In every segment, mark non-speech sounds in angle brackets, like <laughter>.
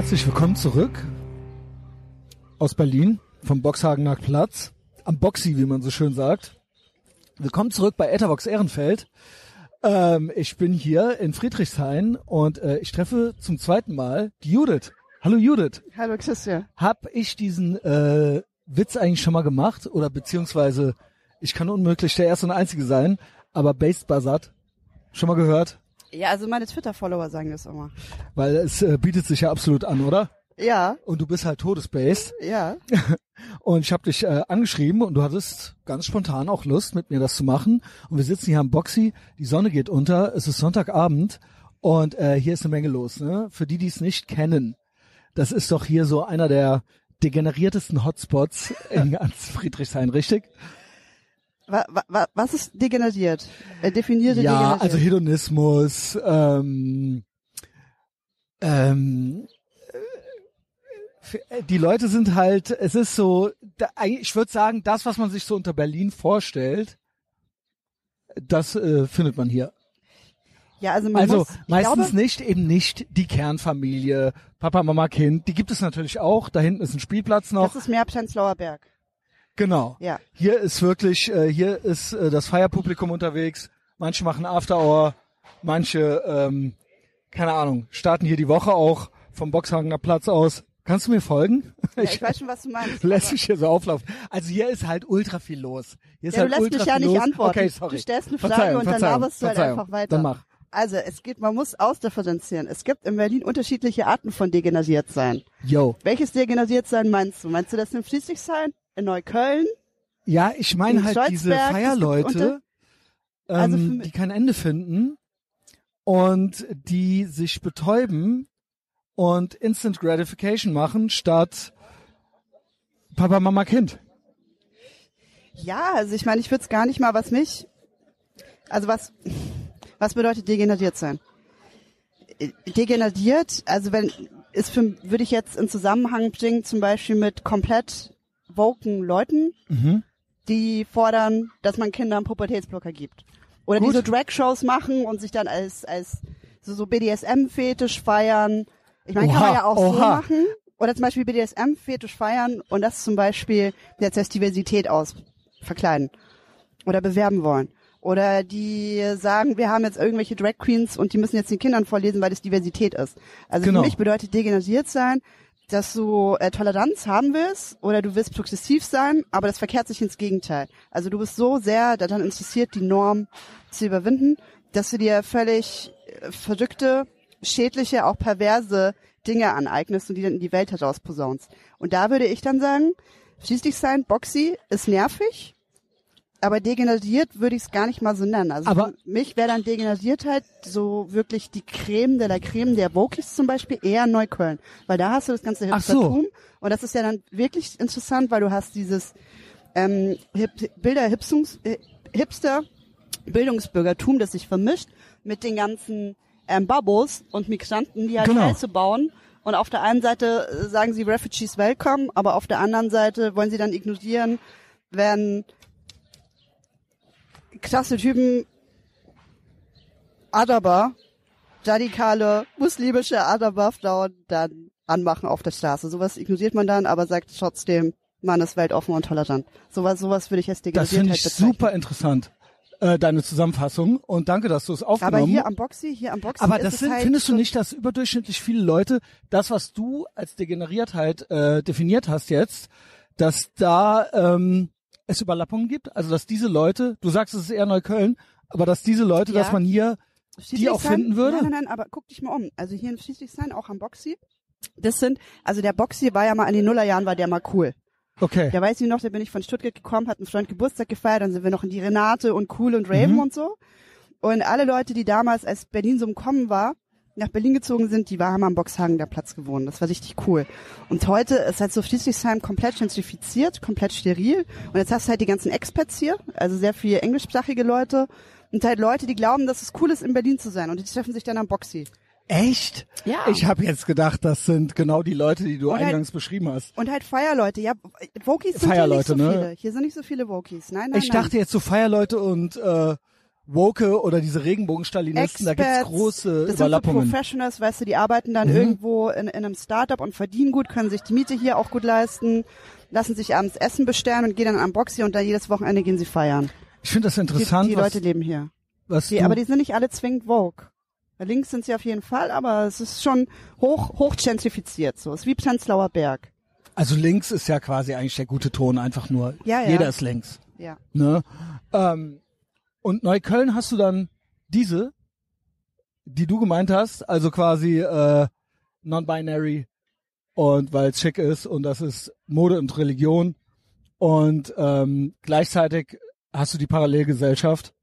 Herzlich willkommen zurück aus Berlin vom Boxhagener Platz. Am Boxy, wie man so schön sagt. Willkommen zurück bei Etherbox Ehrenfeld. Ähm, ich bin hier in Friedrichshain und äh, ich treffe zum zweiten Mal die Judith. Hallo Judith. Hallo Christian. Hab ich diesen äh, Witz eigentlich schon mal gemacht oder beziehungsweise ich kann unmöglich der erste und einzige sein, aber Based Bazat schon mal gehört? Ja, also meine Twitter-Follower sagen das immer. Weil es äh, bietet sich ja absolut an, oder? Ja. Und du bist halt todesbased. Ja. <laughs> Und ich habe dich äh, angeschrieben und du hattest ganz spontan auch Lust, mit mir das zu machen. Und wir sitzen hier am Boxy, die Sonne geht unter, es ist Sonntagabend und äh, hier ist eine Menge los. Ne? Für die, die es nicht kennen, das ist doch hier so einer der degeneriertesten Hotspots in <laughs> ganz Friedrichshain, richtig? Wa, wa, was ist degeneriert? Äh, definierte ja, degeneriert. also Hedonismus, ähm, ähm, äh, die Leute sind halt, es ist so, ich würde sagen, das, was man sich so unter Berlin vorstellt, das äh, findet man hier. Ja, also man Also muss, meistens glaube, nicht, eben nicht die Kernfamilie, Papa, Mama, Kind. Die gibt es natürlich auch. Da hinten ist ein Spielplatz noch. Das ist mehr Berg. Genau. Ja. Hier ist wirklich, äh, hier ist äh, das Feierpublikum unterwegs. Manche machen After Hour, manche, ähm, keine Ahnung, starten hier die Woche auch vom Boxhagener Platz aus. Kannst du mir folgen? Ja, ich <laughs> weiß schon, was du meinst. lässt mich hier so auflaufen. Also hier ist halt ultra viel los. Hier ist Ja, du halt lässt ultra mich ja viel nicht los. antworten. Okay, sorry. Du stellst eine Frage Verzeihung, und dann Verzeihung, laberst du halt Verzeihung. einfach weiter. Dann mach. Also es geht, man muss ausdifferenzieren. Es gibt in Berlin unterschiedliche Arten von degeneriert sein. Yo. Welches degeneriert sein meinst du? Meinst du das in Friedrichshain, in Neukölln? Ja, ich meine In halt diese Feierleute, Also ähm, mi- die kein Ende finden und die sich betäuben und Instant Gratification machen statt Papa, Mama, Kind. Ja, also ich meine, ich würde es gar nicht mal, was mich, also was, was bedeutet degeneriert sein? Degeneriert, also wenn, ist für, würde ich jetzt in Zusammenhang bringen, zum Beispiel mit komplett woken Leuten, Mhm. die fordern, dass man Kindern Pubertätsblocker gibt. Oder die Gut. so Drag-Shows machen und sich dann als, als so, so BDSM-Fetisch feiern. Ich meine, kann man ja auch so oha. machen. Oder zum Beispiel BDSM-Fetisch feiern und das zum Beispiel jetzt als Diversität aus verkleiden. Oder bewerben wollen. Oder die sagen, wir haben jetzt irgendwelche Drag Queens und die müssen jetzt den Kindern vorlesen, weil das Diversität ist. Also Genau. für mich bedeutet degeneriert sein, dass du äh, Toleranz haben willst oder du willst progressiv sein, aber das verkehrt sich ins Gegenteil. Also du bist so sehr daran interessiert, die Norm zu überwinden, dass du dir völlig äh, verrückte, schädliche, auch perverse Dinge aneignest und die dann in die Welt heraus posaunst. Und da würde ich dann sagen, schließlich sein, Boxy ist nervig, aber degeneriert würde ich es gar nicht mal so nennen. Also Aber- mich wäre dann Degeneriertheit so wirklich die Creme de la Creme der Wokies zum Beispiel eher Neukölln. Weil da hast du das ganze Ach so. Hipstertum. Und das ist ja dann wirklich interessant, weil du hast dieses ähm, Hip Bilder Hipsungs äh, Hipster Bildungsbürgertum, das sich vermischt mit den ganzen ähm, Babos und Migranten, die halt Genau. Scheiße bauen. Und auf der einen Seite äh, sagen sie Refugees welcome, aber auf der anderen Seite wollen sie dann ignorieren, wenn krasse Typen Adaba, radikale muslimische Adaba-Frauen dann anmachen auf der Straße. Sowas ignoriert man dann, aber sagt trotzdem, man ist weltoffen und tolerant. Sowas, sowas würde ich als Das Degeneriertheit finde ich super interessant, äh, deine Zusammenfassung. Und danke, dass du es Aber aufgenommen hier am Boxy, hier am Boxy Aber das sind, halt findest du nicht, dass überdurchschnittlich viele Leute das, was du als Degeneriertheit äh, definiert hast jetzt, dass da ähm, es Überlappungen gibt? Also dass diese Leute, du sagst, es ist eher Neukölln, aber dass diese Leute, Ja. dass man hier die auch finden würde? Nein, nein, nein, aber guck dich mal um. Also hier in Friedrichshain, auch am Boxy, das sind, also der Boxy war ja mal in den Nullerjahren, war der mal cool. Okay. Der weiß ich noch, da bin ich von Stuttgart gekommen, hat einen Freund Geburtstag gefeiert, dann sind wir noch in die Renate und Cool und Raven Mhm. und so. Und alle Leute, die damals, als Berlin so im Kommen war, nach Berlin gezogen sind, die waren, haben am Boxhagen der Platz gewohnt. Das war richtig cool. Und heute ist halt so Friedrichshain komplett gentrifiziert, komplett steril. Und jetzt hast du halt die ganzen Expats hier, also sehr viele englischsprachige Leute. Und halt Leute, die glauben, dass es cool ist, in Berlin zu sein. Und die treffen sich dann am Boxy. Echt? Ja. Ich habe jetzt gedacht, das sind genau die Leute, die du Und halt- eingangs beschrieben hast. Und halt Feierleute, ja. Wokies sind hier nicht so ne? viele. Hier sind nicht so viele Wokies. Nein, nein, Ich nein. dachte jetzt so Feierleute und äh, Woke oder diese Regenbogenstalinisten, da gibt's Experts, große das sind so Überlappungen. Professionals, weißt du, die arbeiten dann Mhm. irgendwo in, in einem Startup und verdienen gut, können sich die Miete hier auch gut leisten, lassen sich abends Essen bestellen und gehen dann am Boxy und dann jedes Wochenende gehen sie feiern. Ich finde das Die, interessant, die was, Leute leben hier. was Die, aber die sind nicht alle zwingend woke. Links sind sie auf jeden Fall, aber es ist schon hoch, hoch gentrifiziert. So, es ist wie Prenzlauer Berg. also links ist ja quasi eigentlich der gute Ton, einfach nur. Ja, ja. Jeder ist links. Ja. Ne? Ähm, und Neukölln hast du dann diese, die du gemeint hast, also quasi äh, non-binary und weil es schick ist und das ist Mode und Religion und ähm, gleichzeitig hast du die Parallelgesellschaft.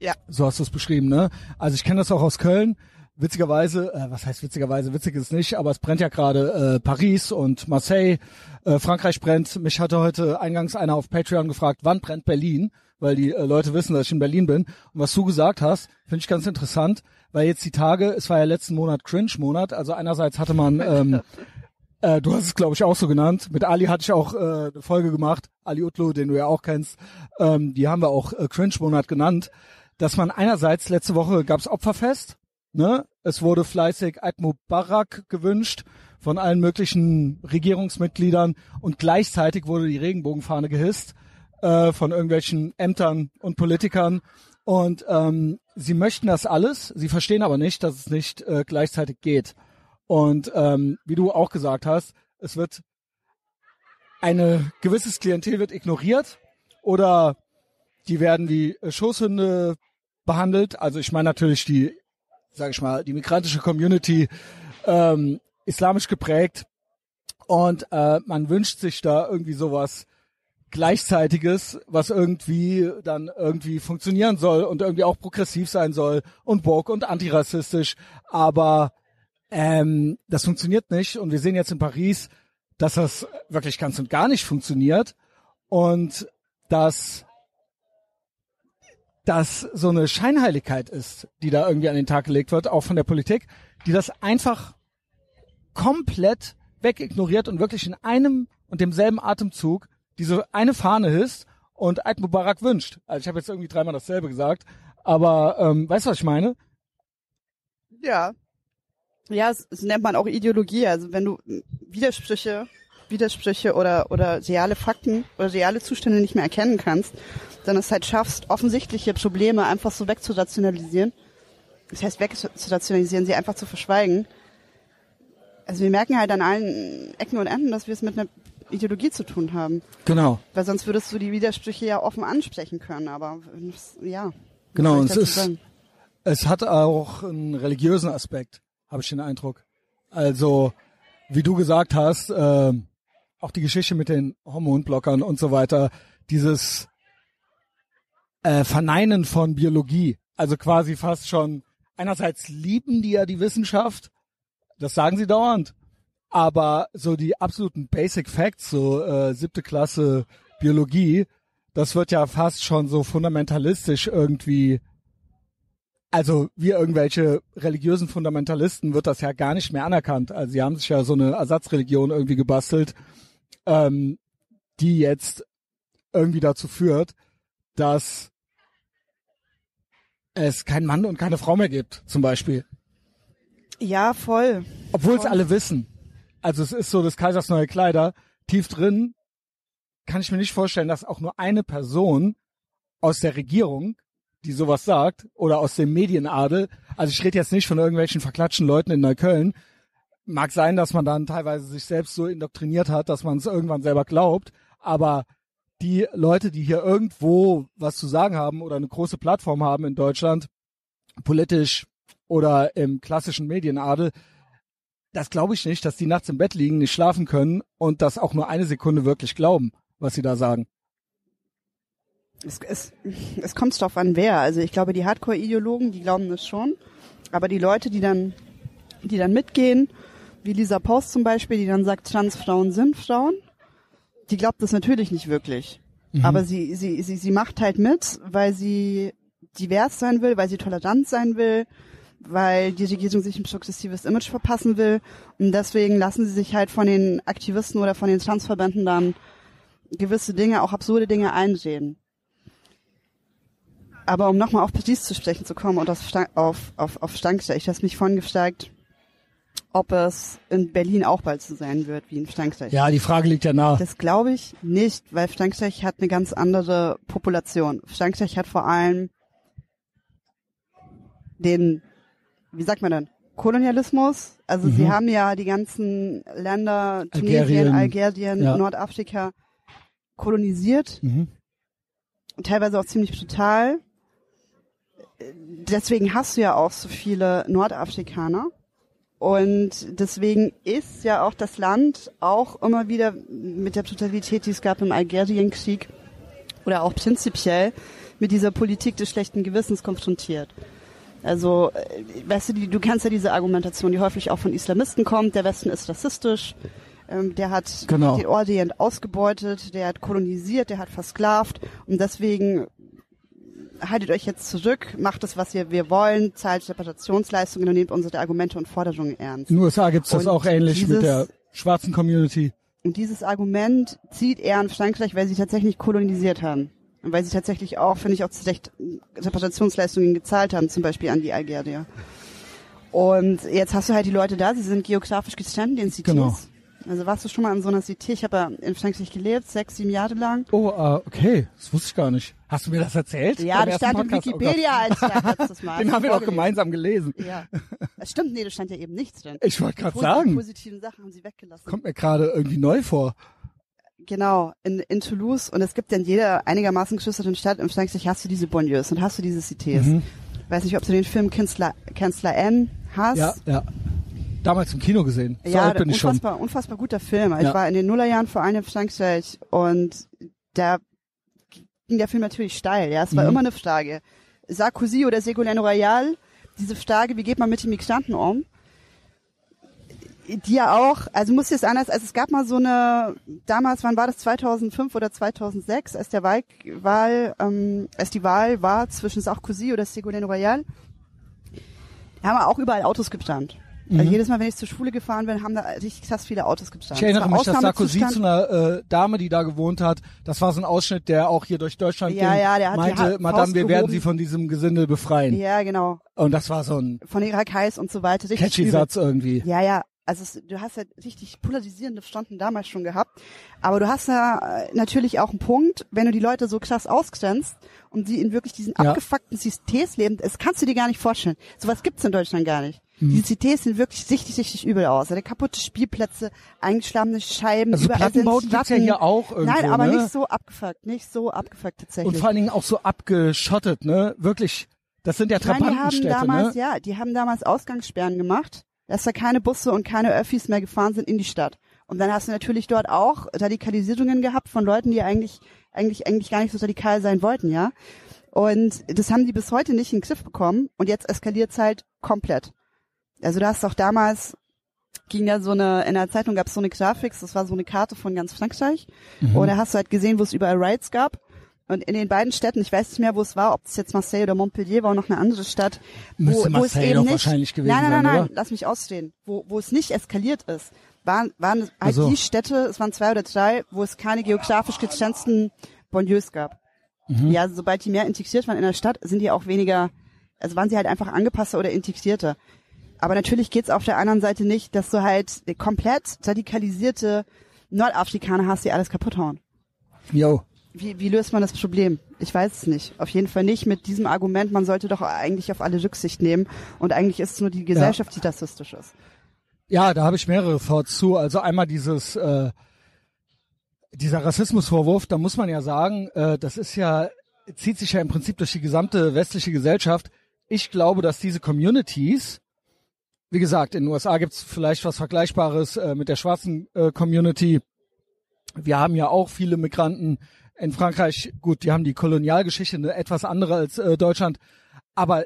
Ja. So hast du es beschrieben, ne? Also ich kenne das auch aus Köln. Witzigerweise, äh, was heißt witzigerweise, witzig ist nicht, aber es brennt ja gerade äh, Paris und Marseille, äh, Frankreich brennt. Mich hatte heute eingangs einer auf Patreon gefragt, wann brennt Berlin, weil die äh, Leute wissen, dass ich in Berlin bin. Und was du gesagt hast, finde ich ganz interessant, weil jetzt die Tage, es war ja letzten Monat Cringe-Monat, also einerseits hatte man, ähm, <laughs> äh, du hast es glaube ich auch so genannt, mit Ali hatte ich auch äh, eine Folge gemacht, Ali Utlu, den du ja auch kennst, ähm, die haben wir auch äh, Cringe-Monat genannt, dass man einerseits, letzte Woche gab's Opferfest, Ne? Es wurde fleißig Eid Mubarak gewünscht von allen möglichen Regierungsmitgliedern und gleichzeitig wurde die Regenbogenfahne gehisst äh, von irgendwelchen Ämtern und Politikern. Und ähm, sie möchten das alles, sie verstehen aber nicht, dass es nicht äh, gleichzeitig geht. Und ähm, wie du auch gesagt hast, es wird eine gewisses Klientel wird ignoriert oder die werden wie äh, Schoßhunde behandelt. Also ich meine natürlich die sage ich mal, die migrantische Community ähm, islamisch geprägt und äh, man wünscht sich da irgendwie sowas Gleichzeitiges, was irgendwie dann irgendwie funktionieren soll und irgendwie auch progressiv sein soll und woke und antirassistisch, aber ähm, das funktioniert nicht. Und wir sehen jetzt in Paris, dass das wirklich ganz und gar nicht funktioniert. Und dass das so eine Scheinheiligkeit ist, die da irgendwie an den Tag gelegt wird, auch von der Politik, die das einfach komplett wegignoriert und wirklich in einem und demselben Atemzug diese eine Fahne hisst und Eid Mubarak wünscht. Also ich habe jetzt irgendwie dreimal dasselbe gesagt, aber ähm, weißt du, was ich meine? Ja. Ja, es, es nennt man auch Ideologie. Also wenn du Widersprüche, Widersprüche oder, oder reale Fakten oder reale Zustände nicht mehr erkennen kannst, dann es halt schaffst, offensichtliche Probleme einfach so wegzurationalisieren. Das heißt, wegzurationalisieren, sie einfach zu verschweigen. Also wir merken halt an allen Ecken und Enden, dass wir es mit einer Ideologie zu tun haben. Genau. Weil sonst würdest du die Widersprüche ja offen ansprechen können, aber ja. Genau, es ist, sagen? es hat auch einen religiösen Aspekt, habe ich den Eindruck. Also, wie du gesagt hast, äh, auch die Geschichte mit den Hormonblockern und so weiter, dieses äh, Verneinen von Biologie, also quasi fast schon, einerseits lieben die ja die Wissenschaft, das sagen sie dauernd, aber so die absoluten Basic Facts, so äh, siebte Klasse Biologie, das wird ja fast schon so fundamentalistisch irgendwie also wie irgendwelche religiösen Fundamentalisten wird das ja gar nicht mehr anerkannt. Also sie haben sich ja so eine Ersatzreligion irgendwie gebastelt, ähm, die jetzt irgendwie dazu führt, dass es keinen Mann und keine Frau mehr gibt, zum Beispiel. Ja, voll. Obwohl es alle wissen. Also es ist so des Kaisers neue Kleider. Tief drin kann ich mir nicht vorstellen, dass auch nur eine Person aus der Regierung, die sowas sagt, oder aus dem Medienadel, also ich rede jetzt nicht von irgendwelchen verklatschten Leuten in Neukölln, mag sein, dass man dann teilweise sich selbst so indoktriniert hat, dass man es irgendwann selber glaubt, aber die Leute, die hier irgendwo was zu sagen haben oder eine große Plattform haben in Deutschland, politisch oder im klassischen Medienadel, das glaube ich nicht, dass die nachts im Bett liegen, nicht schlafen können und das auch nur eine Sekunde wirklich glauben, was sie da sagen. Es, es, es kommt drauf an, wer. Also ich glaube, die Hardcore-Ideologen, die glauben das schon. Aber die Leute, die dann, die dann mitgehen, wie Lisa Post zum Beispiel, die dann sagt, Transfrauen sind Frauen, die glaubt das natürlich nicht wirklich. Aber sie, sie, sie, sie macht halt mit, weil sie divers sein will, weil sie tolerant sein will, weil die Regierung sich ein progressives Image verpassen will. Und deswegen lassen sie sich halt von den Aktivisten oder von den Transverbänden dann gewisse Dinge, auch absurde Dinge einsehen. aber um nochmal auf Paris zu sprechen zu kommen und auf, Stank, auf, auf, auf Stanksteig, du hast mich vorhin gefragt, ob es in Berlin auch bald so sein wird wie in Stanksteig. Ja, die Frage liegt ja nahe. Das glaube ich nicht, weil Stanksteig hat eine ganz andere Population. Stanksteig hat vor allem den, wie sagt man denn, Kolonialismus. Also Mhm. sie haben ja die ganzen Länder, Tunesien, Algerien. Algerien, Ja. Nordafrika kolonisiert Mhm. teilweise auch ziemlich brutal. Deswegen hast du ja auch so viele Nordafrikaner. Und deswegen ist ja auch das Land auch immer wieder mit der Brutalität, die es gab im Algerienkrieg oder auch prinzipiell mit dieser Politik des schlechten Gewissens konfrontiert. Also, äh, weißt du, die, du kennst ja diese Argumentation, die häufig auch von Islamisten kommt. Der Westen ist rassistisch. Ähm, der hat Genau. den Orient ausgebeutet, der hat kolonisiert, der hat versklavt. Und deswegen haltet euch jetzt zurück, macht es, was ihr, wir wollen, zahlt Reparationsleistungen und nehmt unsere Argumente und Forderungen ernst. In den USA gibt's das Und auch ähnlich mit dieses- der schwarzen Community. Und dieses Argument zieht eher an Frankreich, weil sie tatsächlich kolonisiert haben. Weil sie tatsächlich auch, finde ich, auch zu Recht Reparationsleistungen gezahlt haben, zum Beispiel an die Algerier. Und jetzt hast du halt die Leute da, sie sind geografisch getrennt, den Cités. Genau. Also warst du schon mal an so einer Cité? Ich habe ja in Frankreich gelebt, sechs, sieben Jahre lang. Oh, ah, okay. Das wusste ich gar nicht. Hast du mir das erzählt? Ja, das stand in Podcast? Oh Gott. Wikipedia als stand letztes Mal. <laughs> Den haben wir doch gemeinsam gelesen. Ja. Das stimmt, nee, da stand ja eben nichts drin. Ich wollte gerade sagen, positiven Sachen haben sie weggelassen. kommt mir gerade irgendwie neu vor. Genau, in, in Toulouse und es gibt in jeder einigermaßen geschützten Stadt in Frankreich hast du diese Bonlieus und hast du diese Cités. Mhm. Weiß nicht, ob du den Film Kanzler, Kanzler N hast. Ja, ja. Damals im Kino gesehen. So ja alt bin ich schon. unfassbar, unfassbar guter Film. Ich Ja. war in den Nullerjahren vor allem in Frankreich und da ging der Film natürlich steil. Ja, es war Mhm. immer eine Frage. Sarkozy oder Ségolène Royal, diese Frage, wie geht man mit den Migranten um? Die ja auch, also muss jetzt anders, also es gab mal so eine, damals, wann war das, 2005 oder 2006, als der Wahl, Wahl ähm, als die Wahl war zwischen Sarkozy oder Ségolène Royal, da haben wir auch überall Autos geplant. Also jedes Mal, wenn ich zur Schule gefahren bin, haben da richtig krass viele Autos. Mhm. Ich erinnere Es mich, dass Sarkozy zu einer äh, Dame, die da gewohnt hat, das war so ein Ausschnitt, der auch hier durch Deutschland Ja, ging, ja, der hat die meinte, Ha- Madame, Faust wir werden gehoben. sie von diesem Gesindel befreien. Ja, genau. Und das war so ein Von Irakais und so weiter. Richtig catchy. Satz irgendwie. Ja, ja. Also es, du hast ja richtig polarisierende Stunden damals schon gehabt. Aber du hast ja äh, natürlich auch einen Punkt, wenn du die Leute so krass ausgrenzt und sie in wirklich diesen Ja. abgefuckten Cités leben, das kannst du dir gar nicht vorstellen. Sowas gibt's in Deutschland gar nicht. Hm. Die Cités sehen wirklich richtig, richtig übel aus. Also kaputte Spielplätze, eingeschlagene Scheiben, Also überall sind gibt's ja hier auch irgendwo, Nein, aber ne? nicht so abgefuckt, nicht so abgefuckt tatsächlich. Und vor allen Dingen auch so abgeschottet, ne? Wirklich. Das sind ja meine, die haben Trabantenstädte, damals, ne? ja, die haben damals Ausgangssperren gemacht, dass da keine Busse und keine Öffis mehr gefahren sind in die Stadt. Und dann hast du natürlich dort auch Radikalisierungen gehabt von Leuten, die eigentlich, eigentlich, eigentlich gar nicht so radikal sein wollten, ja. Und das haben die bis heute nicht in den Griff bekommen. Und jetzt eskaliert's halt komplett. Also du hast auch damals, ging ja so eine, in der Zeitung gab's so eine Grafik, das war so eine Karte von ganz Frankreich. Mhm. Und da hast du halt gesehen, wo es überall Riots gab. Und in den beiden Städten, ich weiß nicht mehr, wo es war, ob es jetzt Marseille oder Montpellier war, noch eine andere Stadt, wo, Müsste wo es eben nicht, wahrscheinlich gewesen nein, nein, nein, nein, oder? lass mich ausstehen, wo, wo es nicht eskaliert ist, waren, waren halt Ach so. die Städte, es waren zwei oder drei, wo es keine geografisch getrennten Banlieues gab. Mhm. Ja, sobald die mehr integriert waren in der Stadt, sind die auch weniger, also waren sie halt einfach angepasster oder integrierter. Aber natürlich geht's auf der anderen Seite nicht, dass du halt komplett radikalisierte Nordafrikaner hast, die alles kaputt hauen. Jo. Wie, wie löst man das Problem? Ich weiß es nicht. Auf jeden Fall nicht mit diesem Argument, man sollte doch eigentlich auf alle Rücksicht nehmen und eigentlich ist es nur die Gesellschaft, die rassistisch ist. Ja, da habe ich mehrere Thoughts zu. Also einmal dieses, äh, dieser Rassismusvorwurf, da muss man ja sagen, äh, das ist ja, zieht sich ja im Prinzip durch die gesamte westliche Gesellschaft. Ich glaube, dass diese Communities, wie gesagt, in den USA gibt's vielleicht was Vergleichbares äh, mit der schwarzen äh, Community. Wir haben ja auch viele Migranten in Frankreich. Gut, die haben die Kolonialgeschichte eine etwas andere als äh, Deutschland. Aber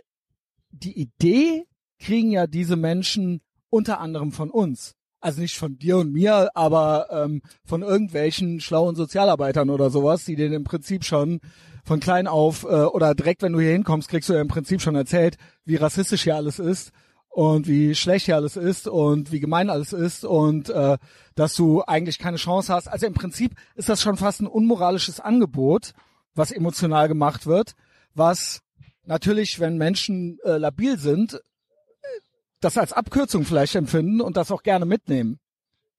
die Idee kriegen ja diese Menschen unter anderem von uns. Also nicht von dir und mir, aber ähm, von irgendwelchen schlauen Sozialarbeitern oder sowas, die denen im Prinzip schon von klein auf äh, oder direkt, wenn du hier hinkommst, kriegst du ja im Prinzip schon erzählt, wie rassistisch hier alles ist und wie schlecht hier alles ist und wie gemein alles ist und äh, dass du eigentlich keine Chance hast. Also im Prinzip ist das schon fast ein unmoralisches Angebot, was emotional gemacht wird, was natürlich, wenn Menschen äh, labil sind, das als Abkürzung vielleicht empfinden und das auch gerne mitnehmen.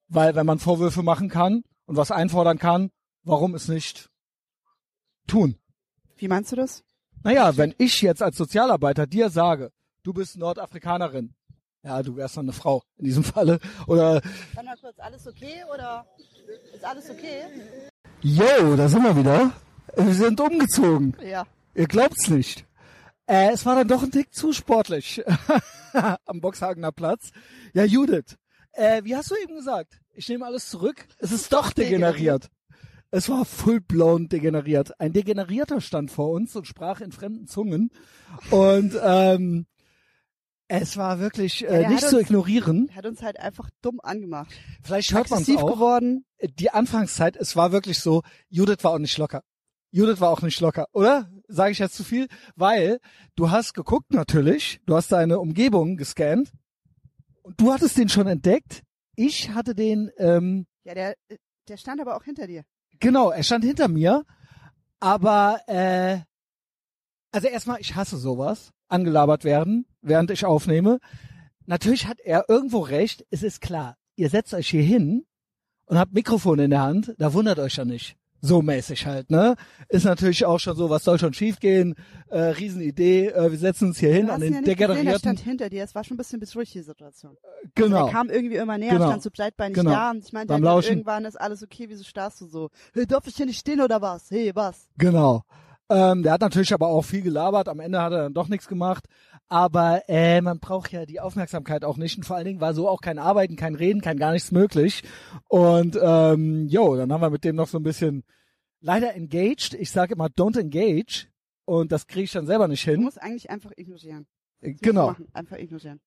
Weil wenn man Vorwürfe machen kann und was einfordern kann, warum es nicht tun? Wie meinst du das? Naja, wenn ich jetzt als Sozialarbeiter dir sage, du bist Nordafrikanerin, ja, du wärst dann eine Frau in diesem Falle, oder Dann mal kurz, alles okay oder ist alles okay? Yo, da sind wir wieder. Wir sind umgezogen. Ja. Ihr glaubt's nicht. Äh, es war dann doch ein Tick zu sportlich <laughs> am Boxhagener Platz. Ja, Judith, äh, wie hast du eben gesagt? Ich nehme alles zurück. Es ist doch degeneriert. Es war full-blown degeneriert. Ein Degenerierter stand vor uns und sprach in fremden Zungen. Und ähm, es war wirklich äh, nicht zu uns- ignorieren. Er hat uns halt einfach dumm angemacht. Vielleicht hört man auch. geworden. die Anfangszeit, es war wirklich so, Judith war auch nicht locker. Judith war auch nicht locker, oder? Sage ich jetzt zu viel? Weil du hast geguckt natürlich, du hast deine Umgebung gescannt und du hattest den schon entdeckt. Ich hatte den, ähm, Ja, der, der stand aber auch hinter dir. genau, er stand hinter mir, aber äh, also erstmal, ich hasse sowas, angelabert werden, während ich aufnehme. Natürlich hat er irgendwo recht, es ist klar. Ihr setzt euch hier hin und habt Mikrofon in der Hand, da wundert euch ja nicht. So mäßig halt, ne? Ist natürlich auch schon so, was soll schon schiefgehen? Äh, Riesenidee, äh, wir setzen uns hier hin an den ja degenerierten. stand hinter dir. Es war schon ein bisschen bedrohlich, die Situation. Genau. Er kam irgendwie immer näher, Genau. stand so breitbeinig Genau. da und ich meinte Beim halt irgendwann ist alles okay, wieso starrst du so? Hey, darf ich hier nicht stehen oder was? Hey, was? Genau. Ähm, der hat natürlich aber auch viel gelabert. Am Ende hat er dann doch nichts gemacht. Aber äh, man braucht ja die Aufmerksamkeit auch nicht. Und vor allen Dingen war so auch kein Arbeiten, kein Reden, kein gar nichts möglich. Und ähm, jo, dann haben wir mit dem noch so ein bisschen leider engaged. Ich sage immer, don't engage. Und das kriege ich dann selber nicht Du hin. musst eigentlich einfach ignorieren. Das musst du Genau. Einfach ignorieren.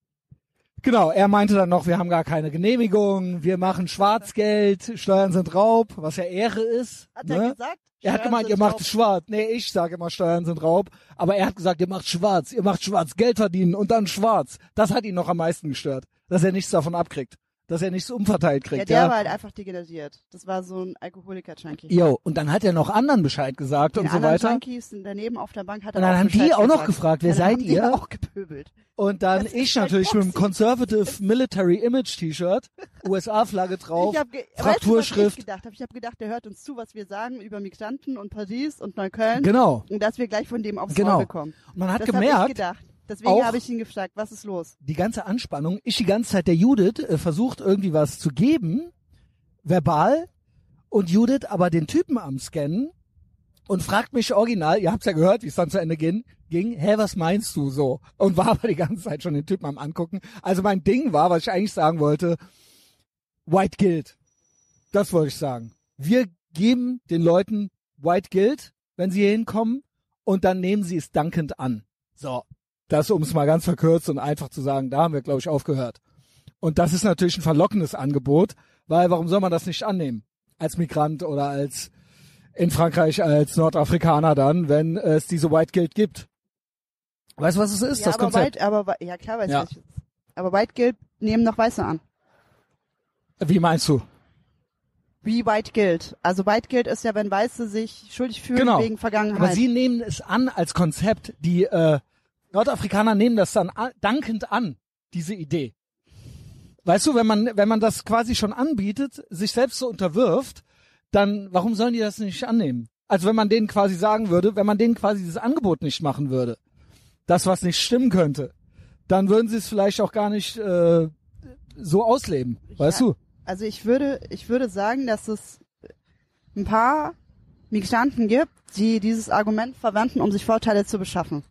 Genau, er meinte dann noch, wir haben gar keine Genehmigung, wir machen Schwarzgeld, Steuern sind Raub, was ja Ehre ist. Hat ne? er gesagt? Er hat Steuern gemeint, ihr macht schwarz. Nee, ich sage immer, Steuern sind Raub. Aber er hat gesagt, ihr macht schwarz. Ihr macht schwarz Geld verdienen und dann schwarz. Das hat ihn noch am meisten gestört. Dass er nichts davon abkriegt. Dass er nichts umverteilt Ja, kriegt. der Ja, war halt einfach degeneriert. Das war so ein Alkoholiker-Junkie. Jo, und dann hat er noch anderen Bescheid gesagt Den und so weiter. Junkies daneben auf der Bank hat er Und dann auch haben die Bescheid auch noch gesagt. gefragt, wer Dann seid haben die ihr? auch gepöbelt. Und dann Das ich natürlich mit dem Boxing. Conservative <laughs> Military Image T-Shirt, USA-Flagge drauf, ich hab ge weißt du, Frakturschrift. ich gedacht habe? Ich habe gedacht, der hört uns zu, was wir sagen über Migranten und Paris und Neukölln. Genau. Und dass wir gleich von dem aufs Genau. Maul bekommen. Und man hat das gemerkt, gedacht. Deswegen habe ich ihn gefragt, was ist los? die ganze Anspannung, ich die ganze Zeit der Judith äh, versucht irgendwie was zu geben, verbal, und Judith aber den Typen am Scannen und fragt mich original, ihr habt's ja gehört, wie es dann zu Ende ging, ging, hä, was meinst du so? Und war aber die ganze Zeit schon den Typen am angucken. Also mein Ding war, was ich eigentlich sagen wollte, White Guild. Das wollte ich sagen. Wir geben den Leuten White Guild, wenn sie hier hinkommen, und dann nehmen sie es dankend an. So. Das, um es mal ganz verkürzt und einfach zu sagen, da haben wir, glaube ich, aufgehört. Und das ist natürlich ein verlockendes Angebot, weil warum soll man das nicht annehmen? Als Migrant oder als in Frankreich als Nordafrikaner dann, wenn es diese White Guild gibt. Weißt du, was es ist, ja, das aber Konzept? White, aber ja klar weiß Ja. ich. Aber White Guild nehmen noch Weiße an. Wie meinst du? Wie White Guild. Also White Guild ist ja, wenn Weiße sich schuldig fühlen Genau. wegen Vergangenheit. Aber sie nehmen es an als Konzept. Die äh, Nordafrikaner nehmen das dann dankend an, diese Idee. Weißt du, wenn man, wenn man das quasi schon anbietet, sich selbst so unterwirft, dann warum sollen die das nicht annehmen? Also wenn man denen quasi sagen würde, wenn man denen quasi dieses Angebot nicht machen würde, das was nicht stimmen könnte, dann würden sie es vielleicht auch gar nicht äh, so ausleben, weißt Ja. du? Also ich würde, ich würde sagen, dass es ein paar Migranten gibt, die dieses Argument verwenden, um sich Vorteile zu beschaffen.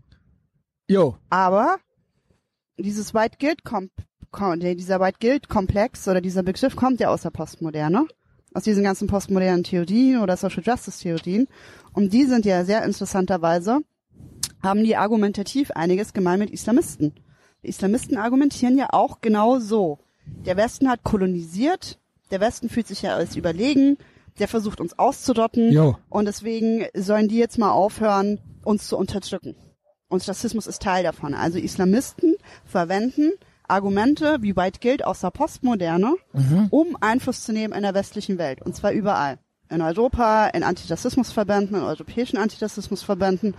Jo, Aber dieses White Guild Kom Kom der- dieser White Guild Komplex oder dieser Begriff kommt ja aus der Postmoderne, aus diesen ganzen postmodernen Theorien oder Social Justice Theorien. Und die sind ja sehr interessanterweise, haben die argumentativ einiges gemein mit Islamisten. Die Islamisten argumentieren ja auch genau so. Der Westen hat kolonisiert, der Westen fühlt sich ja als überlegen, der versucht uns auszurotten Jo. und deswegen sollen die jetzt mal aufhören, uns zu unterdrücken. Und Rassismus ist Teil davon. Also Islamisten verwenden Argumente wie White Guild aus der Postmoderne, um Einfluss zu nehmen in der westlichen Welt. Und zwar überall. in Europa, in Antirassismusverbänden, in europäischen Antirassismusverbänden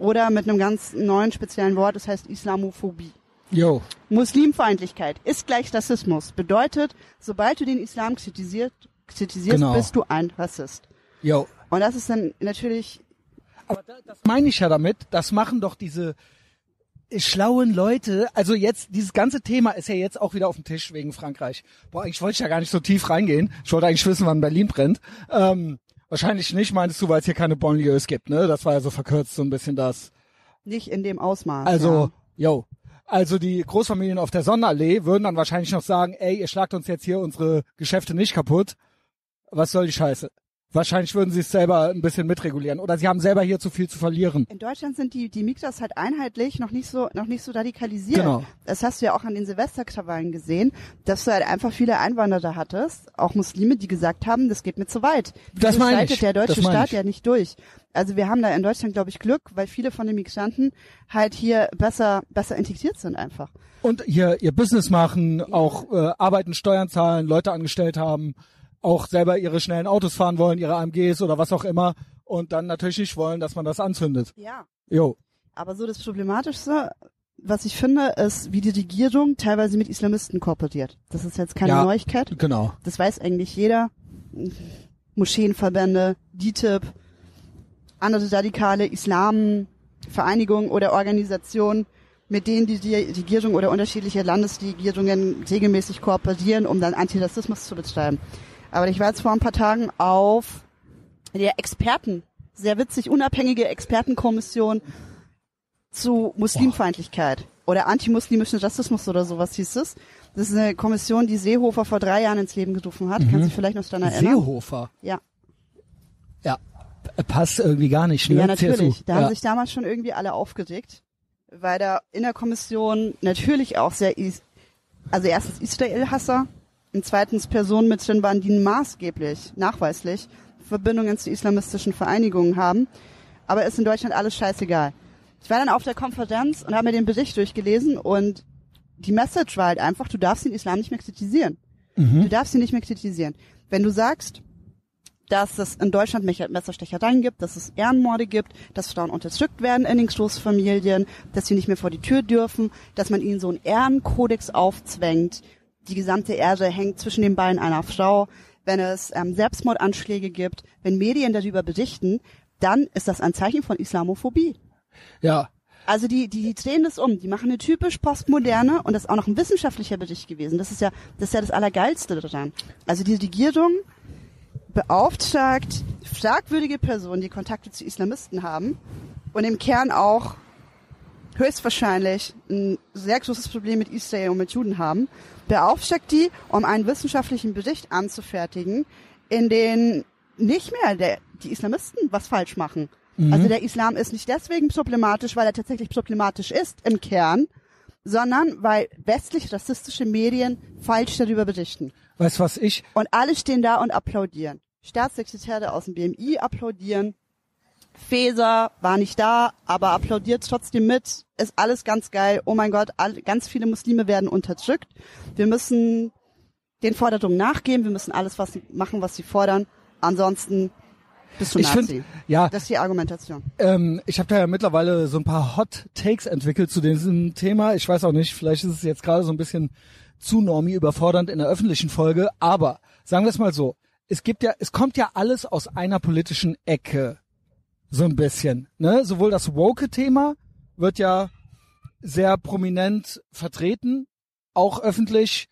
oder mit einem ganz neuen speziellen Wort, das heißt Islamophobie. Jo. Muslimfeindlichkeit ist gleich Rassismus. Bedeutet, sobald du den Islam kritisiert, kritisierst, Genau. bist du ein Rassist. Jo. Und das ist dann natürlich, Aber da, das meine ich ja damit, das machen doch diese schlauen Leute, also jetzt, dieses ganze Thema ist ja jetzt auch wieder auf dem Tisch wegen Frankreich. Boah, eigentlich wollte ich ja gar nicht so tief reingehen. Ich wollte eigentlich wissen, wann Berlin brennt. Ähm, wahrscheinlich nicht, meinst du, weil es hier keine Banlieues gibt, ne? Das war ja so verkürzt so ein bisschen das. nicht in dem Ausmaß. Also, yo. Also die Großfamilien auf der Sonnenallee würden dann wahrscheinlich noch sagen, ey, ihr schlagt uns jetzt hier unsere Geschäfte nicht kaputt. Was soll die Scheiße? Wahrscheinlich würden sie es selber ein bisschen mitregulieren. Oder sie haben selber hier zu viel zu verlieren. In Deutschland sind die, die Migras halt einheitlich noch nicht so, noch nicht so radikalisiert. Genau. Das hast du ja auch an den Silvesterkrawallen gesehen, dass du halt einfach viele Einwanderer hattest, auch Muslime, die gesagt haben, das geht mir zu weit. Das meine ich. der deutsche Staat ich. ja nicht durch. Also wir haben da in Deutschland, glaube ich, Glück, weil viele von den Migranten halt hier besser, besser integriert sind einfach. Und hier ihr Business machen, auch äh, arbeiten, Steuern zahlen, Leute angestellt haben, auch selber ihre schnellen Autos fahren wollen, ihre AMGs oder was auch immer. Und dann natürlich nicht wollen, dass man das anzündet. Ja. Jo. Aber so das Problematischste, was ich finde, ist, wie die Regierung teilweise mit Islamisten kooperiert. Das ist jetzt keine Ja. Neuigkeit. Genau. Das weiß eigentlich jeder. Moscheenverbände, DITIB, andere radikale Islam, Vereinigungen oder Organisationen, mit denen die, die Regierung oder unterschiedliche Landesregierungen regelmäßig kooperieren, um dann Antirassismus zu betreiben. Aber ich war jetzt vor ein paar Tagen auf der Experten, sehr witzig, unabhängige Expertenkommission zu Muslimfeindlichkeit oder antimuslimischen Rassismus oder sowas hieß es. Das ist eine Kommission, die Seehofer vor drei Jahren ins Leben gerufen hat. Kannst du dich vielleicht noch daran erinnern? Seehofer. Ja. Ja. Passt irgendwie gar nicht, ne? Ja, natürlich. Da haben ja. sich damals schon irgendwie alle aufgeregt, weil da in der Kommission natürlich auch sehr, also erstens Israel-Hasser und zweitens Personen mit drin waren, die maßgeblich, nachweislich Verbindungen zu islamistischen Vereinigungen haben. Aber ist in Deutschland alles scheißegal. Ich war dann auf der Konferenz und habe mir den Bericht durchgelesen und die Message war halt einfach, du darfst den Islam nicht mehr kritisieren. Du darfst ihn nicht mehr kritisieren. Wenn du sagst, dass es in Deutschland Messerstechereien gibt, dass es Ehrenmorde gibt, dass Frauen unterdrückt werden in den Großfamilien, dass sie nicht mehr vor die Tür dürfen, dass man ihnen so einen Ehrenkodex aufzwängt. Die gesamte Erde hängt zwischen den Beinen einer Frau. Wenn es ähm, Selbstmordanschläge gibt, wenn Medien darüber berichten, dann ist das ein Zeichen von Islamophobie. ja. Also die, die, die drehen das um. Die machen eine typisch postmoderne und das ist auch noch ein wissenschaftlicher Bericht gewesen. Das ist ja, das ist ja das Allergeilste daran. Also die Regierung beauftragt fragwürdige Personen, die Kontakte zu Islamisten haben und im Kern auch höchstwahrscheinlich ein sehr großes Problem mit Israel und mit Juden haben, beauftragt die, um einen wissenschaftlichen Bericht anzufertigen, in den nicht mehr der, die Islamisten was falsch machen. Also der Islam ist nicht deswegen problematisch, weil er tatsächlich problematisch ist im Kern, sondern weil westlich rassistische Medien falsch darüber berichten. Weißt was ich? Und alle stehen da und applaudieren. Staatssekretäre aus dem BMI applaudieren. Feser war nicht da, aber applaudiert trotzdem mit. Ist alles ganz geil. Oh mein Gott, all, ganz viele Muslime werden unterdrückt. Wir müssen den Forderungen nachgehen. Wir müssen alles was sie machen, was sie fordern. Ansonsten bist du Ich Nazi. finde, ja, Das ist die Argumentation. ähm, ich habe da ja mittlerweile so ein paar Hot Takes entwickelt zu diesem Thema. Ich weiß auch nicht, vielleicht ist es jetzt gerade so ein bisschen zu normi überfordernd in der öffentlichen Folge, aber sagen wir es mal so, es gibt ja, es kommt ja alles aus einer politischen Ecke. So ein bisschen, ne? Sowohl das woke-Thema wird ja sehr prominent vertreten, auch öffentlich,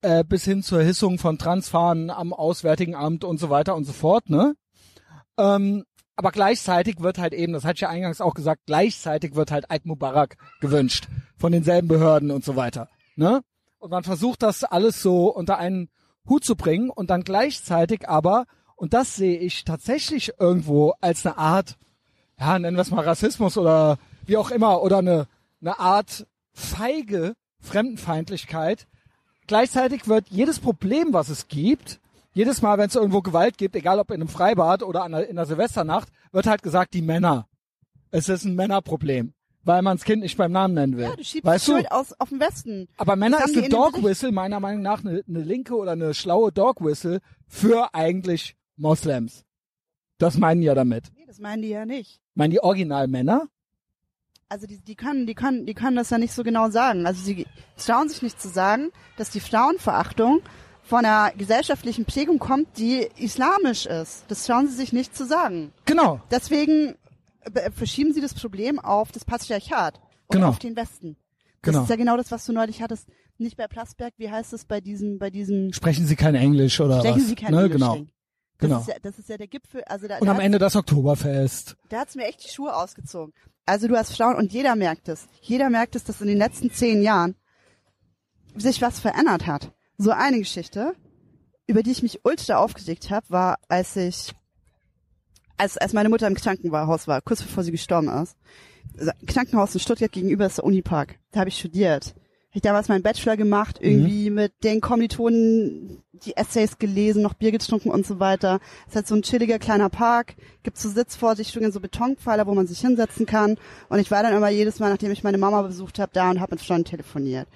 äh, bis hin zur Hissung von Transfahnen am Auswärtigen Amt und so weiter und so fort, ne? Ähm, aber gleichzeitig wird halt eben, das hatte ich ja eingangs auch gesagt, gleichzeitig wird halt Eid Mubarak gewünscht von denselben Behörden und so weiter. Ne? Und man versucht das alles so unter einen Hut zu bringen und dann gleichzeitig aber, und das sehe ich tatsächlich irgendwo als eine Art, ja, nennen wir es mal Rassismus oder wie auch immer, oder eine, eine Art feige Fremdenfeindlichkeit. Gleichzeitig wird jedes Problem, was es gibt, jedes Mal, wenn es irgendwo Gewalt gibt, egal ob in einem Freibad oder der, in der Silvesternacht, wird halt gesagt, die Männer. Es ist ein Männerproblem, weil man das Kind nicht beim Namen nennen will. Ja, du schiebst weißt die du? Schuld aus, auf den Westen. Aber Männer ist eine Dog Whistle, meiner Meinung nach eine, eine linke oder eine schlaue Dog Whistle für eigentlich Moslems. Das meinen die ja damit. Nee, das meinen die ja nicht. Meinen die Originalmänner? Also die, die können, die können, die können das ja nicht so genau sagen. Also sie trauen sich nicht zu sagen, dass die Frauenverachtung von einer gesellschaftlichen Prägung kommt, die islamisch ist. Das trauen sie sich nicht zu sagen. Genau. Deswegen äh, verschieben sie das Problem auf das Patriarchat und Genau. auf den Westen. Das Genau. ist ja genau das, was du neulich hattest. Nicht bei Plasberg, wie heißt es bei diesem, bei diesem Sprechen sie kein Englisch oder Sprechen was? Sie kein ne? Englisch. Genau. Ding. Das Genau. ist ja, das ist ja der Gipfel. Also da, Und da am Ende das Oktoberfest. da hat's mir echt die Schuhe ausgezogen. Also du hast Frauen und jeder merkt es. Jeder merkt es, dass in den letzten zehn Jahren sich was verändert hat. So eine Geschichte, über die ich mich ultra aufgeregt habe, war, als ich, als, als meine Mutter im Krankenhaus war, kurz bevor sie gestorben ist. Also, Krankenhaus in Stuttgart gegenüber ist der Unipark. Da habe ich studiert. Ich damals meinen Bachelor gemacht, irgendwie mit den Kommilitonen die Essays gelesen, noch Bier getrunken und so weiter. Es ist halt so ein chilliger kleiner Park, gibt so Sitzvorsichtungen, so Betonpfeiler, wo man sich hinsetzen kann. Und ich war dann immer jedes Mal, nachdem ich meine Mama besucht habe, da und habe mit Freunden telefoniert.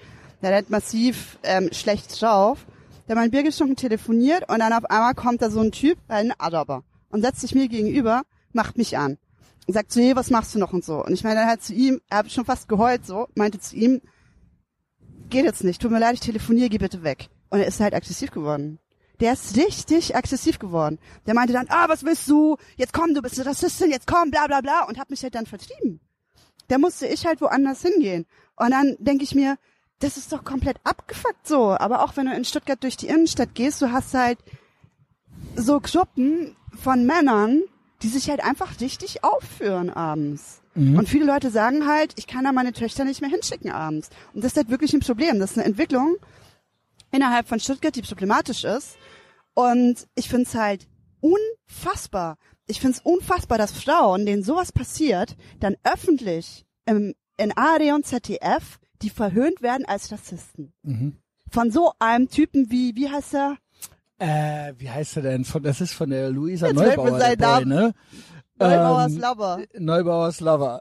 Der hat massiv ähm, schlecht drauf. Der hat mein Bier getrunken, telefoniert und dann auf einmal kommt da so ein Typ, ein Araber, und setzt sich mir gegenüber, macht mich an. Und sagt so, hey, was machst du noch und so. Und ich meine dann halt zu ihm, er hat schon fast geheult so, meinte zu ihm, geht jetzt nicht, tut mir leid, ich telefoniere, geh bitte weg. Und er ist halt aggressiv geworden. Der ist richtig aggressiv geworden. Der meinte dann, ah, was willst du? Jetzt komm, du bist eine Rassistin, jetzt komm, bla bla bla. Und hat mich halt dann vertrieben. Da musste ich halt woanders hingehen. Und dann denke ich mir, das ist doch komplett abgefuckt so. Aber auch wenn du in Stuttgart durch die Innenstadt gehst, du hast halt so Gruppen von Männern, die sich halt einfach richtig aufführen abends. Und viele Leute sagen halt, ich kann da meine Töchter nicht mehr hinschicken abends. Und das ist halt wirklich ein Problem. Das ist eine Entwicklung innerhalb von Stuttgart, die problematisch ist. Und ich find's halt unfassbar. Ich find's unfassbar, dass Frauen, denen sowas passiert, dann öffentlich im, in ARD und ZDF, die verhöhnt werden als Rassisten. Von so einem Typen wie, wie heißt er? Äh, wie heißt er denn? Von, das ist von der Luisa Jetzt Neubauer, der Boy, ne? Neubauers Ähm, Lover. Neubauers Lover.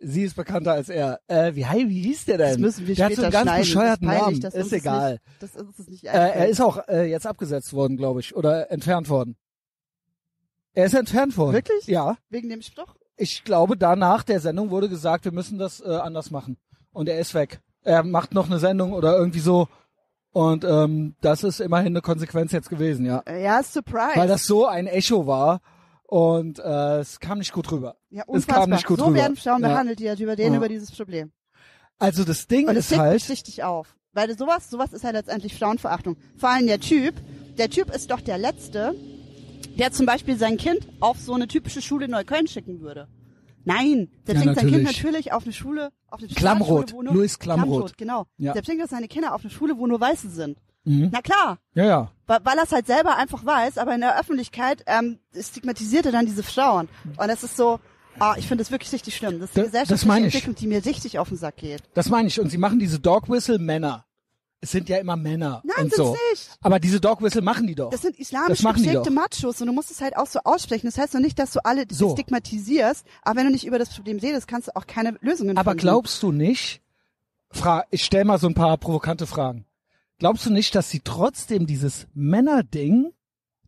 Sie ist bekannter als er. Äh, wie, wie hieß der denn? Das müssen wir der hat später so einen ganz bescheuerten das ist peinlich, Namen. Ist uns egal. Nicht, das ist es nicht Äh, er ist auch äh, jetzt abgesetzt worden, glaube ich, oder entfernt worden. Er ist entfernt worden. Wirklich? Ja. wegen dem Spruch. Ich glaube, danach der Sendung wurde gesagt, wir müssen das äh, anders machen. Und er ist weg. Er macht noch eine Sendung oder irgendwie so. Und ähm, das ist immerhin eine Konsequenz jetzt gewesen, ja. Ja, surprise. Weil das so ein Echo war und äh, es kam nicht gut rüber. ja, es unfassbar. kam nicht gut so rüber. werden Frauen Ja. behandelt, die über denen Ja. über dieses Problem. Also das Ding Und es ist regt mich halt, richtig auf. Weil sowas, sowas ist halt letztendlich Frauenverachtung. Vor allem der Typ, der Typ ist doch der Letzte, der zum Beispiel sein Kind auf so eine typische Schule in Neukölln schicken würde. Nein, der Ja, bringt sein Kind natürlich. natürlich auf eine Schule, auf eine Klamroth. Schule, wo nur, Louis Klamroth. genau. Ja. Der bringt seine Kinder auf eine Schule, wo nur Weiße sind. Mhm. Na klar, ja, ja. weil, weil er es halt selber einfach weiß, aber in der Öffentlichkeit ähm, stigmatisiert er dann diese Frauen. Und das ist so, ah, ich finde das wirklich richtig schlimm. Das ist eine Das- das gesellschaftliche. Entwicklung, die mir richtig auf den Sack geht. Das meine ich. Und sie machen diese Dog Whistle Männer. Es sind ja immer Männer Nein, und so. nicht. Aber diese Dog Whistle machen die doch. Das sind Das islamisch die geprägte. Machos und du musst es halt auch so aussprechen. Das heißt noch nicht, dass du alle So. stigmatisierst, aber wenn du nicht über das Problem redest, kannst du auch keine Lösungen Aber finden. glaubst du nicht, fra ich stell mal so ein paar provokante Fragen. Glaubst du nicht, dass sie trotzdem dieses Männerding,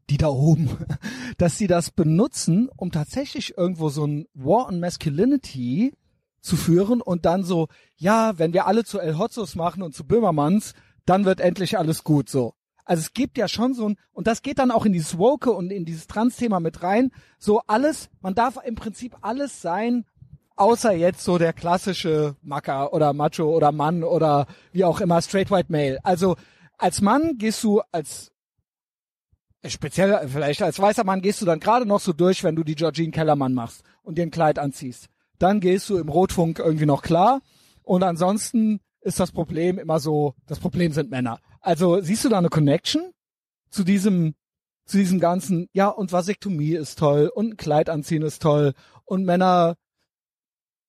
die da oben, <laughs> dass sie das benutzen, um tatsächlich irgendwo so ein War on Masculinity zu führen und dann so, ja, wenn wir alle zu El Hotzos machen und zu Böhmermanns, dann wird endlich alles gut so. Also es gibt ja schon so ein, und das geht dann auch in dieses Woke und in dieses Trans-Thema mit rein, so alles, man darf im Prinzip alles sein, außer jetzt so der klassische Macker oder Macho oder Mann oder wie auch immer, straight white male. Also als Mann gehst du als speziell vielleicht als weißer Mann gehst du dann gerade noch so durch, wenn du die Georgine Kellermann machst und dir ein Kleid anziehst. Dann gehst du im Rotfunk irgendwie noch klar und ansonsten ist das Problem immer so, das Problem sind Männer. Also siehst du da eine Connection zu diesem zu diesem ganzen, ja, und Vasektomie ist toll und ein Kleid anziehen ist toll und Männer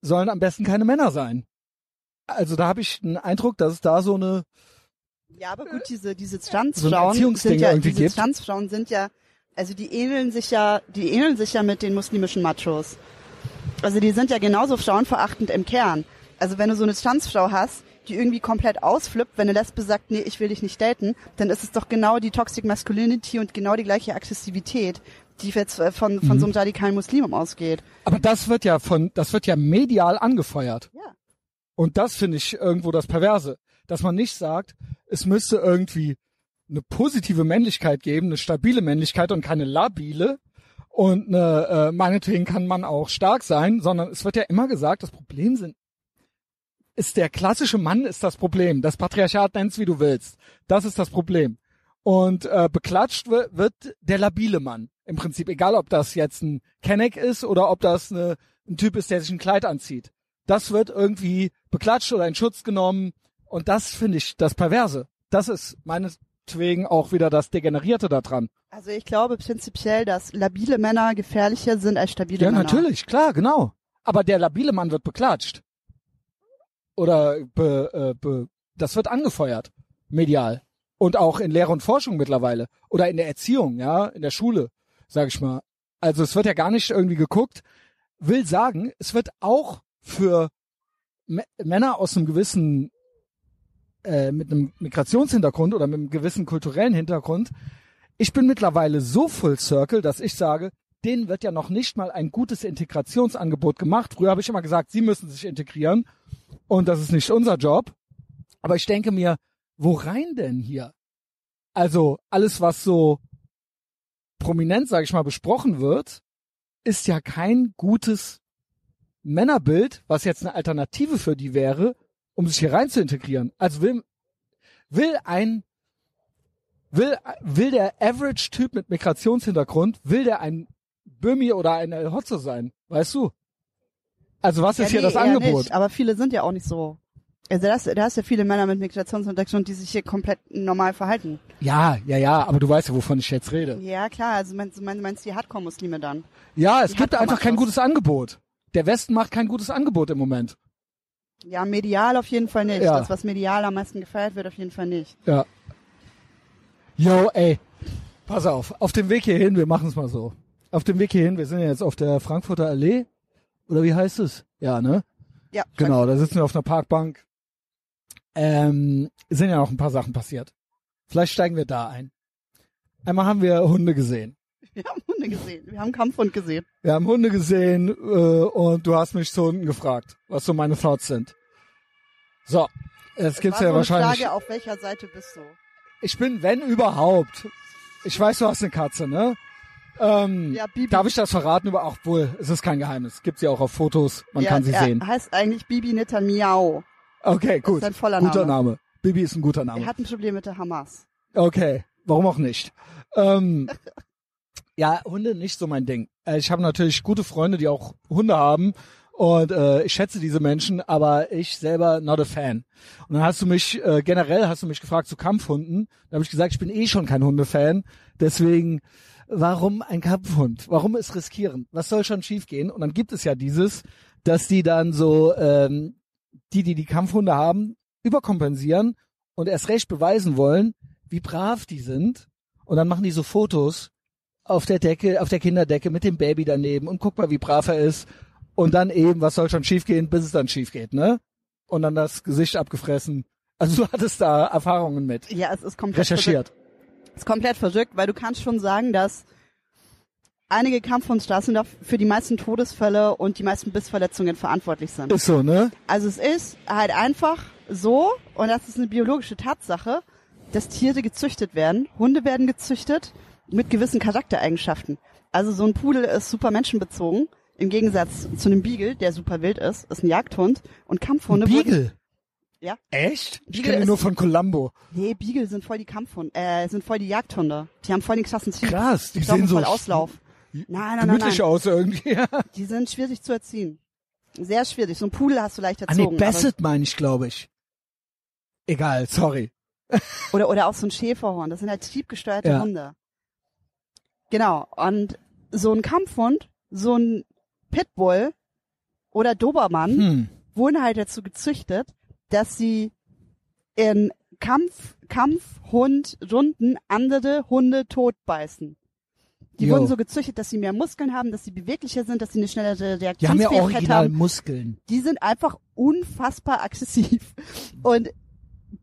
sollen am besten keine Männer sein. Also da habe ich einen Eindruck, dass es da so eine Ja, aber gut, diese, diese So Transfrauen Erziehungsding sind ja, diese gibt. Transfrauen sind ja, also die ähneln sich ja, die ähneln sich ja mit den muslimischen Machos. Also die sind ja genauso frauenverachtend im Kern. Also wenn du so eine Transfrau hast, die irgendwie komplett ausflippt, wenn eine Lesbe sagt, nee, ich will dich nicht daten, dann ist es doch genau die Toxic Masculinity und genau die gleiche Aggressivität, die jetzt äh, von, von Mhm. so einem radikalen Muslim ausgeht. Aber das wird ja von, das wird ja medial angefeuert. Ja. Und das finde ich irgendwo das Perverse. Dass man nicht sagt, es müsste irgendwie eine positive Männlichkeit geben, eine stabile Männlichkeit und keine labile. Und eine, äh, meinetwegen kann man auch stark sein, sondern es wird ja immer gesagt, das Problem sind, ist der klassische Mann ist das Problem. Das Patriarchat nenn's wie du willst. Das ist das Problem. Und äh, beklatscht wird, wird der labile Mann. Im Prinzip, egal ob das jetzt ein Kenneck ist oder ob das eine, ein Typ ist, der sich ein Kleid anzieht. Das wird irgendwie beklatscht oder in Schutz genommen. Und das finde ich das Perverse. Das ist meinetwegen auch wieder das Degenerierte daran. Also ich glaube prinzipiell, dass labile Männer gefährlicher sind als stabile Ja, Männer. natürlich, klar, genau. Aber der labile Mann wird beklatscht. Oder be, äh, be, das wird angefeuert, medial. Und auch in Lehre und Forschung mittlerweile. Oder in der Erziehung, ja, in der Schule, sag ich mal. Also es wird ja gar nicht irgendwie geguckt. Will sagen, es wird auch für M Männer aus einem gewissen, äh, mit einem Migrationshintergrund oder mit einem gewissen kulturellen Hintergrund, ich bin mittlerweile so full circle, dass ich sage, denen wird ja noch nicht mal ein gutes Integrationsangebot gemacht. Früher habe ich immer gesagt, sie müssen sich integrieren und das ist nicht unser Job. Aber ich denke mir, wo rein denn hier? Also alles, was so prominent, sage ich mal, besprochen wird, ist ja kein gutes Männerbild, was jetzt eine Alternative für die wäre, um sich hier rein zu integrieren. Also will, will ein will, will der Average-Typ mit Migrationshintergrund, will der ein Bömi oder ein El Hotzo sein? Weißt du? Also was ist hier nee, das Angebot? Nicht, aber viele sind ja auch nicht so. Also da hast, da hast ja viele Männer mit Migrationshintergrund, die sich hier komplett normal verhalten. Ja, ja, ja, aber du weißt ja, wovon ich jetzt rede. Ja, klar, also meinst du meinst, meinst die Hardcore-Muslime dann? Ja, es Die gibt einfach kein gutes Angebot. Der Westen macht kein gutes Angebot im Moment. Ja, medial auf jeden Fall nicht. Ja. Das, was medial am meisten gefeiert wird, auf jeden Fall nicht. Ja. Yo, ey, pass auf. Auf dem Weg hierhin, wir machen es mal so. Auf dem Weg hierhin, wir sind ja jetzt auf der Frankfurter Allee. Oder wie heißt es? Ja, ne? Ja, Genau, da sitzen wir auf einer Parkbank. Ähm, sind ja noch ein paar Sachen passiert. Vielleicht steigen wir da ein. Einmal haben wir Hunde gesehen. Wir haben Hunde gesehen. Wir haben Kampfhund gesehen. Wir haben Hunde gesehen äh, und du hast mich zu Hunden gefragt, was so meine Thoughts sind. So, es gibt's War ja so wahrscheinlich. Frage, auf welcher Seite bist du? Ich bin, wenn überhaupt. Ich weiß, du hast eine Katze, ne? Ähm, Ja, Bibi. darf ich das verraten? Über, auch wohl, es ist kein Geheimnis. Gibt sie auch auf Fotos, man ja, kann sie sehen. heißt eigentlich Bibi Netanyahu. Okay, gut. sein voller guter Name. Name. Bibi ist ein guter Er Name. hat ein Problem mit der Hamas. Okay, warum auch nicht? Ähm, <laughs> ja, Hunde nicht so mein Ding. Äh, ich habe natürlich gute Freunde, die auch Hunde haben und äh, ich schätze diese Menschen, aber ich selber not a fan. Und dann hast du mich äh, generell hast du mich gefragt zu Kampfhunden. Da habe ich gesagt, ich bin eh schon kein Hundefan, deswegen warum ein Kampfhund? Warum es riskieren? Was soll schon schiefgehen? Und dann gibt es ja dieses, dass die dann so ähm, die, die die Kampfhunde haben, überkompensieren und erst recht beweisen wollen, wie brav die sind. Und dann machen die so Fotos auf der Decke, auf der Kinderdecke mit dem Baby daneben und guck mal, wie brav er ist. Und dann eben, was soll schon schiefgehen, bis es dann schief geht, ne? Und dann das Gesicht abgefressen. Also du hattest da Erfahrungen mit. Ja, es ist komplett verrückt. Recherchiert. Es ist komplett verrückt, weil du kannst schon sagen, dass einige Kampfhundstraßen doch für die meisten Todesfälle und die meisten Bissverletzungen verantwortlich sind. Ist so, ne? Also es ist halt einfach so, und das ist eine biologische Tatsache, dass Tiere gezüchtet werden. Hunde werden gezüchtet mit gewissen Charaktereigenschaften. Also so ein Pudel ist super menschenbezogen, im Gegensatz zu einem Beagle, der super wild ist, ist ein Jagdhund. Und Kampfhunde wurden- Beagle. Ja. Echt? Ich Beagle kenne ihn ist- nur von Columbo. Nee, Beagle sind voll die Kampfhunde, äh, sind voll die Jagdhunde. Die haben voll den krassen Trieb. Krass, die Die sehen so voll Auslauf. Nein, nein, nein, gemütlich nein. aus irgendwie. Die sind schwierig zu erziehen. Sehr schwierig. So ein Pudel hast du leicht ah nee, erzogen. Basset meine ich, glaube ich. Egal, sorry. <laughs> Oder, oder auch so ein Schäferhorn. Das sind halt triebgesteuerte Ja. Hunde. Genau. Und so ein Kampfhund, so ein Pitbull oder Dobermann Hm. wurden halt dazu gezüchtet, dass sie in Kampf, Kampfhundrunden andere Hunde totbeißen. Die Jo. wurden so gezüchtet, dass sie mehr Muskeln haben, dass sie beweglicher sind, dass sie eine schnellere Die haben ja Reaktionsfähigkeit original haben. Muskeln. Die sind einfach unfassbar aggressiv. Und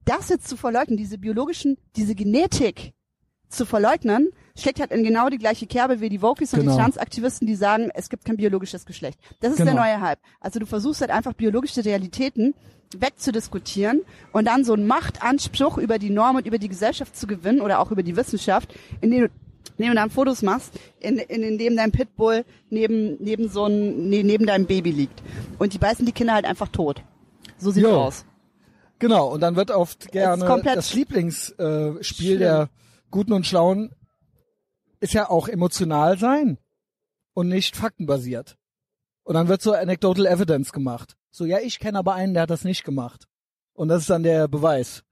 das jetzt zu verleugnen, diese biologischen, diese Genetik zu verleugnen, schlägt halt in genau die gleiche Kerbe wie die Wokis und Genau. die Transaktivisten, die sagen, es gibt kein biologisches Geschlecht. Das ist Genau. der neue Hype. Also du versuchst halt einfach biologische Realitäten wegzudiskutieren und dann so einen Machtanspruch über die Norm und über die Gesellschaft zu gewinnen oder auch über die Wissenschaft, indem du, indem du dann Fotos machst, in, in, in dem dein Pitbull neben, neben so ein, ne, neben deinem Baby liegt. Und die beißen die Kinder halt einfach tot. So sieht's Jo. aus. Genau, und dann wird oft gerne das Lieblingsspiel äh, der Guten und Schlauen ist ja auch emotional sein und nicht faktenbasiert. Und dann wird so anecdotal evidence gemacht. So, ja, ich kenne aber einen, der hat das nicht gemacht. Und das ist dann der Beweis.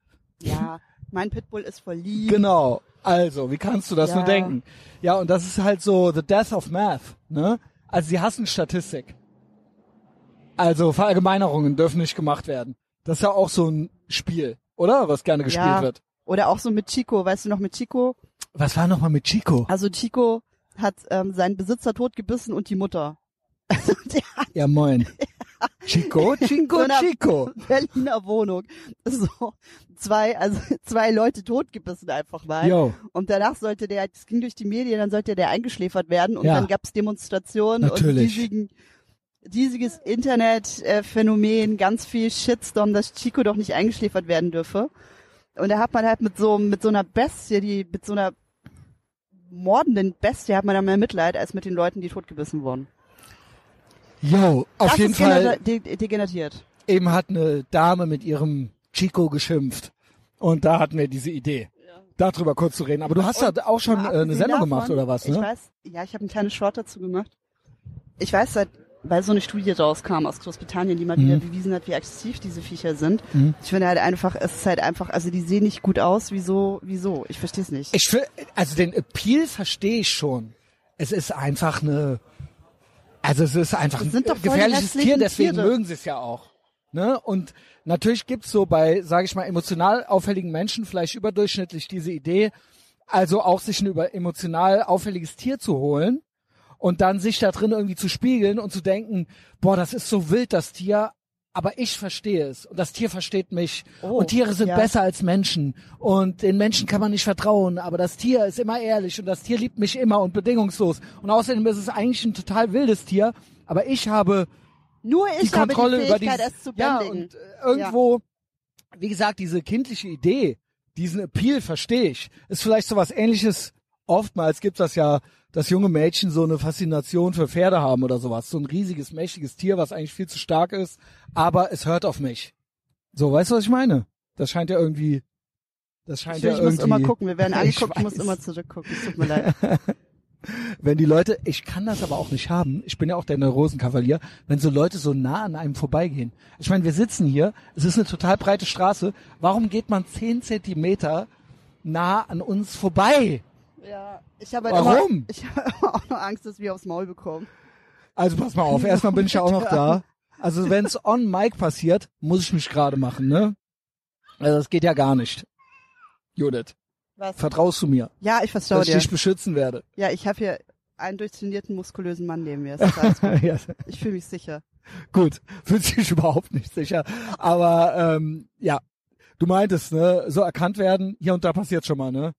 Ja, mein Pitbull ist voll lieb. Genau. Also, wie kannst du das Ja. nur denken? Ja, und das ist halt so the death of math, ne? Also, sie hassen Statistik. Also, Verallgemeinerungen dürfen nicht gemacht werden. Das ist ja auch so ein Spiel, oder? Was gerne gespielt Ja. wird. Oder auch so mit Chico, weißt du noch mit Chico? Was war nochmal mit Chico? Also Chico hat ähm, seinen Besitzer totgebissen und die Mutter. <laughs> Also Ja, moin. <laughs> Chico, <laughs> Chico, Chico. Berliner Wohnung so zwei, also <laughs> zwei Leute totgebissen einfach mal. Yo, Und danach sollte der, es ging durch die Medien, dann sollte der eingeschläfert werden und Ja. dann gab's Demonstrationen Natürlich. und riesigen, riesiges Internetphänomen, ganz viel Shitstorm, dass Chico doch nicht eingeschläfert werden dürfe. Und da hat man halt mit so, mit so einer Bestie, die, mit so einer mordenden Bestie hat man dann mehr Mitleid als mit den Leuten, die totgebissen wurden. Yo, auf das jeden Fall. de degeneriert. Eben hat eine Dame mit ihrem Chico geschimpft. Und da hatten wir diese Idee. Darüber kurz zu reden. Aber du hast da auch schon äh, eine Sendung davon, gemacht oder was, Ich ne? weiß, ja, ich habe ein kleines Short dazu gemacht. Ich weiß, seit, weil so eine Studie rauskam aus Großbritannien, die mal Mhm. wieder bewiesen hat, wie aggressiv diese Viecher sind. Mhm. Ich finde halt einfach, es ist halt einfach, also die sehen nicht gut aus. Wieso? Wieso? Ich verstehe es nicht. Ich will, also den Appeal verstehe ich schon. Es ist einfach eine, also es ist einfach ein gefährliches Tier, deswegen Tiere. mögen sie es ja auch. Ne? Und natürlich gibt's so bei, sage ich mal, emotional auffälligen Menschen vielleicht überdurchschnittlich diese Idee, also auch sich ein über emotional auffälliges Tier zu holen und dann sich da drin irgendwie zu spiegeln und zu denken, boah, das ist so wild, das Tier, aber ich verstehe es und das Tier versteht mich Oh, und Tiere sind ja. besser als Menschen und den Menschen kann man nicht vertrauen, aber das Tier ist immer ehrlich und das Tier liebt mich immer und bedingungslos und außerdem ist es eigentlich ein total wildes Tier, aber ich habe Nur die ich habe Kontrolle die über zu ja und äh, irgendwo, wie gesagt, diese kindliche Idee, diesen Appeal verstehe ich. Ist vielleicht so was Ähnliches. Oftmals gibt's das ja, dass junge Mädchen so eine Faszination für Pferde haben oder sowas. So ein riesiges, mächtiges Tier, was eigentlich viel zu stark ist, aber es hört auf mich. So, weißt du, was ich meine? Das scheint ja irgendwie, das scheint ich, ja ich irgendwie. muss immer gucken. Wir werden Ich <laughs> angeguckt, ich muss weiß. immer zurückgucken. Es tut mir leid. <laughs> wenn die Leute, ich kann das aber auch nicht haben, ich bin ja auch der Neurosenkavalier, wenn so Leute so nah an einem vorbeigehen. Ich meine, wir sitzen hier, es ist eine total breite Straße, warum geht man zehn Zentimeter nah an uns vorbei? Ja, ich habe halt Warum? Immer, ich <laughs> habe auch noch Angst, dass wir aufs Maul bekommen. Also pass mal auf, erstmal bin ich ja auch noch da. Also wenn es on Mic passiert, muss ich mich gerade machen, ne? Also das geht ja gar nicht. Judith, Was? vertraust du mir, Ja, ich vertraue dass ich dir. dich beschützen werde? Ja, ich habe hier einen durchtrainierten, muskulösen Mann neben mir. <laughs> Ja, Ich fühle mich sicher. Gut, fühlt sich <laughs> überhaupt nicht sicher. Aber ähm, ja, du meintest, ne, so erkannt werden, hier und da passiert schon mal, ne?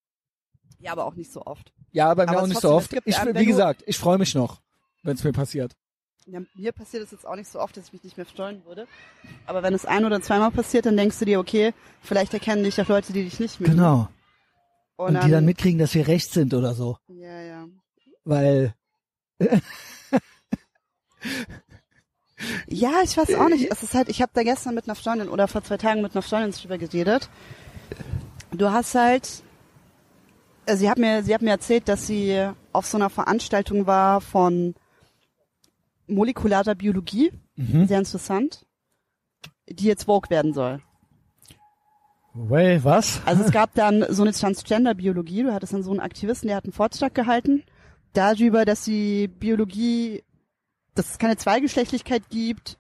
Ja, aber auch nicht so oft. Ja, bei mir Aber auch nicht so oft. Ich, wie gesagt, ich freue mich noch, wenn es mir passiert. Ja, mir passiert es jetzt auch nicht so oft, dass ich mich nicht mehr freuen würde. Aber wenn es ein oder zweimal passiert, dann denkst du dir, okay, vielleicht erkennen dich auch Leute, die dich nicht mögen. Genau. Und, Und die dann mitkriegen, dass wir recht sind oder so. Ja, ja. Weil, <laughs> Ja, ich weiß auch nicht. Es ist halt, ich habe da gestern mit einer Freundin oder vor zwei Tagen mit einer Freundin drüber geredet. Du hast halt, äh, sie hat mir, sie hat mir erzählt, dass sie auf so einer Veranstaltung war von molekularer Biologie, mhm. sehr interessant, die jetzt Vogue werden soll. well, was? Also es gab dann so eine Transgender-Biologie, du hattest dann so einen Aktivisten, der hat einen Vortrag gehalten, darüber, dass die Biologie, dass es keine Zweigeschlechtlichkeit gibt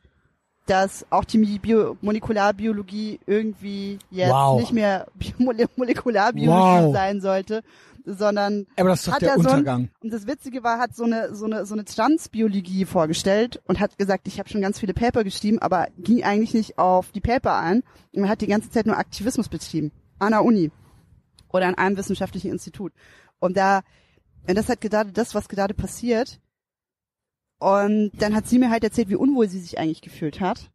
dass auch die Bio Molekularbiologie irgendwie jetzt Wow. nicht mehr Bio Mole Molekularbiologie Wow. sein sollte, sondern Aber das ist doch hat der er so ein- Untergang. und das Witzige war, hat so eine so eine so eine Transbiologie vorgestellt und hat gesagt, ich habe schon ganz viele Paper geschrieben, aber ging eigentlich nicht auf die Paper ein und hat die ganze Zeit nur Aktivismus betrieben an der Uni oder an einem wissenschaftlichen Institut. Und da und das hat gerade das, was gerade passiert. Und dann hat sie mir halt erzählt, wie unwohl sie sich eigentlich gefühlt hat,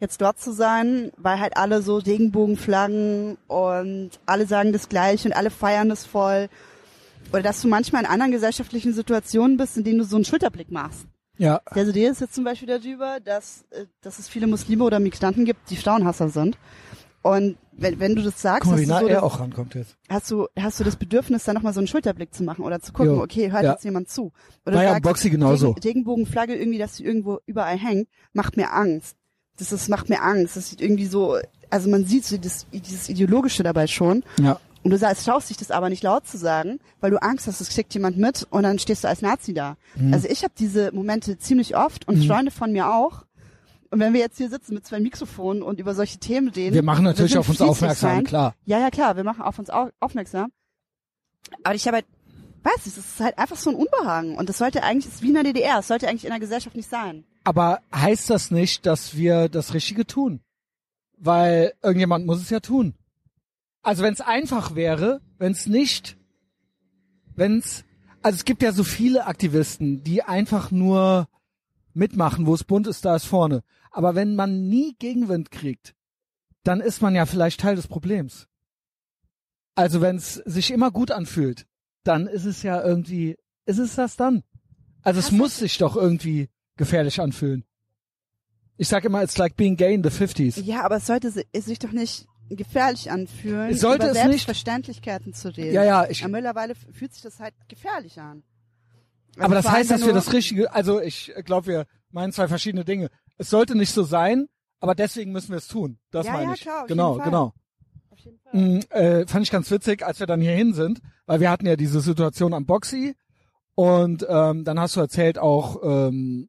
jetzt dort zu sein, weil halt alle so Regenbogenflaggen und alle sagen das Gleiche und alle feiern das voll. Oder dass du manchmal in anderen gesellschaftlichen Situationen bist, in denen du so einen Schulterblick machst. Ja. Der Idee ist jetzt zum Beispiel darüber, dass, äh, dass es viele Muslime oder Migranten gibt, die Frauenhasser sind. Und wenn, wenn du das sagst, mal, hast, du so das, auch rankommt jetzt. hast du hast du das Bedürfnis, da nochmal so einen Schulterblick zu machen oder zu gucken, Jo, okay, hört ja. jetzt jemand zu. Oder War ja du im Boxy genauso. Regen- Regenbogenflagge irgendwie, dass sie irgendwo überall hängt, macht mir Angst. Das ist, macht mir Angst. Das sieht irgendwie so, also man sieht so das, dieses Ideologische dabei schon. Ja. Und du sagst, schaust dich das aber nicht laut zu sagen, weil du Angst hast, es kriegt jemand mit und dann stehst du als Nazi da. Mhm. Also ich habe diese Momente ziemlich oft und Freunde von mir auch. Und wenn wir jetzt hier sitzen mit zwei Mikrofonen und über solche Themen reden. Wir machen natürlich sind auf uns aufmerksam, klar. Ja, ja, klar, wir machen auf uns au aufmerksam. Aber ich habe halt, weiß nicht, es ist halt einfach so ein Unbehagen. Und das sollte eigentlich, ist wie in der DDR, es sollte eigentlich in der Gesellschaft nicht sein. Aber heißt das nicht, dass wir das Richtige tun? Weil irgendjemand muss es ja tun. Also wenn es einfach wäre, wenn es nicht, wenn es, also es gibt ja so viele Aktivisten, die einfach nur mitmachen, wo es bunt ist, da ist vorne. Aber wenn man nie Gegenwind kriegt, dann ist man ja vielleicht Teil des Problems. Also wenn es sich immer gut anfühlt, dann ist es ja irgendwie, ist es das dann? Also es Hast muss sich doch irgendwie gefährlich anfühlen. Ich sag immer, it's like being gay in the 50s. Ja, aber es sollte sich doch nicht gefährlich anfühlen, sollte über es nicht. Selbstverständlichkeiten zu reden. Ja, ja, ich, Ja, mittlerweile fühlt sich das halt gefährlich an. Also aber das heißt, dass wir das Richtige, also ich glaube, wir meinen zwei verschiedene Dinge. Es sollte nicht so sein, aber deswegen müssen wir es tun. Das Ja, meine ja, ich. klar, auf genau, jeden Fall. genau. Auf jeden Fall. Mm, äh, fand ich ganz witzig, als wir dann hier hin sind, weil wir hatten ja diese Situation am Boxy und ähm, dann hast du erzählt auch, ähm,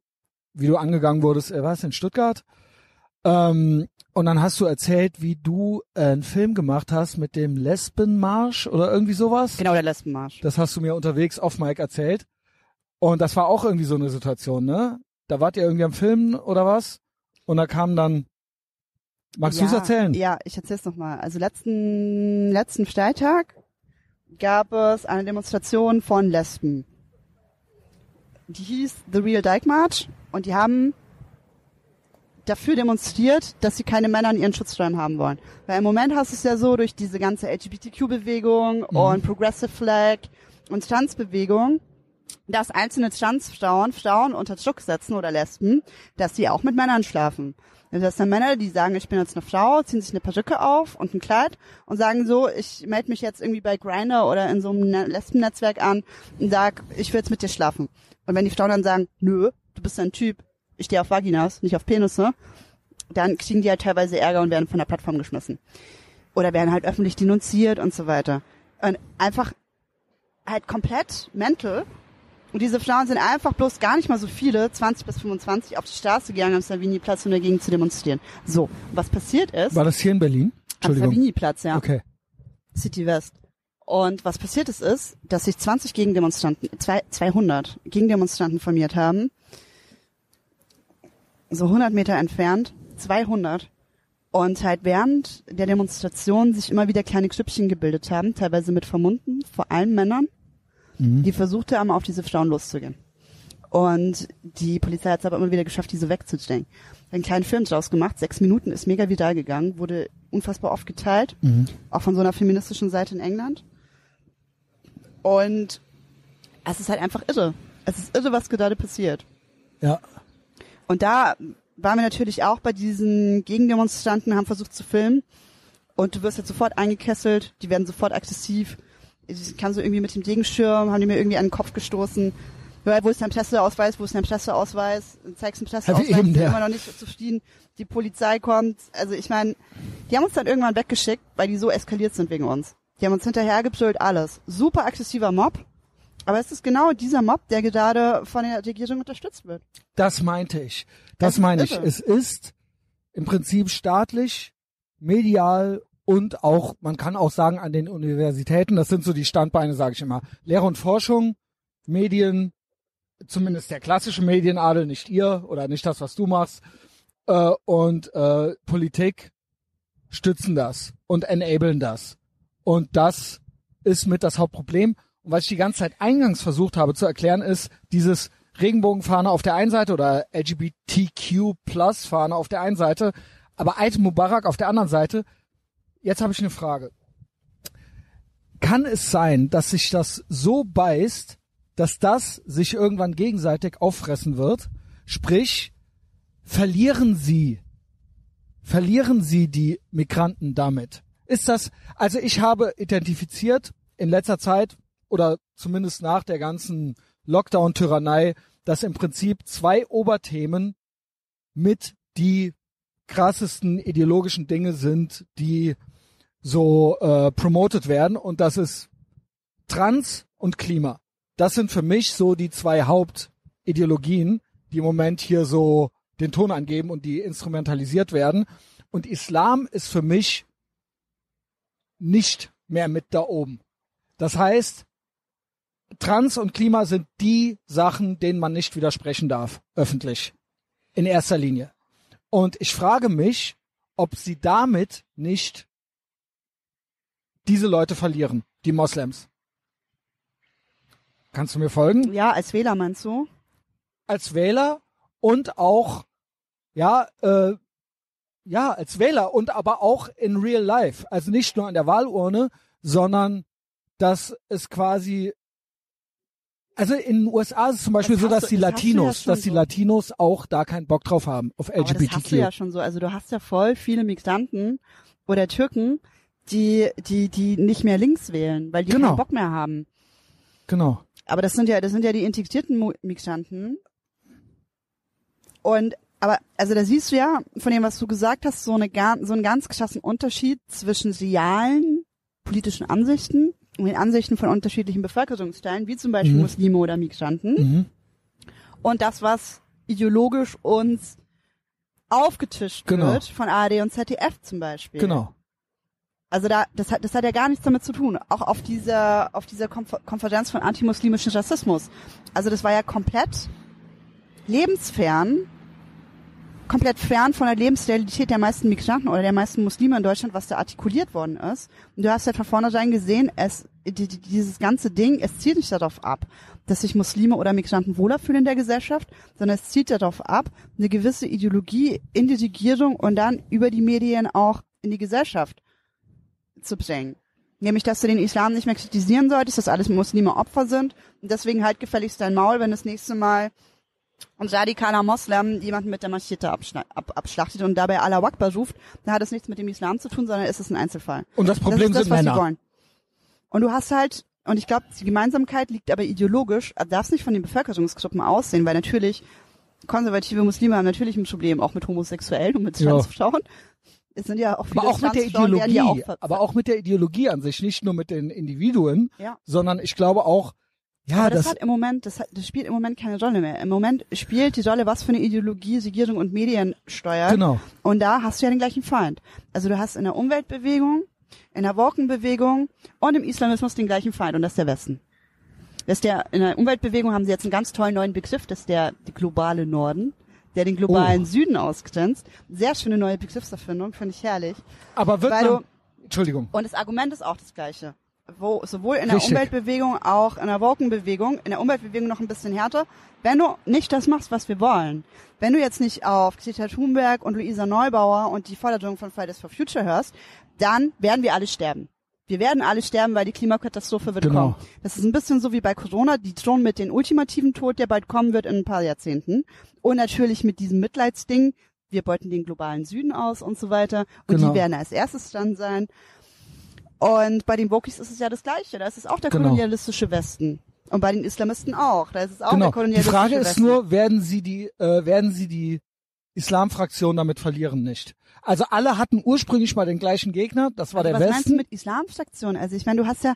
wie du angegangen wurdest, äh, was in Stuttgart? Ähm, und dann hast du erzählt, wie du äh, einen Film gemacht hast mit dem Lesbenmarsch oder irgendwie sowas. Genau, der Lesbenmarsch. Das hast du mir unterwegs auf Mike erzählt. Und das war auch irgendwie so eine Situation, ne? Da wart ihr irgendwie am Filmen oder was? Und da kam dann. Magst ja, du's erzählen? Ja, ich erzähl's nochmal. Also letzten, letzten Freitag gab es eine Demonstration von Lesben. Die hieß The Real Dyke March und die haben dafür demonstriert, dass sie keine Männer in ihren Schutzräumen haben wollen. Weil im Moment hast du es ja so durch diese ganze LGBTQ-Bewegung und Progressive Flag und Transbewegung, dass einzelne Transfrauen Frauen unter Druck setzen oder Lesben, dass sie auch mit Männern schlafen. Also das sind Männer, die sagen, ich bin jetzt eine Frau, ziehen sich eine Perücke auf und ein Kleid und sagen so, ich melde mich jetzt irgendwie bei Grindr oder in so einem Ne- Lesben-Netzwerk an und sag, ich will jetzt mit dir schlafen. Und wenn die Frauen dann sagen, nö, du bist ein Typ, ich stehe auf Vaginas, nicht auf Penisse, dann kriegen die halt teilweise Ärger und werden von der Plattform geschmissen. Oder werden halt öffentlich denunziert und so weiter. Und einfach halt komplett mental. Und diese Frauen sind einfach bloß gar nicht mal so viele, 20 bis 25, auf die Straße gegangen am Savini-Platz, um dagegen zu demonstrieren. So, was passiert ist, War das hier in Berlin? am Entschuldigung. Savini-Platz, ja, Okay. City West. Und was passiert ist, ist, dass sich 20 Gegendemonstranten, zwei, 200 Gegendemonstranten formiert haben, so 100 Meter entfernt, 200. Und halt während der Demonstration sich immer wieder kleine Grüppchen gebildet haben, teilweise mit Vermummten, vor allem Männern, Mhm. die versuchte haben, auf diese Frauen loszugehen. Und die Polizei hat es aber immer wieder geschafft, diese wegzudrängen. Einen kleinen Film draus gemacht, sechs Minuten, ist mega viral gegangen, wurde unfassbar oft geteilt, Mhm. auch von so einer feministischen Seite in England. Und es ist halt einfach irre. Es ist irre, was gerade passiert. Ja. Und da waren wir natürlich auch bei diesen Gegendemonstranten, haben versucht zu filmen. Und du wirst jetzt sofort eingekesselt, die werden sofort aggressiv. Ich kann so irgendwie mit dem Regenschirm, haben die mir irgendwie an den Kopf gestoßen. Ja, wo ist dein Presseausweis? Wo ist dein Presseausweis? Zeigst einen Presseausweis, eben, sind ja. immer noch nicht zufrieden. Die Polizei kommt. Also ich meine, die haben uns dann irgendwann weggeschickt, weil die so eskaliert sind wegen uns. Die haben uns hinterhergebrüllt, alles. Super aggressiver Mob. Aber es ist genau dieser Mob, der gerade von der Regierung unterstützt wird. Das meinte ich. Das Das meine ich. Es ist im Prinzip staatlich, medial und auch, man kann auch sagen, an den Universitäten, das sind so die Standbeine, sage ich immer. Lehre und Forschung, Medien, zumindest der klassische Medienadel, nicht ihr oder nicht das, was du machst, äh, und äh, Politik stützen das und enablen das. Und das ist mit das Hauptproblem. Und was ich die ganze Zeit eingangs versucht habe zu erklären, ist dieses Regenbogenfahne auf der einen Seite oder LGBTQ Plus Fahne auf der einen Seite, aber Eid Mubarak auf der anderen Seite. Jetzt habe ich eine Frage. Kann es sein, dass sich das so beißt, dass das sich irgendwann gegenseitig auffressen wird? Sprich, verlieren sie, verlieren sie die Migranten damit? Ist das, also ich habe identifiziert in letzter Zeit oder zumindest nach der ganzen Lockdown-Tyrannei, dass im Prinzip zwei Oberthemen mit die krassesten ideologischen Dinge sind, die so äh, promoted werden und das ist Trans und Klima. Das sind für mich so die zwei Hauptideologien, die im Moment hier so den Ton angeben und die instrumentalisiert werden. Und Islam ist für mich nicht mehr mit da oben. Das heißt, Trans und Klima sind die Sachen, denen man nicht widersprechen darf, öffentlich. In erster Linie. Und ich frage mich, ob sie damit nicht diese Leute verlieren, die Moslems. Kannst du mir folgen? Ja, als Wähler meinst du? Als Wähler und auch, ja, äh, ja, als Wähler und aber auch in real life. Also nicht nur an der Wahlurne, sondern dass es quasi also in den USA ist es zum Beispiel Das so, dass du- die das ja Latinos, schon dass die so. Latinos auch da keinen Bock drauf haben auf Aber das hast du LGBTQ. ja schon so. Also du hast ja voll viele Migranten oder Türken, die, die, die nicht mehr links wählen, weil die Genau. keinen Bock mehr haben. Genau. Aber das sind ja, das sind ja die integrierten Migranten. Und, aber, also da siehst du ja, von dem, was du gesagt hast, so eine, so einen ganz krassen Unterschied zwischen realen politischen Ansichten und den Ansichten von unterschiedlichen Bevölkerungsteilen, wie zum Beispiel Mhm. Muslime oder Migranten. Mhm. und das, was ideologisch uns aufgetischt Genau. wird von ARD und ZDF zum Beispiel. Genau. Also da, das hat, das hat ja gar nichts damit zu tun. Auch auf dieser, auf dieser Konfer Konferenz von antimuslimischen Rassismus. Also das war ja komplett lebensfern, komplett fern von der Lebensrealität der meisten Migranten oder der meisten Muslime in Deutschland, was da artikuliert worden ist. Und du hast halt von vornherein gesehen, es, die, die, dieses ganze Ding, es zielt nicht darauf ab, dass sich Muslime oder Migranten wohler fühlen in der Gesellschaft, sondern es zielt darauf ab, eine gewisse Ideologie in die Regierung und dann über die Medien auch in die Gesellschaft zu bringen. Nämlich, dass du den Islam nicht mehr kritisieren solltest, dass alles Muslime Opfer sind und deswegen halt gefälligst dein Maul, wenn das nächste Mal ein radikaler Moslem jemanden mit der Machete ab, abschlachtet und dabei Allah Akbar ruft, dann hat das nichts mit dem Islam zu tun, sondern ist es ein Einzelfall. Und das Problem das ist das, sind was Männer. sie wollen. Und du hast halt, und ich glaube, die Gemeinsamkeit liegt aber ideologisch, darf es nicht von den Bevölkerungsgruppen aussehen, weil natürlich konservative Muslime haben natürlich ein Problem, auch mit Homosexuellen und mit Ja. Es sind ja auch viele Aber auch mit der werden ja Ideologie, auch aber auch mit der Ideologie an sich, nicht nur mit den Individuen, Ja. sondern ich glaube auch, ja, Aber das, das, hat im Moment, das, hat, das spielt im Moment keine Rolle mehr. Im Moment spielt die Rolle, was für eine Ideologie Regierung und Medien steuert. genau, Und da hast du ja den gleichen Feind. Also du hast in der Umweltbewegung, in der Wokenbewegung und im Islamismus den gleichen Feind und das ist der Westen. Das ist der, in der Umweltbewegung haben sie jetzt einen ganz tollen neuen Begriff, das ist der die globale Norden, der den globalen Oh. Süden ausgrenzt. Sehr schöne neue Begriffserfindung, finde ich herrlich. aber wird man, du, Entschuldigung, und das Argument ist auch das gleiche. Wo, sowohl in der Richtig. Umweltbewegung, auch in der Wokenbewegung, in der Umweltbewegung noch ein bisschen härter, wenn du nicht das machst, was wir wollen. Wenn du jetzt nicht auf Greta Thunberg und Luisa Neubauer und die Forderung von Fridays for Future hörst, dann werden wir alle sterben. Wir werden alle sterben, weil die Klimakatastrophe wird Genau. kommen. Das ist ein bisschen so wie bei Corona, die drohen mit dem ultimativen Tod, der bald kommen wird in ein paar Jahrzehnten. Und natürlich mit diesem Mitleidsding, wir beuten den globalen Süden aus und so weiter. Und Genau. die werden als erstes dran sein. Und bei den Wokis ist es ja das Gleiche. Da ist es auch der Genau. kolonialistische Westen. Und bei den Islamisten auch. Da ist es auch genau. der Die kolonialistische Frage ist Westen. nur, werden sie die, äh, werden sie die Islamfraktion damit verlieren nicht? Also alle hatten ursprünglich mal den gleichen Gegner, das war Also der was meinst du Westen. mit Islamfraktion? Also ich meine, du hast ja,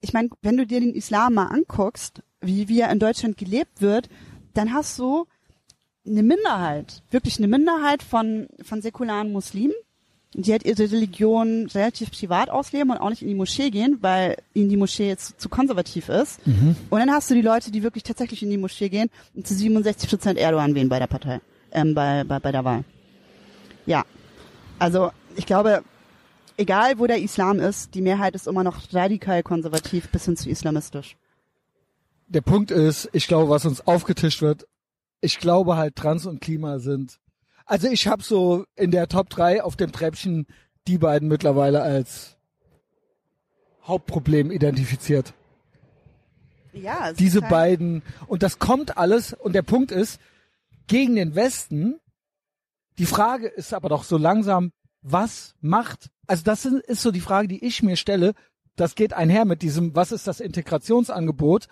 ich meine, wenn du dir den Islam mal anguckst, wie, wie er in Deutschland gelebt wird, dann hast du eine Minderheit, wirklich eine Minderheit von, von säkularen Muslimen, die halt ihre Religion relativ privat ausleben und auch nicht in die Moschee gehen, weil ihnen die Moschee jetzt zu konservativ ist. Und dann hast du die Leute, die wirklich tatsächlich in die Moschee gehen und zu 67 Prozent Erdogan wählen bei der Partei, ähm, bei, bei, bei der Wahl. Ja. Also, ich glaube, egal wo der Islam ist, die Mehrheit ist immer noch radikal konservativ bis hin zu islamistisch. Der Punkt ist, ich glaube, was uns aufgetischt wird, ich glaube halt Trans und Klima sind. Also ich habe so in der Top 3 auf dem Treppchen die beiden mittlerweile als Hauptproblem identifiziert. Ja, es Diese halt, beiden und das kommt alles und der Punkt ist gegen den Westen. Die Frage ist aber doch so langsam, was macht? Also das ist so die Frage, die ich mir stelle. Das geht einher mit diesem, was ist das Integrationsangebot?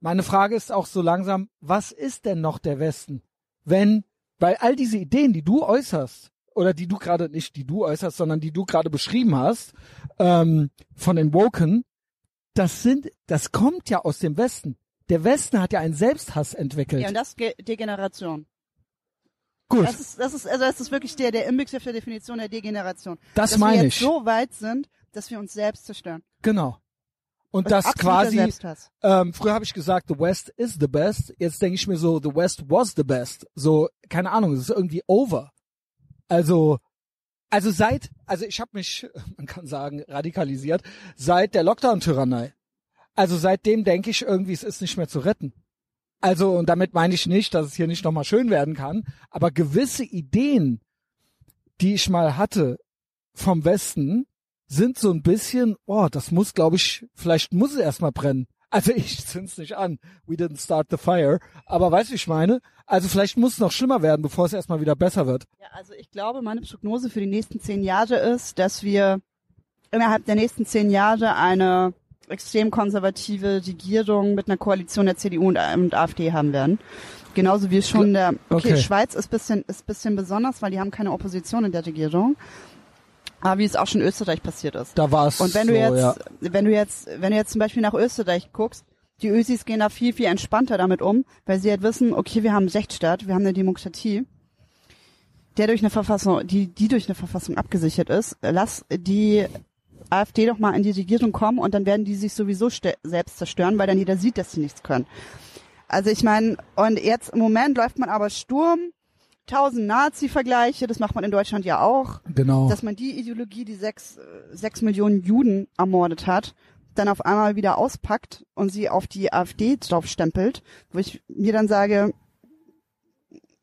Meine Frage ist auch so langsam, was ist denn noch der Westen? Wenn, weil all diese Ideen, die du äußerst, oder die du gerade nicht, die du äußerst, sondern die du gerade beschrieben hast, ähm, von den Woken, das sind, das kommt ja aus dem Westen. Der Westen hat ja einen Selbsthass entwickelt. Ja, und das Ge Degeneration. Gut, Das ist, das ist, also das ist wirklich der, der Inbegriff der Definition der Degeneration. das dass wir meine jetzt ich. so weit sind, dass wir uns selbst zerstören. Genau. Und Das das quasi, ähm, früher habe ich gesagt, the West is the best. Jetzt denke ich mir so, the West was the best. So, keine Ahnung, es ist irgendwie over. Also, also seit, also ich habe mich, <laughs> man kann sagen, radikalisiert, seit der Lockdown-Tyrannei. Also seitdem denke ich irgendwie, es ist nicht mehr zu retten. Also, und damit meine ich nicht, dass es hier nicht nochmal schön werden kann, aber gewisse Ideen, die ich mal hatte vom Westen, sind so ein bisschen, oh, das muss, glaube ich, vielleicht muss es erstmal brennen. Also <laughs> ich zünd's nicht an. We didn't start the fire. Aber weißt du, ich meine? Also vielleicht muss es noch schlimmer werden, bevor es erstmal wieder besser wird. Ja, also ich glaube, meine Prognose für die nächsten zehn Jahre ist, dass wir innerhalb der nächsten zehn Jahre eine extrem konservative Regierung mit einer Koalition der CDU und, und AfD haben werden. Genauso wie es schon der, okay, Okay. Schweiz ist bisschen, ist bisschen besonders, weil die haben keine Opposition in der Regierung. Aber wie es auch schon in Österreich passiert ist. Da war es Und wenn du so, jetzt, ja. wenn du jetzt, wenn du jetzt zum Beispiel nach Österreich guckst, die Ösis gehen da viel, viel entspannter damit um, weil sie halt wissen, okay, wir haben einen Rechtsstaat, wir haben eine Demokratie, der durch eine Verfassung, die, die durch eine Verfassung abgesichert ist. Lass die AfD doch mal in die Regierung kommen und dann werden die sich sowieso selbst zerstören, weil dann jeder sieht, dass sie nichts können. Also ich meine, und jetzt im Moment läuft man aber Sturm, tausend Nazi-Vergleiche, das macht man in Deutschland ja auch Genau. dass man die Ideologie, die sechs, sechs Millionen Juden ermordet hat, dann auf einmal wieder auspackt und sie auf die AfD draufstempelt, wo ich mir dann sage,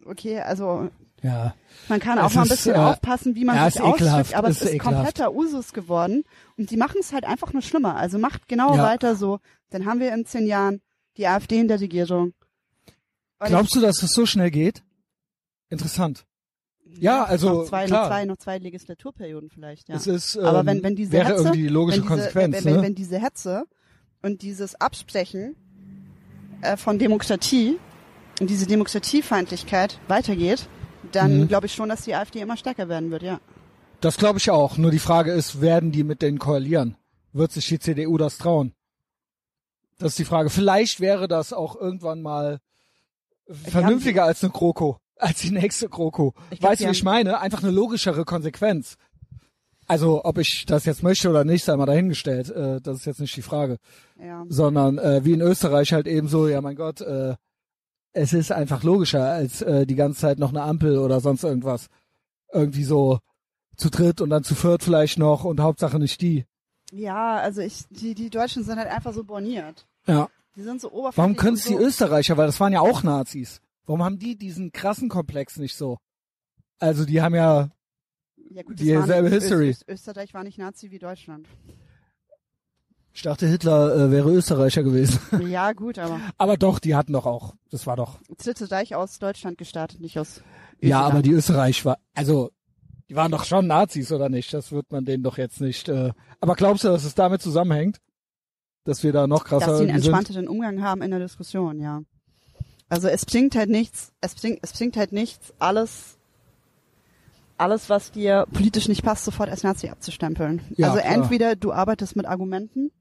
okay, also ja. man kann Es auch mal ein ist, bisschen äh, aufpassen, wie man ja, sich ist ausdrückt, aber ist es ist ekelhaft. kompletter Usus geworden und die machen es halt einfach nur schlimmer. Also macht genau Ja. weiter so, dann haben wir in zehn Jahren die AfD in der Regierung. Und Glaubst du, dass es so schnell geht? Interessant. Ja, also, noch zwei, klar. noch zwei, noch zwei Legislaturperioden vielleicht, ja. Es ist, ähm, Aber wenn, wenn diese wäre Hetze, irgendwie die logische wenn diese, Konsequenz, wenn, wenn, ne? wenn diese Hetze und dieses Absprechen äh, von Demokratie und diese Demokratiefeindlichkeit weitergeht, dann Mhm. glaube ich schon, dass die AfD immer stärker werden wird, ja. Das glaube ich auch. Nur die Frage ist, werden die mit denen koalieren? Wird sich die CDU das trauen? Das ist die Frage. Vielleicht wäre das auch irgendwann mal vernünftiger als eine Kroko, als die nächste Kroko. Ich glaub, weißt du, wie ich meine? Einfach eine logischere Konsequenz. Also, ob ich das jetzt möchte oder nicht, sei mal dahingestellt. Äh, das ist jetzt nicht die Frage. ja. Sondern äh, wie in Österreich halt eben so, ja mein Gott, äh, es ist einfach logischer, als äh, die ganze Zeit noch eine Ampel oder sonst irgendwas. Irgendwie so zu dritt und dann zu viert vielleicht noch und Hauptsache nicht die. Ja, also ich, die, die Deutschen sind halt einfach so borniert. Ja. Die sind so oberflächlich. Warum können es und die so, Österreicher, weil das waren ja auch Nazis. Warum haben die diesen krassen Komplex nicht so? Also die haben ja, ja, gut, das die war selbe nicht, History. Öst, Österreich war nicht Nazi wie Deutschland. Ich dachte Hitler äh, wäre Österreicher gewesen. <laughs> ja, gut, aber aber doch, die hatten doch auch, das war doch. Dritte Reich aus Deutschland gestartet, nicht aus Ja, Österreich. aber die Österreich war, also die waren doch schon Nazis oder nicht? Das wird man denen doch jetzt nicht. Äh, aber glaubst du, dass es damit zusammenhängt, dass wir da noch krasser dass sie einen entspannteren Umgang haben in der Diskussion, ja. Also es bringt halt nichts, es bringt, es bringt halt nichts, alles, alles, was dir politisch nicht passt, sofort als Nazi abzustempeln. Ja, also klar. entweder du arbeitest mit Argumenten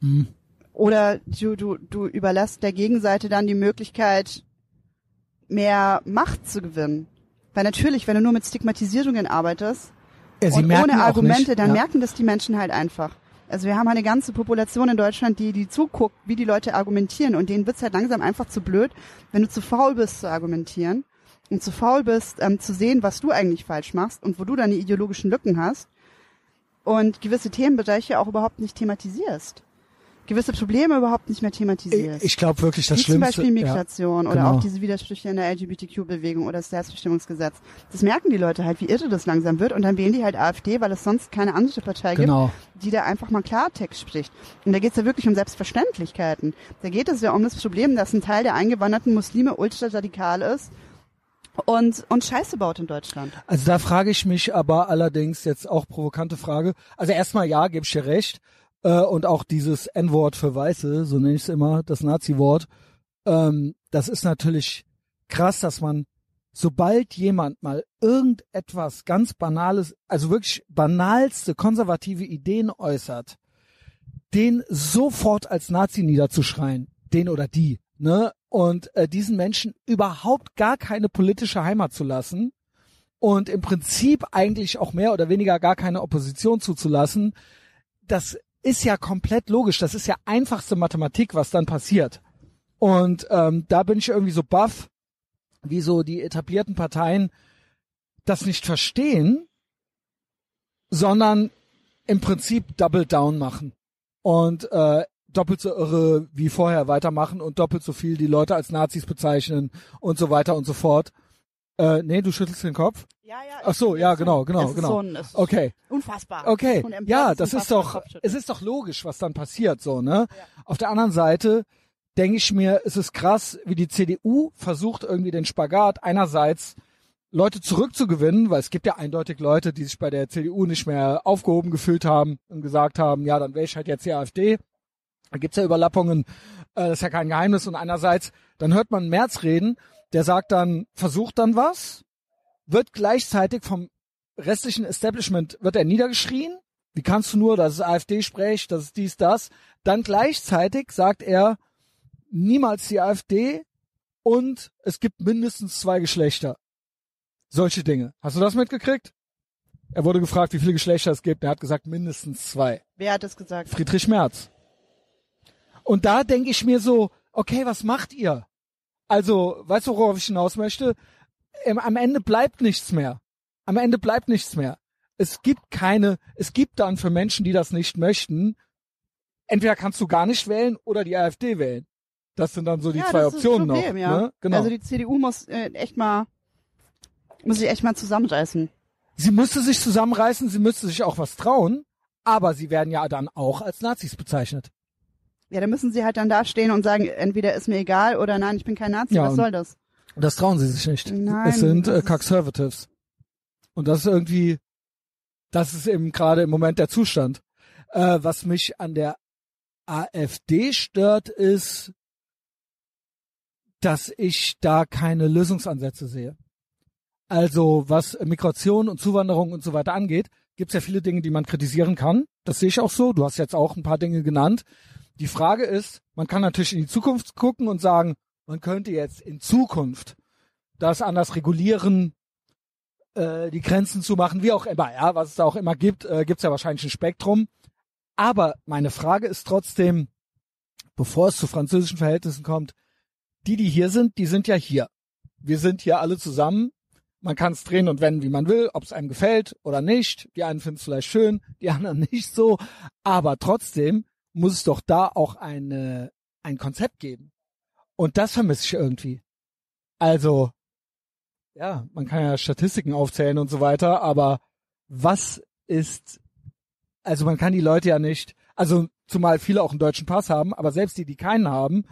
Mhm. oder du, du, du überlässt der Gegenseite dann die Möglichkeit, mehr Macht zu gewinnen. Weil natürlich, wenn du nur mit Stigmatisierungen arbeitest Ja, und ohne Argumente, nicht, dann ja. merken das die Menschen halt einfach. Also wir haben eine ganze Population in Deutschland, die, die zuguckt, wie die Leute argumentieren und denen wird's halt langsam einfach zu blöd, wenn du zu faul bist zu argumentieren und zu faul bist, ähm, zu sehen, was du eigentlich falsch machst und wo du deine ideologischen Lücken hast und gewisse Themenbereiche auch überhaupt nicht thematisierst. Gewisse Probleme überhaupt nicht mehr thematisierst. Ich glaube wirklich, das Wie zum Schlimmste. Beispiel ja. Migration oder genau. auch diese Widersprüche in der LGBTQ-Bewegung oder das Selbstbestimmungsgesetz. Das merken die Leute halt, wie irre das langsam wird und dann wählen die halt AfD, weil es sonst keine andere Partei Genau. gibt, die da einfach mal Klartext spricht. Und da geht es ja wirklich um Selbstverständlichkeiten. Da geht es ja um das Problem, dass ein Teil der eingewanderten Muslime ultraradikal ist und, und Scheiße baut in Deutschland. Also da frage ich mich aber allerdings jetzt auch provokante Frage. Also erstmal ja, gebe ich dir recht. Äh, und auch dieses N-Wort für Weiße, so nenne ich es immer, das Nazi-Wort, ähm, das ist natürlich krass, dass man, sobald jemand mal irgendetwas ganz Banales, also wirklich banalste konservative Ideen äußert, den sofort als Nazi niederzuschreien, den oder die, ne? Und äh, diesen Menschen überhaupt gar keine politische Heimat zu lassen und im Prinzip eigentlich auch mehr oder weniger gar keine Opposition zuzulassen, das ist ja komplett logisch. Das ist ja einfachste Mathematik, was dann passiert. Und ähm, da bin ich irgendwie so baff, wie so die etablierten Parteien das nicht verstehen, sondern im Prinzip Double Down machen und äh, doppelt so irre wie vorher weitermachen und doppelt so viel die Leute als Nazis bezeichnen und so weiter und so fort. Äh, nee, du schüttelst den Kopf. Ja, ja. Ach so, ja, genau, genau, genau. So ein, Okay. Unfassbar. Okay, ja, das ist doch, es ist doch logisch, was dann passiert, so, ne? Auf der anderen Seite denke ich mir, es ist krass, wie die CDU versucht irgendwie den Spagat einerseits Leute zurückzugewinnen, weil es gibt ja eindeutig Leute, die sich bei der CDU nicht mehr aufgehoben gefühlt haben und gesagt haben, ja, dann wäre ich halt jetzt die AfD. Da gibt's ja Überlappungen, äh, das ist ja kein Geheimnis. Und einerseits, dann hört man Merz reden, der sagt dann, versucht dann was, wird gleichzeitig vom restlichen Establishment, wird er niedergeschrien. Wie kannst du nur, das ist AfD-Sprech, das ist dies, das. Dann gleichzeitig sagt er, niemals die AfD und es gibt mindestens zwei Geschlechter. Solche Dinge. Hast du das mitgekriegt? Er wurde gefragt, wie viele Geschlechter es gibt. Er hat gesagt, mindestens zwei. Wer hat das gesagt? Friedrich Merz. Und da denke ich mir so, okay, was macht ihr? Also, weißt du, worauf ich hinaus möchte? Ähm, am Ende bleibt nichts mehr. Am Ende bleibt nichts mehr. Es gibt keine, es gibt dann für Menschen, die das nicht möchten, entweder kannst du gar nicht wählen oder die AfD wählen. Das sind dann so die ja, zwei Optionen Problem, noch. Ja. Ne? Genau. Also die CDU muss äh, echt mal, muss sich echt mal zusammenreißen. sie müsste sich zusammenreißen, sie müsste sich auch was trauen, aber sie werden ja dann auch als Nazis bezeichnet. Ja, da müssen sie halt dann da stehen und sagen, entweder ist mir egal oder nein, ich bin kein Nazi, Ja, was soll das? Und das trauen sie sich nicht. Nein, es sind äh, Conservatives. Und das ist irgendwie, das ist eben gerade im Moment der Zustand. Äh, was mich an der AfD stört, ist, dass ich da keine Lösungsansätze sehe. Also was Migration und Zuwanderung und so weiter angeht, gibt es ja viele Dinge, die man kritisieren kann. Das sehe ich auch so. Du hast jetzt auch ein paar Dinge genannt. Die Frage ist, man kann natürlich in die Zukunft gucken und sagen, man könnte jetzt in Zukunft das anders regulieren, äh, die Grenzen zu machen, wie auch immer, ja, was es da auch immer gibt, äh, gibt es ja wahrscheinlich ein Spektrum. Aber meine Frage ist trotzdem, bevor es zu französischen Verhältnissen kommt, die, die hier sind, die sind ja hier. Wir sind hier alle zusammen. Man kann es drehen und wenden, wie man will, ob es einem gefällt oder nicht. Die einen finden es vielleicht schön, die anderen <laughs> nicht so. Aber trotzdem muss es doch da auch eine, ein Konzept geben. Und das vermisse ich irgendwie. Also, ja, man kann ja Statistiken aufzählen und so weiter, aber was ist, also man kann die Leute ja nicht, also zumal viele auch einen deutschen Pass haben, aber selbst die, die keinen haben,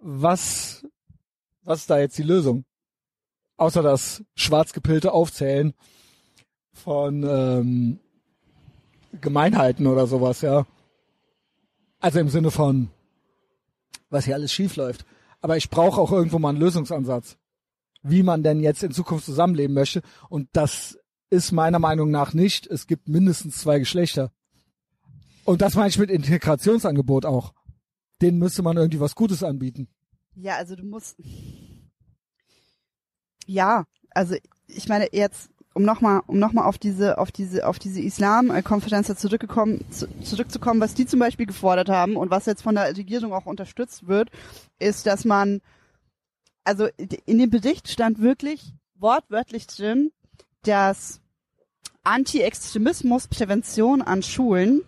was, was ist da jetzt die Lösung? Außer das schwarzgepillte Aufzählen von ähm, Gemeinheiten oder sowas, ja. Also im Sinne von, was hier alles schief läuft. Aber ich brauche auch irgendwo mal einen Lösungsansatz, wie man denn jetzt in Zukunft zusammenleben möchte. Und das ist meiner Meinung nach nicht. Es gibt mindestens zwei Geschlechter. Und das meine ich mit Integrationsangebot auch. Denen müsste man irgendwie was Gutes anbieten. Ja, also du musst, Ja, also ich meine jetzt, um nochmal, um noch mal auf diese, auf diese, auf diese Islam-Konferenz zurückgekommen, zu, zurückzukommen, was die zum Beispiel gefordert haben und was jetzt von der Regierung auch unterstützt wird, ist, dass man, also in dem Bericht stand wirklich wortwörtlich drin, dass Anti-Extremismus-Prävention an Schulen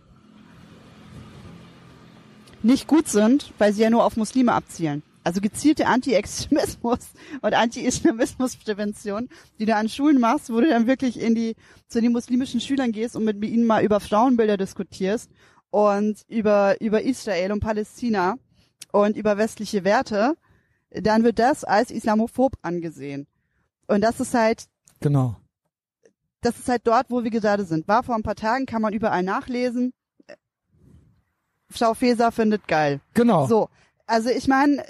nicht gut sind, weil sie ja nur auf Muslime abzielen. Also gezielte Anti-Extremismus <laughs> und Anti-Islamismus-Prävention, die du an Schulen machst, wo du dann wirklich in die, zu den muslimischen Schülern gehst und mit ihnen mal über Frauenbilder diskutierst und über, über Israel und Palästina und über westliche Werte, dann wird das als islamophob angesehen. Und das ist halt. Genau. Das ist halt dort, wo wir gerade sind. War vor ein paar Tagen, kann man überall nachlesen. Frau Feser findet geil. Genau. So. Also ich meine,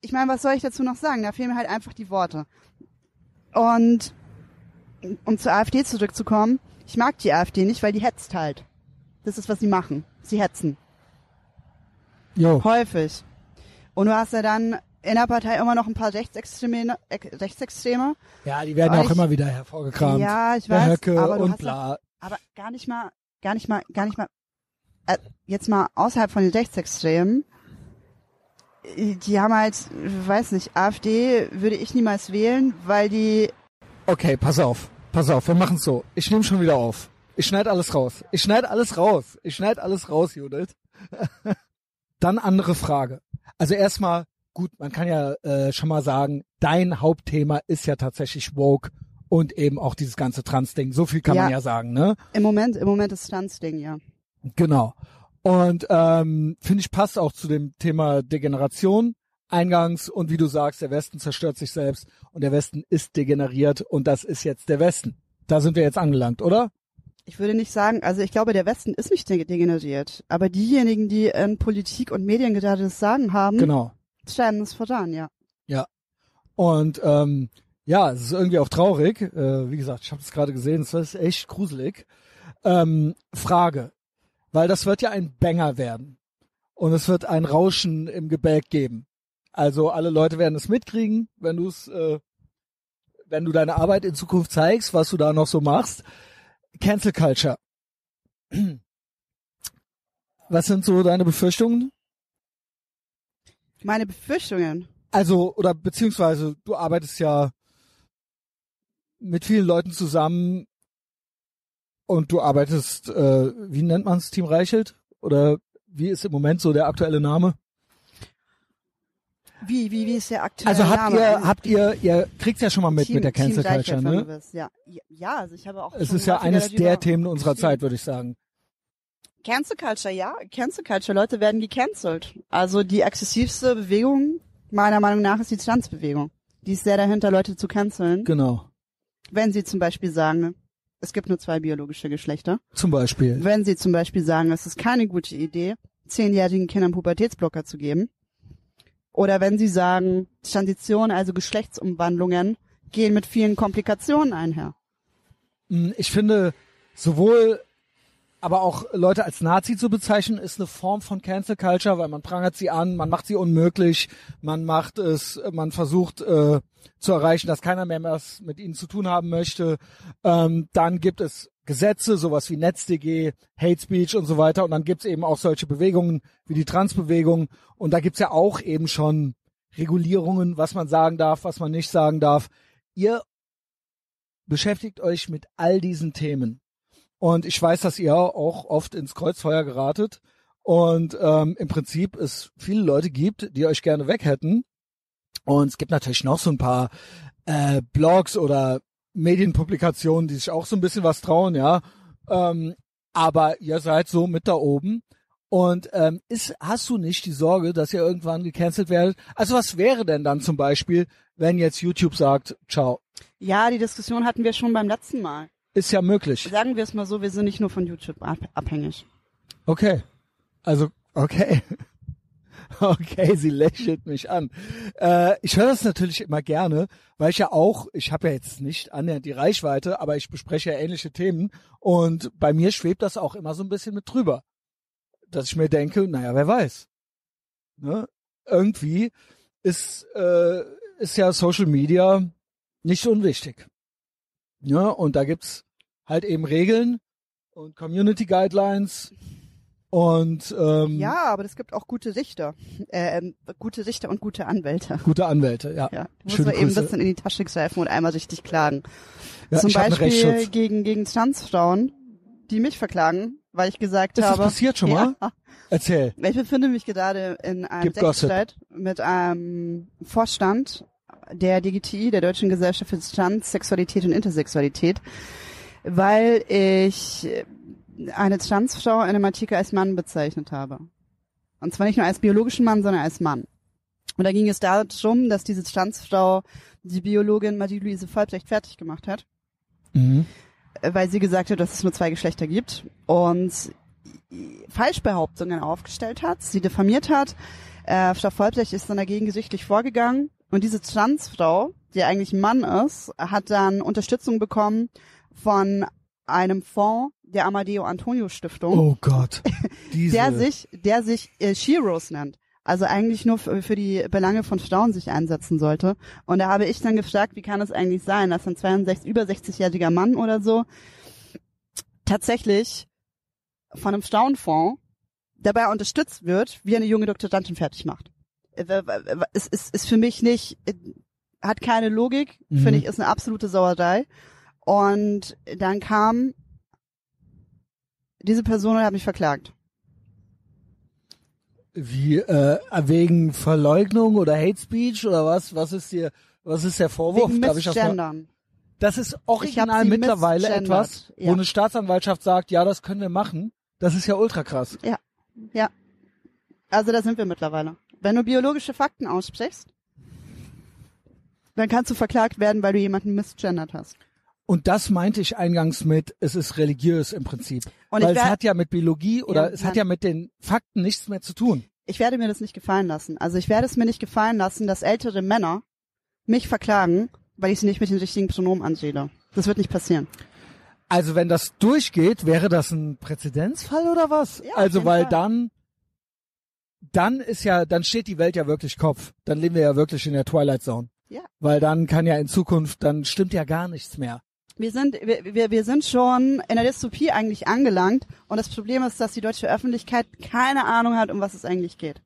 ich meine, was soll ich dazu noch sagen? Da fehlen mir halt einfach die Worte. Und um zur AfD zurückzukommen, ich mag die AfD nicht, weil die hetzt halt. Das ist, was sie machen. Sie hetzen. Jo. Häufig. Und du hast ja dann in der Partei immer noch ein paar Rechtsextreme. Rechtsextreme. Ja, die werden ja auch ich, immer wieder hervorgekramt. Ja, ich weiß. Höcke aber und bla. Ja, aber gar nicht mal, gar nicht mal, gar nicht mal. Äh, jetzt mal außerhalb von den Rechtsextremen. Die haben halt, weiß nicht, AfD würde ich niemals wählen, weil die. Okay, pass auf, pass auf, wir machen's so. Ich nehme schon wieder auf. Ich schneide alles raus. Ich schneide alles raus. Ich schneide alles raus, Judith. <laughs> Dann andere Frage. Also erstmal, gut, man kann ja äh, schon mal sagen, dein Hauptthema ist ja tatsächlich woke und eben auch dieses ganze Trans-Ding. So viel kann ja, man ja sagen, ne? Im Moment, im Moment ist Trans-Ding, ja. Genau. Und ähm, finde ich passt auch zu dem Thema Degeneration eingangs und wie du sagst, der Westen zerstört sich selbst und der Westen ist degeneriert und das ist jetzt der Westen. Da sind wir jetzt angelangt, oder? Ich würde nicht sagen, also ich glaube, der Westen ist nicht degeneriert, aber diejenigen, die in Politik und Medien gerade das Sagen haben, genau scheinen es voran, ja. Ja. Und ähm, ja, es ist irgendwie auch traurig. Äh, wie gesagt, ich habe es gerade gesehen, es ist echt gruselig. Ähm, Frage, weil das wird ja ein Banger werden. Und es wird ein Rauschen im Gebälk geben. Also alle Leute werden es mitkriegen, wenn du es, äh, wenn du deine Arbeit in Zukunft zeigst, was du da noch so machst. Cancel Culture. <clears throat> Was sind so deine Befürchtungen? Meine Befürchtungen. Also, oder beziehungsweise du arbeitest ja mit vielen Leuten zusammen und du arbeitest, äh, wie nennt man's, Team Reichelt? Oder wie ist im Moment so der aktuelle Name? Wie, wie, wie ist der aktuelle also habt Name? ihr, habt ihr, ihr kriegt's ja schon mal mit Team, mit der Cancel Culture, ne? Ja. ja, also ich habe auch. Es ist ja eines der Themen unserer Zeit, würde ich sagen. Cancel Culture, ja. Cancel Culture, Leute werden gecancelt. Also die exzessivste Bewegung, meiner Meinung nach, ist die Transbewegung. Die ist sehr dahinter, Leute zu canceln. Genau. Wenn sie zum Beispiel sagen, es gibt nur zwei biologische Geschlechter. Zum Beispiel. Wenn sie zum Beispiel sagen, es ist keine gute Idee, zehnjährigen Kindern Pubertätsblocker zu geben. Oder wenn sie sagen, Transition, also Geschlechtsumwandlungen, gehen mit vielen Komplikationen einher. Hm, ich finde, sowohl aber auch Leute als Nazi zu bezeichnen, ist eine Form von Cancel Culture, weil man prangert sie an, man macht sie unmöglich, man macht es, man versucht äh, zu erreichen, dass keiner mehr was mit ihnen zu tun haben möchte. Ähm, dann gibt es Gesetze, sowas wie NetzDG, Hate Speech und so weiter. Und dann gibt's eben auch solche Bewegungen wie die Transbewegung. Und da gibt's ja auch eben schon Regulierungen, was man sagen darf, was man nicht sagen darf. Ihr beschäftigt euch mit all diesen Themen. Und ich weiß, dass ihr auch oft ins Kreuzfeuer geratet und ähm, im Prinzip es viele Leute gibt, die euch gerne weg hätten. Und es gibt natürlich noch so ein paar äh, Blogs oder Medienpublikationen, die sich auch so ein bisschen was trauen, ja. Ähm, aber ihr seid so mit da oben. Und ähm, ist, hast du nicht die Sorge, dass ihr irgendwann gecancelt werdet? Also was wäre denn dann zum Beispiel, wenn jetzt YouTube sagt, ciao? Ja, die Diskussion hatten wir schon beim letzten Mal. Ist ja möglich. Sagen wir es mal so, wir sind nicht nur von YouTube abhängig. Okay. Also, okay. <laughs> Okay, sie lächelt mich an. Äh, ich höre das natürlich immer gerne, weil ich ja auch, ich habe ja jetzt nicht annähernd die Reichweite, aber ich bespreche ja ähnliche Themen und bei mir schwebt das auch immer so ein bisschen mit drüber. Dass ich mir denke, naja, wer weiß. Ne? Irgendwie ist, äh, ist ja Social Media nicht unwichtig. Ja, und da gibt's halt eben Regeln und Community Guidelines und ähm, Ja, aber es gibt auch gute Richter. Äh, ähm, gute Richter und gute Anwälte. gute Anwälte, ja. Ja, muss man eben ein bisschen in die Tasche greifen und einmal richtig klagen. Ja, Zum Beispiel gegen, gegen Transfrauen, die mich verklagen, weil ich gesagt Ist das habe. passiert schon mal? Ja. Erzähl. Ich befinde mich gerade in einem. Rechtsstreit mit einem Vorstand der DGTI, der Deutschen Gesellschaft für Trans, Sexualität und Intersexualität, weil ich eine Transfrau in einem Artikel als Mann bezeichnet habe. Und zwar nicht nur als biologischen Mann, sondern als Mann. Und da ging es darum, dass diese Transfrau die Biologin Marie-Louise Vollbrecht fertig gemacht hat Mhm. weil sie gesagt hat, dass es nur zwei Geschlechter gibt und Falschbehauptungen aufgestellt hat, sie diffamiert hat. Äh, Frau Vollblech ist dann dagegen gesichtlich vorgegangen und diese Transfrau, die eigentlich ein Mann ist, hat dann Unterstützung bekommen von einem Fonds der Amadeo Antonio Stiftung, Oh Gott. <laughs> Diese. der sich, der sich äh, Sheroes nennt. Also eigentlich nur für, die Belange von Frauen sich einsetzen sollte. Und da habe ich dann gefragt, wie kann es eigentlich sein, dass ein 62, über 60-jähriger Mann oder so tatsächlich von einem Frauenfonds dabei unterstützt wird, wie eine junge Doktorandin fertig macht. Äh, Es ist, ist für mich nicht, äh, hat keine Logik, Mhm. finde ich, ist eine absolute Sauerei. Und dann kam diese Person und hat mich verklagt. Wie äh, wegen Verleugnung oder Hate Speech oder was? Was ist dir was ist der Vorwurf? Wegen Darf ich das mal? Das ist original mittlerweile etwas, ja. wo eine Staatsanwaltschaft sagt, ja, das können wir machen. Das ist ja ultra krass. Ja. Also da sind wir mittlerweile. Wenn du biologische Fakten aussprichst, dann kannst du verklagt werden, weil du jemanden misgendert hast. Und das meinte ich eingangs mit, es ist religiös im Prinzip. Und Weil es hat ja mit Biologie oder Ja, es hat ja mit den Fakten nichts mehr zu tun. ich werde mir das nicht gefallen lassen. Also ich werde es mir nicht gefallen lassen, dass ältere Männer mich verklagen, weil ich sie nicht mit den richtigen Pronomen anrede. Das wird nicht passieren. Also wenn das durchgeht, wäre das ein Präzedenzfall oder was? Ja, also weil Fall. dann dann ist ja dann steht die Welt ja wirklich Kopf. Dann leben wir ja wirklich in der Twilight Zone. Ja. Weil dann kann ja in Zukunft dann stimmt ja gar nichts mehr. Wir sind, wir, wir, sind schon in der Dystopie eigentlich angelangt und das Problem ist, dass die deutsche Öffentlichkeit keine Ahnung hat, um was es eigentlich geht.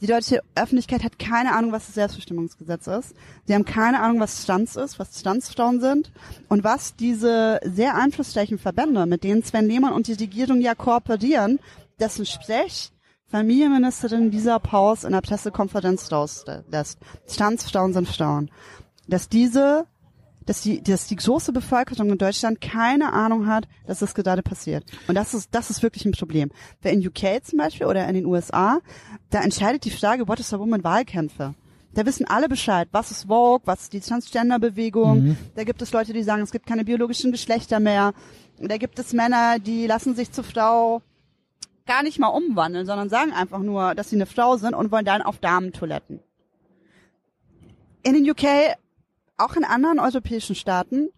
Die deutsche Öffentlichkeit hat keine Ahnung, was das Selbstbestimmungsgesetz ist. Sie haben keine Ahnung, was Stands ist, was Standsfrauen sind und was diese sehr einflussreichen Verbände, mit denen Sven Lehmann und die Regierung ja kooperieren, dessen Sprech Familienministerin Lisa Paus in der Pressekonferenz rauslässt. Standsfrauen sind Frauen. Dass diese dass die, dass die große Bevölkerung in Deutschland keine Ahnung hat, dass das gerade passiert. Und das ist, das ist wirklich ein Problem. Wer in UK zum Beispiel oder in den USA, da entscheidet die Frage, what is a woman Wahlkämpfe. Da wissen alle Bescheid, was ist Vogue, was ist die Transgender-Bewegung. Da gibt es Leute, die sagen, es gibt keine biologischen Geschlechter mehr. Da gibt es Männer, die lassen sich zur Frau gar nicht mal umwandeln, sondern sagen einfach nur, dass sie eine Frau sind und wollen dann auf Damentoiletten. In den UK auch in anderen europäischen Staaten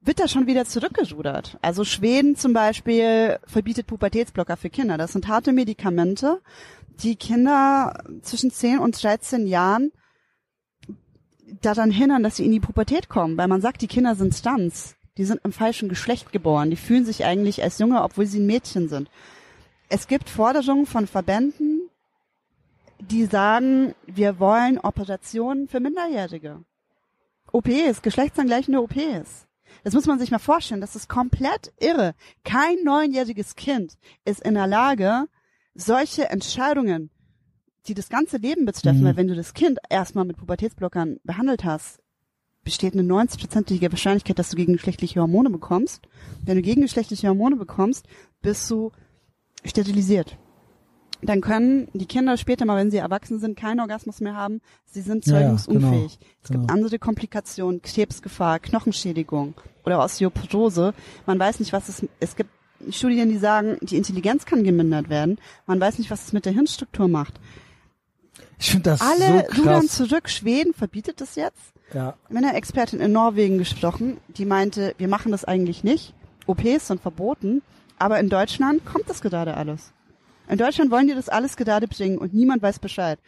wird da schon wieder zurückgerudert. Also Schweden zum Beispiel verbietet Pubertätsblocker für Kinder. Das sind harte Medikamente, die Kinder zwischen 10 und 13 Jahren daran hindern, dass sie in die Pubertät kommen, weil man sagt, die Kinder sind Stunts. Die sind im falschen Geschlecht geboren. Die fühlen sich eigentlich als Junge, obwohl sie ein Mädchen sind. Es gibt Forderungen von Verbänden, die sagen, wir wollen Operationen für Minderjährige. OPs, geschlechtsangleichende OPs. Das muss man sich mal vorstellen. Das ist komplett irre. Kein neunjähriges Kind ist in der Lage, solche Entscheidungen, die das ganze Leben betreffen, Mhm. weil wenn du das Kind erstmal mit Pubertätsblockern behandelt hast, besteht eine 90-prozentige Wahrscheinlichkeit, dass du gegengeschlechtliche Hormone bekommst. Wenn du gegengeschlechtliche Hormone bekommst, bist du sterilisiert. Dann können die Kinder später mal, wenn sie erwachsen sind, keinen Orgasmus mehr haben. Sie sind Ja, ja, zeugungsunfähig. genau, es gibt genau. andere Komplikationen, Krebsgefahr, Knochenschädigung oder Osteoporose. Man weiß nicht, was es, es gibt Studien, die sagen, die Intelligenz kann gemindert werden. Man weiß nicht, was es mit der Hirnstruktur macht. Ich finde das Alle so rudern krass. zurück. Schweden verbietet es jetzt. Ja. Mit einer Expertin in Norwegen gesprochen, die meinte, wir machen das eigentlich nicht. OPs sind verboten, aber in Deutschland kommt das gerade alles. In Deutschland wollen die das alles gerade bringen und niemand weiß Bescheid.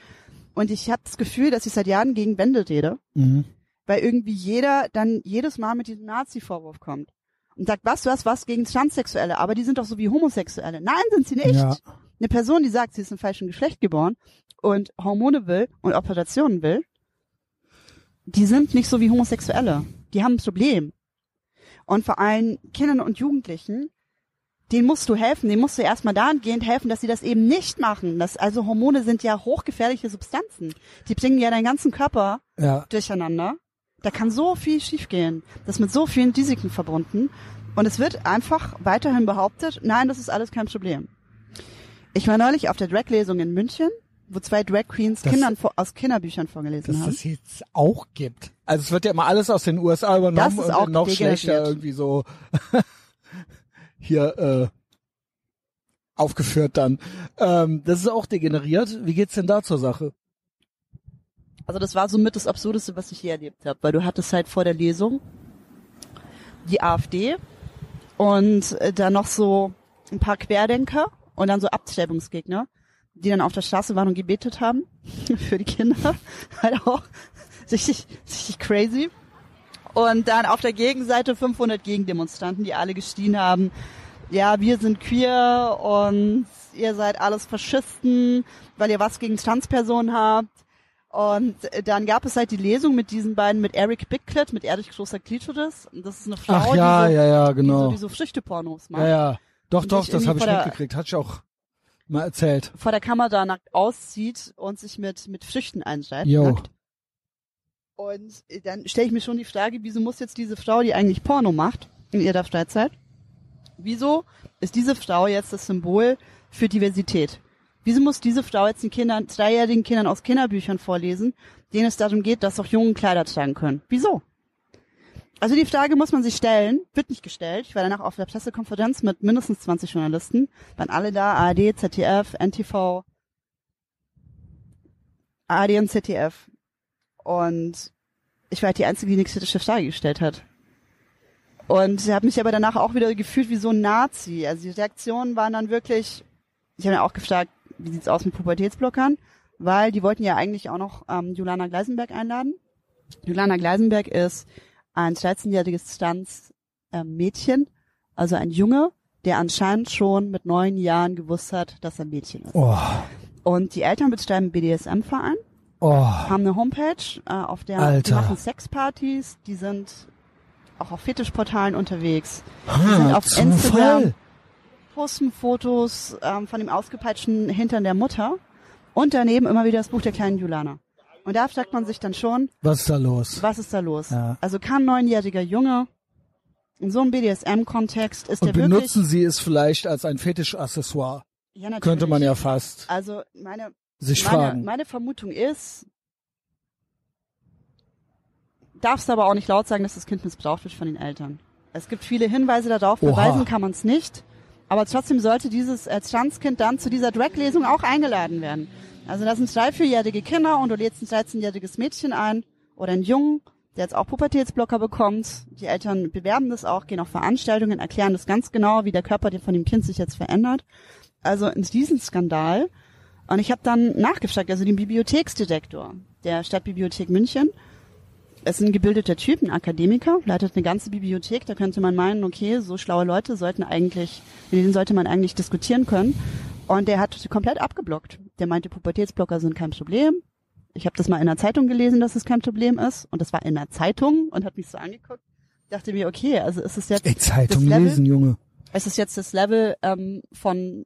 Und ich habe das Gefühl, dass ich seit Jahren gegen Wände rede, Mhm. weil irgendwie jeder dann jedes Mal mit diesem Nazi-Vorwurf kommt. Und sagt, was, du hast was gegen Transsexuelle, aber die sind doch so wie Homosexuelle. Nein, sind sie nicht. Ja. Eine Person, die sagt, sie ist im falschen Geschlecht geboren und Hormone will und Operationen will, die sind nicht so wie Homosexuelle. Die haben ein Problem. Und vor allem Kindern und Jugendlichen, denen musst du helfen, denen musst du erstmal dahingehend helfen, dass sie das eben nicht machen. Das, also Hormone sind ja hochgefährliche Substanzen. Die bringen ja deinen ganzen Körper Ja. durcheinander. Da kann so viel schiefgehen. Das ist mit so vielen Risiken verbunden. Und es wird einfach weiterhin behauptet, nein, das ist alles kein Problem. Ich war neulich auf der Drag-Lesung in München, wo zwei Drag Queens Das- Kindern aus Kinderbüchern vorgelesen Dass haben. das jetzt auch gibt. Also es wird ja immer alles aus den USA übernommen Das ist und noch schlechter irgendwie so hier äh, aufgeführt dann. Ähm, das ist auch degeneriert. Wie geht's denn da zur Sache? Also das war somit das Absurdeste, was ich je erlebt habe, weil du hattest halt vor der Lesung die AfD und äh, dann noch so ein paar Querdenker und dann so Abtreibungsgegner, die dann auf der Straße waren und gebetet haben <laughs> für die Kinder. <laughs> halt auch richtig, richtig crazy. Und dann auf der Gegenseite 500 Gegendemonstranten, die alle gestehen haben, ja, wir sind queer und ihr seid alles Faschisten, weil ihr was gegen Transpersonen habt. Und dann gab es halt die Lesung mit diesen beiden, mit Eric Bicklet, mit Erich großer Klitoris. Und das ist eine Frau, Ach ja, die, so, ja, ja, die, so, genau. die so Früchtepornos macht. Ja, ja. Doch, doch, das habe ich mitgekriegt. Hat ich auch mal erzählt. Vor der Kamera nackt auszieht und sich mit, mit Früchten einschreibt. Jo. Nackt. Und dann stelle ich mir schon die Frage, wieso muss jetzt diese Frau, die eigentlich Porno macht, in ihrer Freizeit, wieso ist diese Frau jetzt das Symbol für Diversität? Wieso muss diese Frau jetzt den Kindern, dreijährigen Kindern aus Kinderbüchern vorlesen, denen es darum geht, dass auch Jungen Kleider tragen können? Wieso? Also die Frage muss man sich stellen, wird nicht gestellt. Ich war danach auf der Pressekonferenz mit mindestens 20 Journalisten, waren alle da, ARD, ZDF, NTV, ARD und ZDF. Und ich war halt die Einzige, die eine kritische Frage gestellt hat. Und ich habe mich aber danach auch wieder gefühlt wie so ein Nazi. Also die Reaktionen waren dann wirklich, ich habe mir auch gefragt, wie sieht's aus mit Pubertätsblockern? Weil die wollten ja eigentlich auch noch ähm, Julana Gleisenberg einladen. Julana Gleisenberg ist ein 13-jähriges Trans-Mädchen, also ein Junge, der anscheinend schon mit neun Jahren gewusst hat, dass er ein Mädchen ist. Oh, Und die Eltern betreiben BDSM-Verein, oh. haben eine Homepage, äh, auf der die Alter. machen Sexpartys, die sind auch auf Fetischportalen unterwegs, sind Ha, auf Instagram. Zufall. posten Fotos ähm, von dem ausgepeitschten Hintern der Mutter und daneben immer wieder das Buch der kleinen Julana. Und da fragt man sich dann schon, Was ist da los? was ist da los? Ja. Also kann neunjähriger Junge in so einem BDSM-Kontext ist Und der wirklich... benutzen sie es vielleicht als ein Fetischaccessoire? ja, natürlich. Könnte man ja fast Also meine, sich meine, fragen. meine Vermutung ist, darfst aber auch nicht laut sagen, dass das Kind missbraucht wird von den Eltern. Es gibt viele Hinweise darauf, beweisen kann man es nicht. Aber trotzdem sollte dieses äh, Transkind dann zu dieser Drag-Lesung auch eingeladen werden. Also da sind drei, vierjährige Kinder und du lädst ein 13-jähriges Mädchen ein oder einen Jungen, der jetzt auch Pubertätsblocker bekommt. Die Eltern bewerben das auch, gehen auf Veranstaltungen, erklären das ganz genau, wie der Körper von dem Kind sich jetzt verändert. Also in diesem Skandal. Und ich habe dann nachgefragt, also den Bibliotheksdirektor der Stadtbibliothek München, ist ein gebildeter Typ, ein Akademiker, leitet eine ganze Bibliothek. Da könnte man meinen, okay, so schlaue Leute sollten eigentlich, mit denen sollte man eigentlich diskutieren können. Und der hat komplett abgeblockt. Der meinte, Pubertätsblocker sind kein Problem. Ich habe das mal in der Zeitung gelesen, dass es kein Problem ist. Und das war in der Zeitung und hat mich so angeguckt. Dachte mir, okay, also ist es jetzt Ey, Zeitung das Level- lesen, Junge. es ist jetzt das Level ähm, von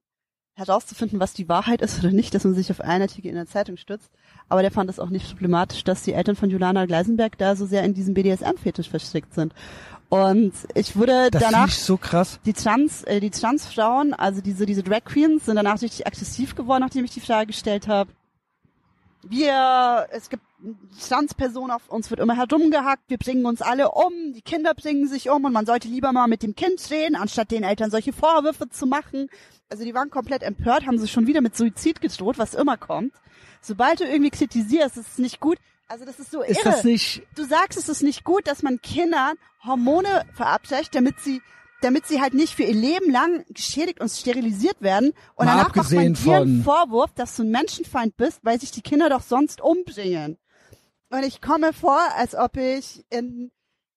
herauszufinden, was die Wahrheit ist oder nicht, dass man sich auf einen Artikel in der Zeitung stützt. Aber der fand es auch nicht problematisch, dass die Eltern von Julana Gleisenberg da so sehr in diesem BDSM-Fetisch verstrickt sind. Und ich wurde Das danach ich so krass. die Trans, äh, die Transfrauen, also diese diese Drag Queens, sind danach richtig aggressiv geworden, nachdem ich die Frage gestellt habe. Wir, es gibt Transpersonen auf uns wird immer herumgehackt, wir bringen uns alle um, die Kinder bringen sich um und man sollte lieber mal mit dem Kind reden, anstatt den Eltern solche Vorwürfe zu machen. Also die waren komplett empört, haben sich schon wieder mit Suizid gedroht, was immer kommt. Sobald du irgendwie kritisierst, ist es nicht gut. Also das ist so Ist irre das nicht, du sagst, es ist nicht gut, dass man Kindern Hormone verabreicht, damit sie damit sie halt nicht für ihr Leben lang geschädigt und sterilisiert werden. Und Mal danach macht man dir einen Vorwurf, dass du ein Menschenfeind bist, weil sich die Kinder doch sonst umbringen. Und ich komme vor, als ob ich in,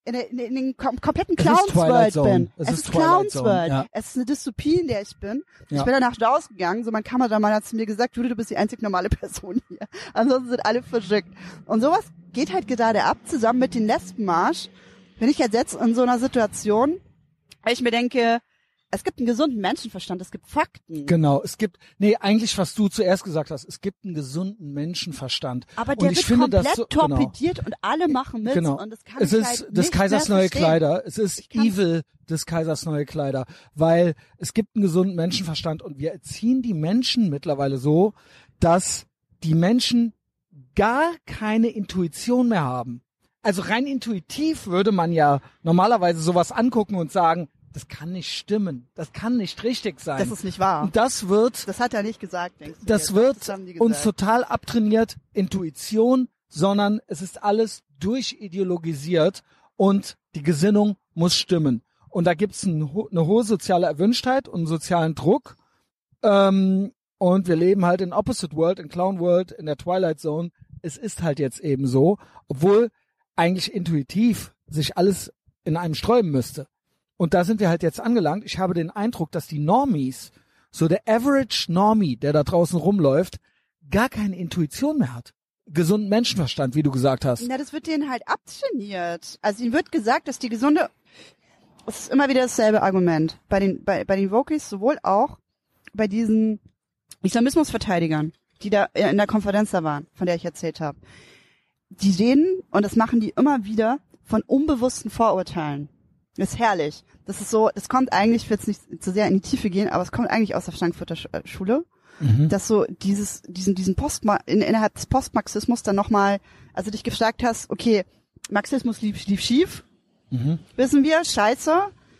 in, in, in den kom kompletten Clowns World bin. Es ist Clowns Zone, World. ja. Es ist eine Dystopie, in der ich bin. Ja. Ich bin danach rausgegangen, so mein Kameramann hat zu mir gesagt, Jude, du bist die einzig normale <laughs> Person hier. Ansonsten sind alle verrückt. Und sowas geht halt gerade ab, zusammen mit dem Lesbenmarsch. Bin ich halt jetzt in so einer Situation, weil ich mir denke, es gibt einen gesunden Menschenverstand, es gibt Fakten. Genau, es gibt, nee, eigentlich, was du zuerst gesagt hast, es gibt einen gesunden Menschenverstand. Aber der und ich wird finde komplett das so, genau, torpediert und alle machen mit. genau. Und das kann es ist halt des Kaisers neue verstehen. Kleider. Es ist evil des Kaisers neue Kleider, weil es gibt einen gesunden Menschenverstand und wir erziehen die Menschen mittlerweile so, dass die Menschen gar keine Intuition mehr haben. Also rein intuitiv würde man ja normalerweise sowas angucken und sagen, das kann nicht stimmen, das kann nicht richtig sein. Das ist nicht wahr. und das wird Das hat er nicht gesagt, denkst du das jetzt. wird die uns total abtrainiert, Intuition, sondern es ist alles durchideologisiert und die Gesinnung muss stimmen. Und da gibt's ein, eine hohe soziale Erwünschtheit und einen sozialen Druck. Ähm, und wir leben halt in Opposite World, in Clown World, in der Twilight Zone. Es ist halt jetzt eben so, obwohl eigentlich intuitiv sich alles in einem sträuben müsste. Und da sind wir halt jetzt angelangt. Ich habe den Eindruck, dass die Normies, so der Average Normie, der da draußen rumläuft, gar keine Intuition mehr hat. Gesunden Menschenverstand, wie du gesagt hast. Na, das wird denen halt abtrainiert. Also ihnen wird gesagt, dass die gesunde, es ist immer wieder dasselbe Argument. Bei den, bei, bei den Vokis sowohl auch bei diesen Islamismusverteidigern, die da in der Konferenz da waren, von der ich erzählt habe. Die reden, und das machen die immer wieder, von unbewussten Vorurteilen. Das ist herrlich. Das ist so, das kommt eigentlich, ich will jetzt nicht zu sehr in die Tiefe gehen, aber es kommt eigentlich aus der Frankfurter äh, Schule Mhm. dass so dieses, diesen, diesen Postma in, innerhalb des Postmarxismus dann nochmal, also dich gefragt hast, okay, Marxismus lief, lief schief, Mhm. wissen wir, scheiße,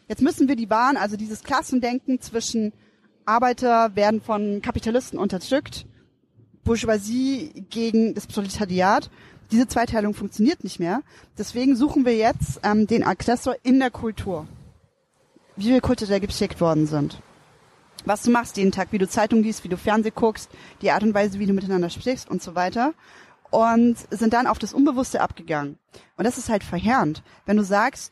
jetzt müssen wir die Bahn, also dieses Klassendenken zwischen Arbeiter werden von Kapitalisten unterdrückt, Bourgeoisie gegen das Proletariat, diese Zweiteilung funktioniert nicht mehr. Deswegen suchen wir jetzt ähm, den Aggressor in der Kultur. Wie wir kulturell geprägt worden sind was du machst jeden Tag, wie du Zeitung liest, wie du Fernseh guckst, die Art und Weise, wie du miteinander sprichst und so weiter. Und sind dann auf das Unbewusste abgegangen. Und das ist halt verheerend. Wenn du sagst,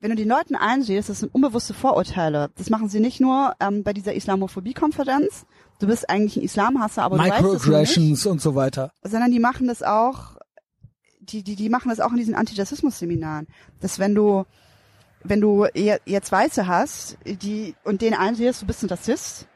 wenn du den Leuten einsiehst, das sind unbewusste Vorurteile. Das machen sie nicht nur ähm, bei dieser Islamophobie-Konferenz. Du bist eigentlich ein Islamhasser, aber du weißt es nicht Microaggressions und so weiter. sondern die machen das auch, die, die, die machen das auch in diesen Antirassismus-Seminaren. Dass wenn du, wenn du je- jetzt Weiße hast, die, und denen einsiehst, du bist ein Rassist,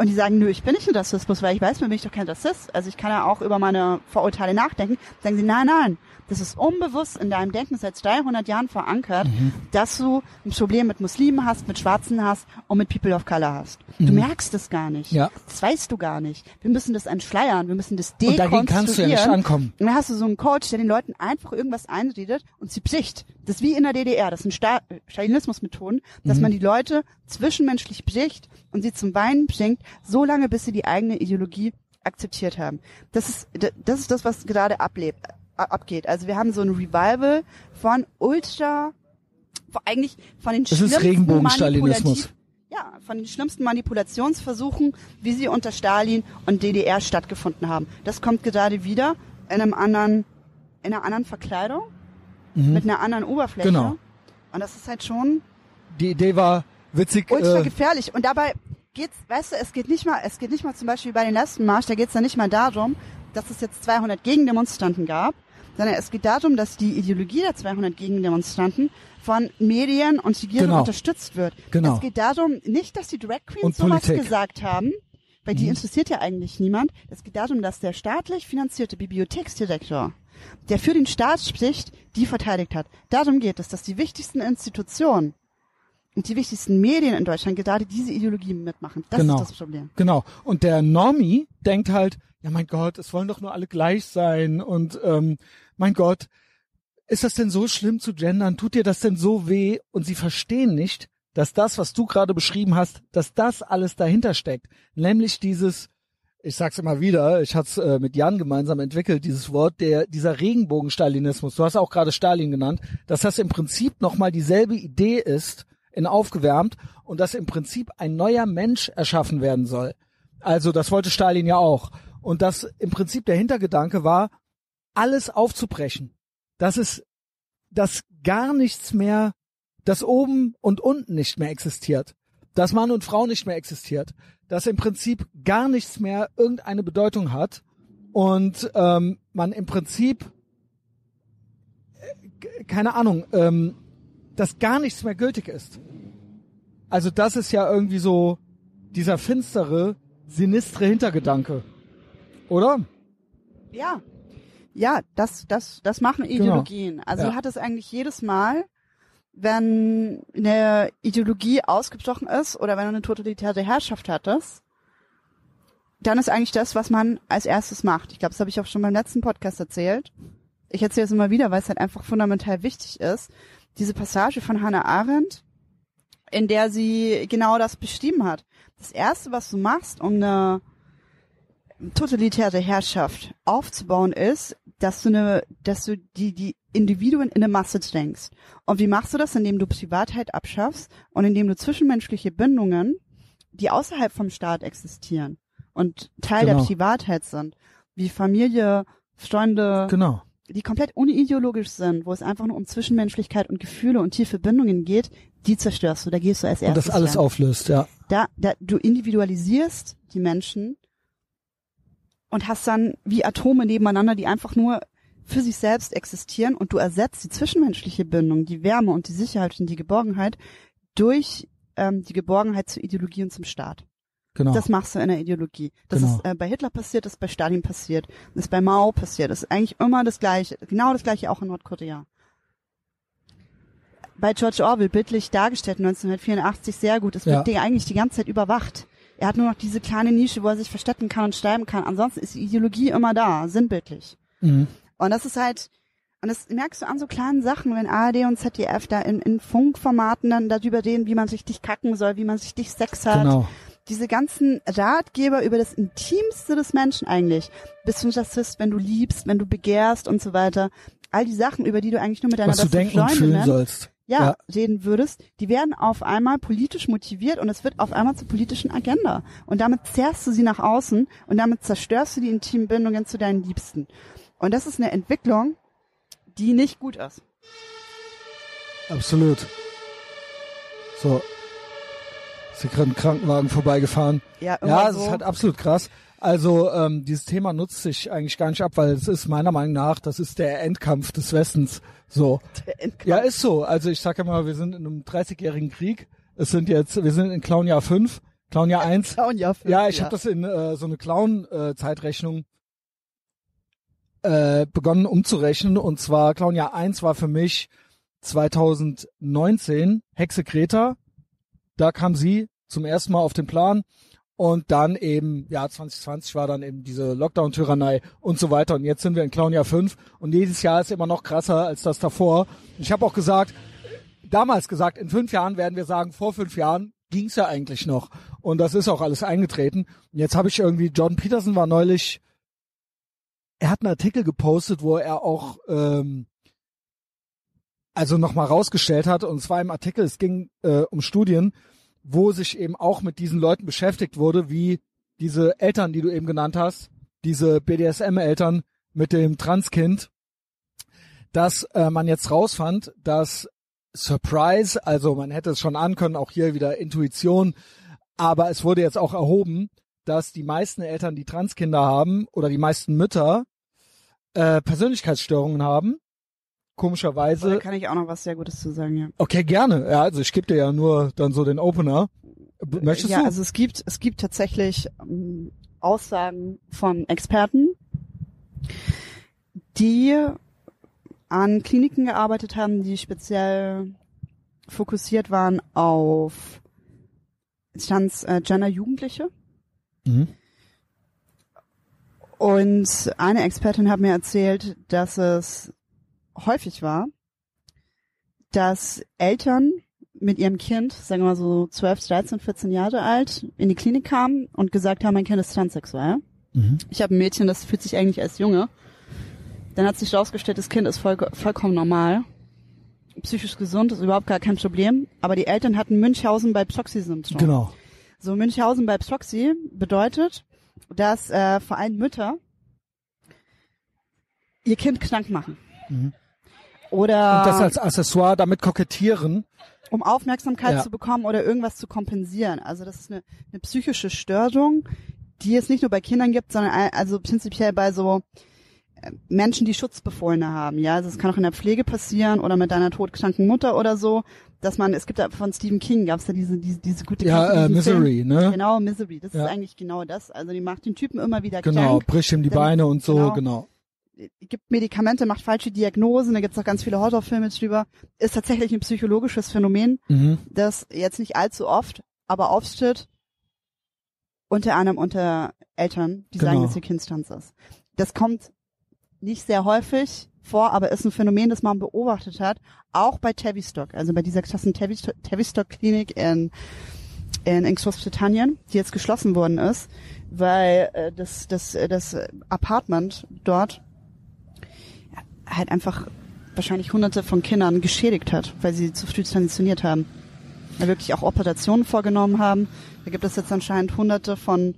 und die sagen, nö, ich bin nicht ein Rassismus, weil ich weiß, mir bin ich doch kein Rassist. Also ich kann ja auch über meine Vorurteile nachdenken. Sagen sie, nein, nein, das ist unbewusst in deinem Denken seit 300 Jahren verankert, Mhm. dass du ein Problem mit Muslimen hast, mit Schwarzen hast und mit People of Color hast. Du merkst es gar nicht. Mhm. Ja. Das weißt du gar nicht. Wir müssen das entschleiern, wir müssen das Und dekonstruieren. dagegen kannst du ja nicht ankommen. Und dann hast du so einen Coach, der den Leuten einfach irgendwas einredet und sie bricht. Das ist wie in der DDR. Das sind Sta Stalinismus-Methoden, dass Mhm. man die Leute zwischenmenschlich bricht und sie zum Weinen bringt, so lange, bis sie die eigene Ideologie akzeptiert haben. Das ist, das ist das, was gerade ablebt, abgeht. Also wir haben so ein Revival von ultra, eigentlich von den ist schlimmsten Regenbogenstalinismus. Ja, von den schlimmsten Manipulationsversuchen, wie sie unter Stalin und DDR stattgefunden haben. Das kommt gerade wieder in einem anderen, in einer anderen Verkleidung, mit einer anderen Oberfläche. Mhm. Genau. Und das ist halt schon Die Idee war witzig. ultra Äh, gefährlich. Und dabei geht's, weißt du, es geht nicht mal, es geht nicht mal zum Beispiel bei den Lesbenmarsch, da geht's dann nicht mal darum, dass es jetzt 200 Gegendemonstranten gab, sondern es geht darum, dass die Ideologie der 200 Gegendemonstranten von Medien und Regierung Genau. unterstützt wird. Genau. Es geht darum, nicht, dass die Drag Queens Und sowas Politik. Mhm. gesagt haben, weil die interessiert ja eigentlich niemand. Es geht darum, dass der staatlich finanzierte Bibliotheksdirektor, der für den Staat spricht, die verteidigt hat. Darum geht es, dass die wichtigsten Institutionen und die wichtigsten Medien in Deutschland gerade diese Ideologie mitmachen. Das Genau. ist das Problem. Genau. Und der Normie denkt halt, ja mein Gott, es wollen doch nur alle gleich sein und ähm, mein Gott, ist das denn so schlimm zu gendern? Tut dir das denn so weh? Und sie verstehen nicht, dass das, was du gerade beschrieben hast, dass das alles dahinter steckt. Nämlich dieses, ich sag's immer wieder, ich hatte es äh, mit Jan gemeinsam entwickelt, dieses Wort, der dieser Regenbogenstalinismus. Du hast auch gerade Stalin genannt, dass das im Prinzip nochmal dieselbe Idee ist. in aufgewärmt und dass im Prinzip ein neuer Mensch erschaffen werden soll. Also das wollte Stalin ja auch. Und dass im Prinzip der Hintergedanke war, alles aufzubrechen. Dass es, dass gar nichts mehr, dass oben und unten nicht mehr existiert. Dass Mann und Frau nicht mehr existiert. Dass im Prinzip gar nichts mehr irgendeine Bedeutung hat. Und ähm, man im Prinzip, äh, keine Ahnung, ähm, dass gar nichts mehr gültig ist. Also das ist ja irgendwie so dieser finstere, sinistre Hintergedanke. Oder? Ja. Ja, das, das, das machen Genau. Ideologien. Also Ja. du hattest eigentlich jedes Mal, wenn eine Ideologie ausgebrochen ist oder wenn du eine totalitäre Herrschaft hattest, dann ist eigentlich das, was man als erstes macht. Ich glaube, das habe ich auch schon beim letzten Podcast erzählt. Ich erzähle es immer wieder, weil es halt einfach fundamental wichtig ist. Diese Passage von Hannah Arendt, in der sie genau das beschrieben hat. Das erste, was du machst, um eine totalitäre Herrschaft aufzubauen ist, dass du eine, dass du die, die Individuen in eine Masse drängst. Und wie machst du das? Indem du Privatheit abschaffst und indem du zwischenmenschliche Bindungen, die außerhalb vom Staat existieren und Teil Genau. der Privatheit sind, wie Familie, Freunde, Genau. die komplett unideologisch sind, wo es einfach nur um Zwischenmenschlichkeit und Gefühle und tiefe Bindungen geht, die zerstörst du. Da gehst du als Und erstes. das alles ran auflöst, ja. da, da, du individualisierst die Menschen und hast dann wie Atome nebeneinander, die einfach nur für sich selbst existieren und du ersetzt die zwischenmenschliche Bindung, die Wärme und die Sicherheit und die Geborgenheit durch ähm, die Geborgenheit zur Ideologie und zum Staat. Genau. Das machst du in der Ideologie. Das Genau. ist äh, bei Hitler passiert, das ist bei Stalin passiert, das ist bei Mao passiert. Das ist eigentlich immer das Gleiche, genau das Gleiche auch in Nordkorea. Bei George Orwell bildlich dargestellt 1984 sehr gut. Es wird Ja. dir eigentlich die ganze Zeit überwacht. Er hat nur noch diese kleine Nische, wo er sich verstecken kann und schreiben kann. Ansonsten ist die Ideologie immer da, sinnbildlich. mhm. Und das ist halt, und das merkst du an so kleinen Sachen, wenn ARD und ZDF da in, in Funkformaten dann darüber reden, wie man sich dich kacken soll, wie man sich dich Sex hat. Genau. Diese ganzen Ratgeber über das Intimste des Menschen eigentlich. Bist du ein Rassist, wenn du liebst, wenn du begehrst und so weiter. All die Sachen, über die du eigentlich nur mit deiner Was besten Freundin ne, sollst. Ja, Ja. reden würdest, die werden auf einmal politisch motiviert und es wird auf einmal zur politischen Agenda. Und damit zerrst du sie nach außen und damit zerstörst du die intimen Bindungen zu deinen Liebsten. Und das ist eine Entwicklung, die nicht gut ist. Absolut. So. Ist hier gerade ein Krankenwagen vorbeigefahren. Ja, Ja, es so. ist halt absolut krass. Also ähm, dieses Thema nutzt sich eigentlich gar nicht ab, weil es ist meiner Meinung nach, das ist der Endkampf des Westens. So. Ja, ist so. Also ich sage ja mal, wir sind in einem 30-jährigen Krieg. Es sind jetzt, wir sind in Clownjahr 5, Clownjahr 1. Clown ja, fünf, Ja, ich habe das in äh, so eine Clown-Zeitrechnung äh, begonnen umzurechnen. Und zwar Clownjahr 1 war für mich 2019 Hexe Kreta. Da kam sie zum ersten Mal auf den Plan. Und dann eben, ja, 2020 war dann eben diese Lockdown-Tyrannei und so weiter. Und jetzt sind wir in Clownjahr 5. Und jedes Jahr ist immer noch krasser als das davor. Ich habe auch gesagt, damals gesagt, in fünf Jahren werden wir sagen, vor fünf Jahren ging's ja eigentlich noch. Und das ist auch alles eingetreten. Und jetzt habe ich irgendwie, Jordan Peterson war neulich, er hat einen Artikel gepostet, wo er auch ähm, also nochmal rausgestellt hat, und zwar im Artikel, es ging äh, um Studien, wo sich eben auch mit diesen Leuten beschäftigt wurde, wie diese Eltern, die du eben genannt hast, diese BDSM-Eltern mit dem Transkind, dass äh, man jetzt rausfand, dass Surprise, also man hätte es schon ahnen können, auch hier wieder Intuition, aber es wurde jetzt auch erhoben, dass die meisten Eltern, die Transkinder haben, oder die meisten Mütter, äh, Persönlichkeitsstörungen haben. Da Komischerweise. kann ich auch noch was sehr Gutes zu sagen, ja. Okay, gerne. Ja, also ich gebe dir ja nur dann so den Opener. B- Möchtest ja, du? also es gibt, es gibt tatsächlich ähm, Aussagen von Experten, die an Kliniken gearbeitet haben, die speziell fokussiert waren auf Transgender-Jugendliche. mhm. Und eine Expertin hat mir erzählt, dass es häufig war, dass Eltern mit ihrem Kind, sagen wir mal so 12, 13, 14 Jahre alt, in die Klinik kamen und gesagt haben, mein Kind ist transsexuell. Mhm. Ich habe ein Mädchen, das fühlt sich eigentlich als Junge. Dann hat sich herausgestellt, das Kind ist voll, vollkommen normal. psychisch gesund, ist überhaupt gar kein Problem. Aber die Eltern hatten Münchhausen bei Psoxy-Syndrom. Genau. So Münchhausen bei Psoxy bedeutet, dass äh, vor allem Mütter ihr Kind krank machen. Oder Und das als Accessoire damit kokettieren. um Aufmerksamkeit Ja. zu bekommen oder irgendwas zu kompensieren. Also das ist eine, eine psychische Störung, die es nicht nur bei Kindern gibt, sondern also prinzipiell bei so äh, Menschen, die Schutzbefohlene haben. Ja, also es kann auch in der Pflege passieren oder mit deiner todkranken Mutter oder so, dass man, es gibt ja von Stephen King, gab es ja diese, diese, diese gute Ja, äh, Misery, Film? ne? Genau, Misery. Das Ja. ist eigentlich genau das. Also die macht den Typen immer wieder Genau, krank. bricht ihm die Beine und so, genau. genau. Gibt Medikamente, macht falsche Diagnosen, da gibt's auch ganz viele Horrorfilme drüber. Ist tatsächlich ein psychologisches Phänomen, Mhm. das jetzt nicht allzu oft, aber auftritt, unter anderem unter Eltern, die sagen, Genau. dass ihr Kind trans ist. Das kommt nicht sehr häufig vor, aber ist ein Phänomen, das man beobachtet hat, auch bei Tavistock, also bei dieser Tavistock- Tavistock-Klinik in, in, in Großbritannien, die jetzt geschlossen worden ist, weil äh, das, das, äh, das Apartment dort halt einfach wahrscheinlich hunderte von Kindern geschädigt hat, weil sie zu früh transitioniert haben. Da wirklich auch Operationen vorgenommen haben. Da gibt es jetzt anscheinend hunderte von,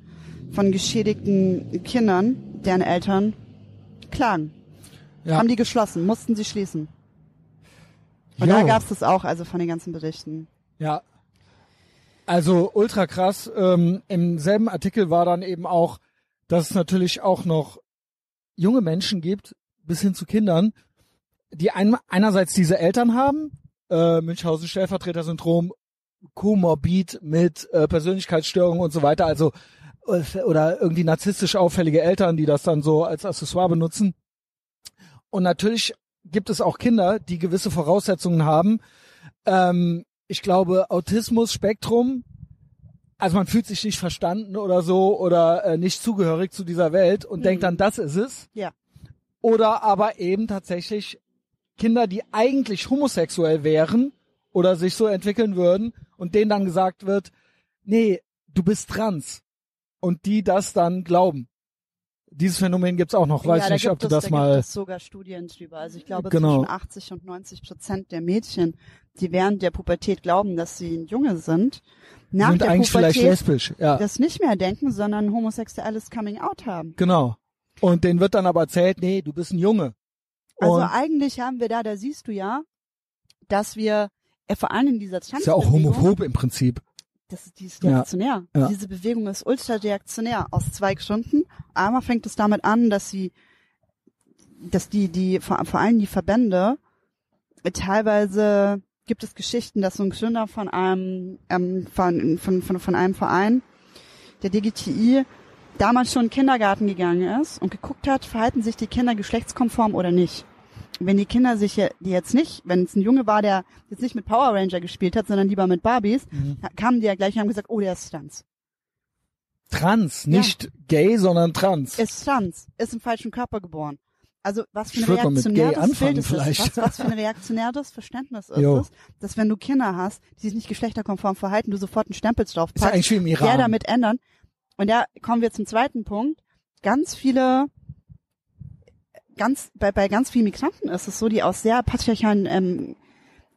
von geschädigten Kindern, deren Eltern klagen. Ja. Haben die geschlossen, mussten sie schließen. Und Jo. da gab es das auch, also von den ganzen Berichten. Ja. Also ultra krass. Ähm, Im selben Artikel war dann eben auch, dass es natürlich auch noch junge Menschen gibt, bis hin zu Kindern, die ein, einerseits diese Eltern haben, äh, Münchhausen Stellvertreter-Syndrom, komorbid mit äh, Persönlichkeitsstörungen und so weiter, also äh, oder irgendwie narzisstisch auffällige Eltern, die das dann so als Accessoire benutzen. Und natürlich gibt es auch Kinder, die gewisse Voraussetzungen haben. Ähm, ich glaube, Autismus, Spektrum, also man fühlt sich nicht verstanden oder so oder äh, nicht zugehörig zu dieser Welt und Mhm. denkt dann, das ist es. Ja. Oder aber eben tatsächlich Kinder, die eigentlich homosexuell wären oder sich so entwickeln würden und denen dann gesagt wird, nee, du bist trans. Und die das dann glauben. Dieses Phänomen gibt's auch noch. Weiß ja, da nicht, ob du es, das da mal. Gibt es sogar Studien drüber. Also ich glaube Genau. zwischen 80 und 90 Prozent der Mädchen, die während der Pubertät glauben, dass sie ein Junge sind, nach sind der eigentlich vielleicht Pubertät lesbisch. Ja, das nicht mehr denken, sondern homosexuelles Coming Out haben. genau. Und denen wird dann aber erzählt, nee, du bist ein Junge. Also Und eigentlich haben wir da, da siehst du ja, dass wir äh, vor allem in dieser ist ja auch homophob im Prinzip. das ist, die ist reaktionär. Ja. Diese Bewegung ist ultra reaktionär aus zwei Gründen. Einmal fängt es damit an, dass sie, dass die, die, vor, vor allem die Verbände, äh, teilweise gibt es Geschichten, dass so ein Gründer von einem, ähm, von, von, von, von einem Verein, der DGTI, damals schon in den Kindergarten gegangen ist und geguckt hat, verhalten sich die Kinder geschlechtskonform oder nicht. Wenn die Kinder sich, ja- die jetzt nicht, wenn es ein Junge war, der jetzt nicht mit Power Ranger gespielt hat, sondern lieber mit Barbies, Mhm. kamen die ja gleich und haben gesagt, oh, der ist trans. Trans, Ja. nicht gay, sondern trans. Ist trans, ist im falschen Körper geboren. Also was für ein reaktionäres Bild ist es? Was, was für ein reaktionäres Verständnis ist es, dass wenn du Kinder hast, die sich nicht geschlechterkonform verhalten, du sofort einen Stempel drauf ja packst, der damit ändern. Und da kommen wir zum zweiten Punkt. Ganz viele, ganz bei, bei ganz vielen Migranten ist es so, die aus sehr patriarchalen ähm,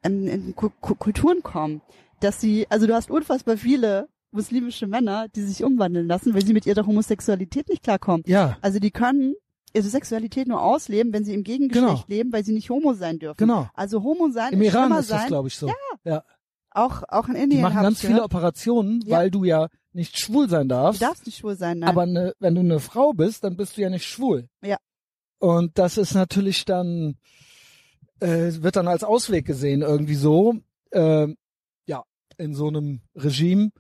ähm, ähm, Ku- Ku- Kulturen kommen, dass sie, also du hast unfassbar viele muslimische Männer, die sich umwandeln lassen, weil sie mit ihrer Homosexualität nicht klarkommen. ja, Also die können ihre Sexualität nur ausleben, wenn sie im Gegengeschlecht leben, weil sie nicht homo sein dürfen. genau. Also homo sein Im ist Iran ist das, glaube ich, so. Ja. Auch auch in Die Indien machen hab ganz viele. Operationen, Ja. weil du ja nicht schwul sein Du darfst. darfst nicht schwul sein, nein. aber ne, wenn du eine Frau bist, dann bist du ja nicht schwul. Ja. Und das ist natürlich dann, äh, wird dann als Ausweg gesehen irgendwie so, äh, ja, in so einem Regime.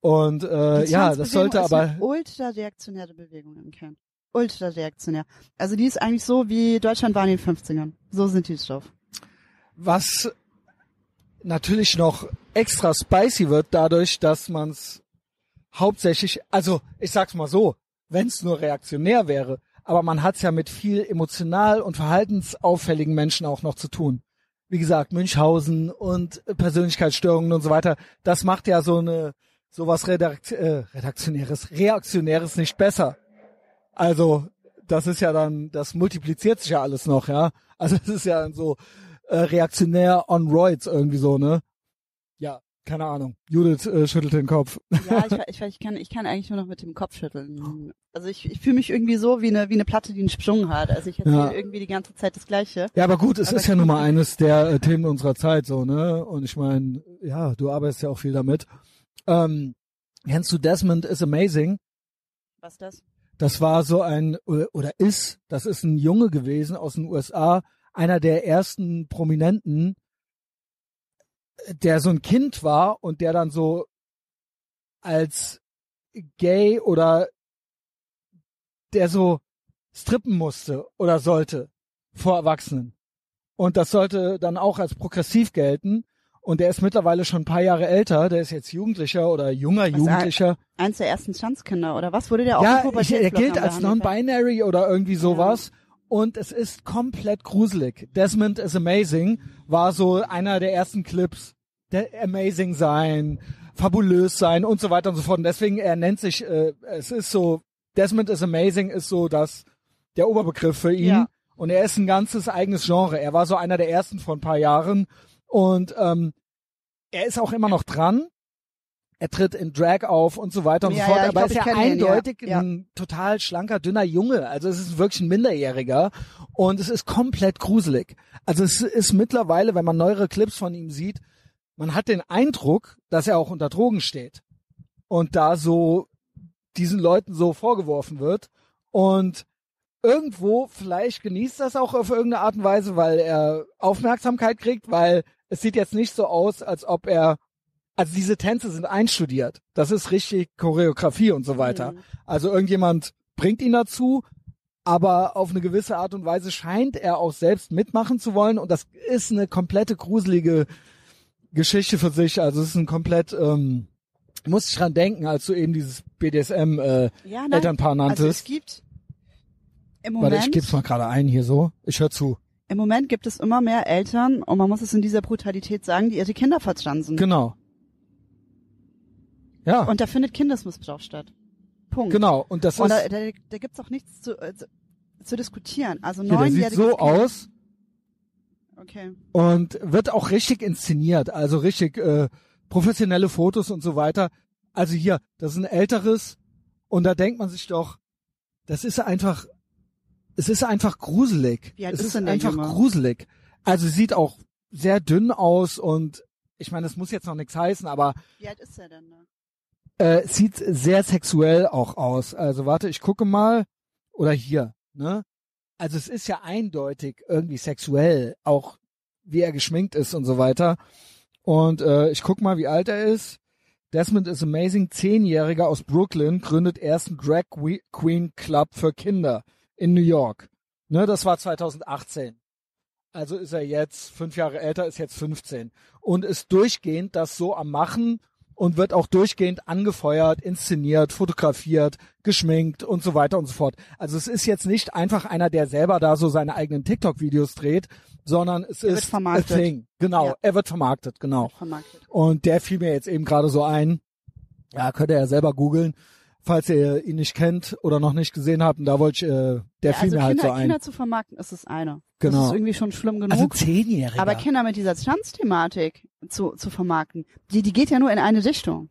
Und äh, ja, das sollte ist aber, eine ultra-reaktionäre Bewegung im Kern. Ultra-reaktionär. Also die ist eigentlich so, wie Deutschland war in den 50ern. So sind die drauf. was natürlich noch extra spicy wird dadurch, dass man es hauptsächlich, also ich sag's mal so, wenn es nur reaktionär wäre, aber man hat's ja mit viel emotional und verhaltensauffälligen Menschen auch noch zu tun. Wie gesagt, Münchhausen und Persönlichkeitsstörungen und so weiter, das macht ja so eine sowas Redakt äh, redaktionäres, reaktionäres nicht besser. Also das ist ja dann, das multipliziert sich ja alles noch, ja. Also es ist ja dann so, äh, reaktionär on roids irgendwie so, ne? Keine Ahnung. Judith äh, schüttelt den Kopf. Ja, ich, ich, ich, kann, ich kann eigentlich nur noch mit dem Kopf schütteln. Also ich, ich fühle mich irgendwie so wie eine, wie eine Platte, die einen Sprung hat. Also ich erzähle Ja. irgendwie die ganze Zeit das Gleiche. Ja, aber gut, es Aber ist ja nun mal <laughs> eines der äh, Themen unserer Zeit so, ne? Und ich meine, ja, du arbeitest ja auch viel damit. Ähm, kennst du Desmond is Amazing? Was ist das? Das war so ein, oder oder ist, das ist ein Junge gewesen aus den USA, einer der ersten Prominenten, der so ein Kind war und der dann so als gay oder der so strippen musste oder sollte vor Erwachsenen. Und das sollte dann auch als progressiv gelten. Und der ist mittlerweile schon ein paar Jahre älter, der ist jetzt Jugendlicher oder junger Was, Jugendlicher. Eins der ersten Schanzkinder oder was wurde der auch Ja, ich, er Pubertätsblock gilt als non-binary oder irgendwie sowas. Und es ist komplett gruselig. Desmond is Amazing war so einer der ersten Clips. Der Amazing sein, fabulös sein und so weiter und so fort. Und deswegen, er nennt sich, äh, es ist so, Desmond is Amazing ist so das, der Oberbegriff für ihn. Ja. Und er ist ein ganzes eigenes Genre. Er war so einer der ersten vor ein paar Jahren. Und ähm, er ist auch immer noch dran. Er tritt in Drag auf und so weiter und Ja, so fort. ja, aber glaub, ist ja kenn ihn, eindeutig Ja. ein total schlanker, dünner Junge. Also es ist wirklich ein Minderjähriger. Und es ist komplett gruselig. Also es ist mittlerweile, wenn man neuere Clips von ihm sieht, man hat den Eindruck, dass er auch unter Drogen steht. Und da so diesen Leuten so vorgeworfen wird. Und irgendwo vielleicht genießt das auch auf irgendeine Art und Weise, weil er Aufmerksamkeit kriegt, weil es sieht jetzt nicht so aus, als ob er, also diese Tänze sind einstudiert. Das ist richtig Choreografie und so weiter. Mhm. Also irgendjemand bringt ihn dazu, aber auf eine gewisse Art und Weise scheint er auch selbst mitmachen zu wollen und das ist eine komplette gruselige Geschichte für sich. Also es ist ein komplett, ähm, muss ich dran denken, als du eben dieses BDSM äh, Ja, nein. Elternpaar Also es nanntest. gibt im Warte, Moment, ich geb's mal gerade ein hier so. Ich höre zu. im Moment gibt es immer mehr Eltern, und man muss es in dieser Brutalität sagen, die ihre Kinder verstransen. Genau. Ja, Und da findet Kindesmissbrauch statt. Punkt. genau. Und das Und da, ist, da, da gibt's auch nichts zu, äh, zu, zu diskutieren. Also hier, der sieht so Kind- aus Okay. und wird auch richtig inszeniert. Also richtig äh, professionelle Fotos und so weiter. Also hier, das ist ein älteres und da denkt man sich doch, das ist einfach, es ist einfach gruselig. Wie alt es ist ist denn der einfach Junge? gruselig. Also sieht auch sehr dünn aus und ich meine, das muss jetzt noch nichts heißen, aber Wie alt ist er denn? Ne? Äh, sieht sehr sexuell auch aus. Also warte, ich gucke mal. Oder hier, ne? Also es ist ja eindeutig irgendwie sexuell, auch wie er geschminkt ist und so weiter. Und äh, ich guck mal, wie alt er ist. Desmond is Amazing, Zehnjähriger aus Brooklyn, gründet ersten Drag Que- Queen Club für Kinder in New York. Ne, das war 2018. Also ist er jetzt fünf Jahre älter, ist jetzt 15 und ist durchgehend das so am Machen und wird auch durchgehend angefeuert, inszeniert, fotografiert, geschminkt und so weiter und so fort. Also es ist jetzt nicht einfach einer, der selber da so seine eigenen TikTok-Videos dreht, sondern es Er wird ist vermarktet. a thing. Genau, Ja. er wird vermarktet, genau. Vermarktet. Und der fiel mir jetzt eben gerade so ein. Ja, könnt ihr ja selber googeln, falls ihr ihn nicht kennt oder noch nicht gesehen habt. Und da wollte ich, äh, der Ja, fiel also mir halt so ein. Kinder zu vermarkten ist das eine. Genau. Das ist irgendwie schon schlimm genug. also zehnjähriger. aber Kinder mit dieser Trans-Thematik zu, zu vermarkten, die, die geht ja nur in eine Richtung.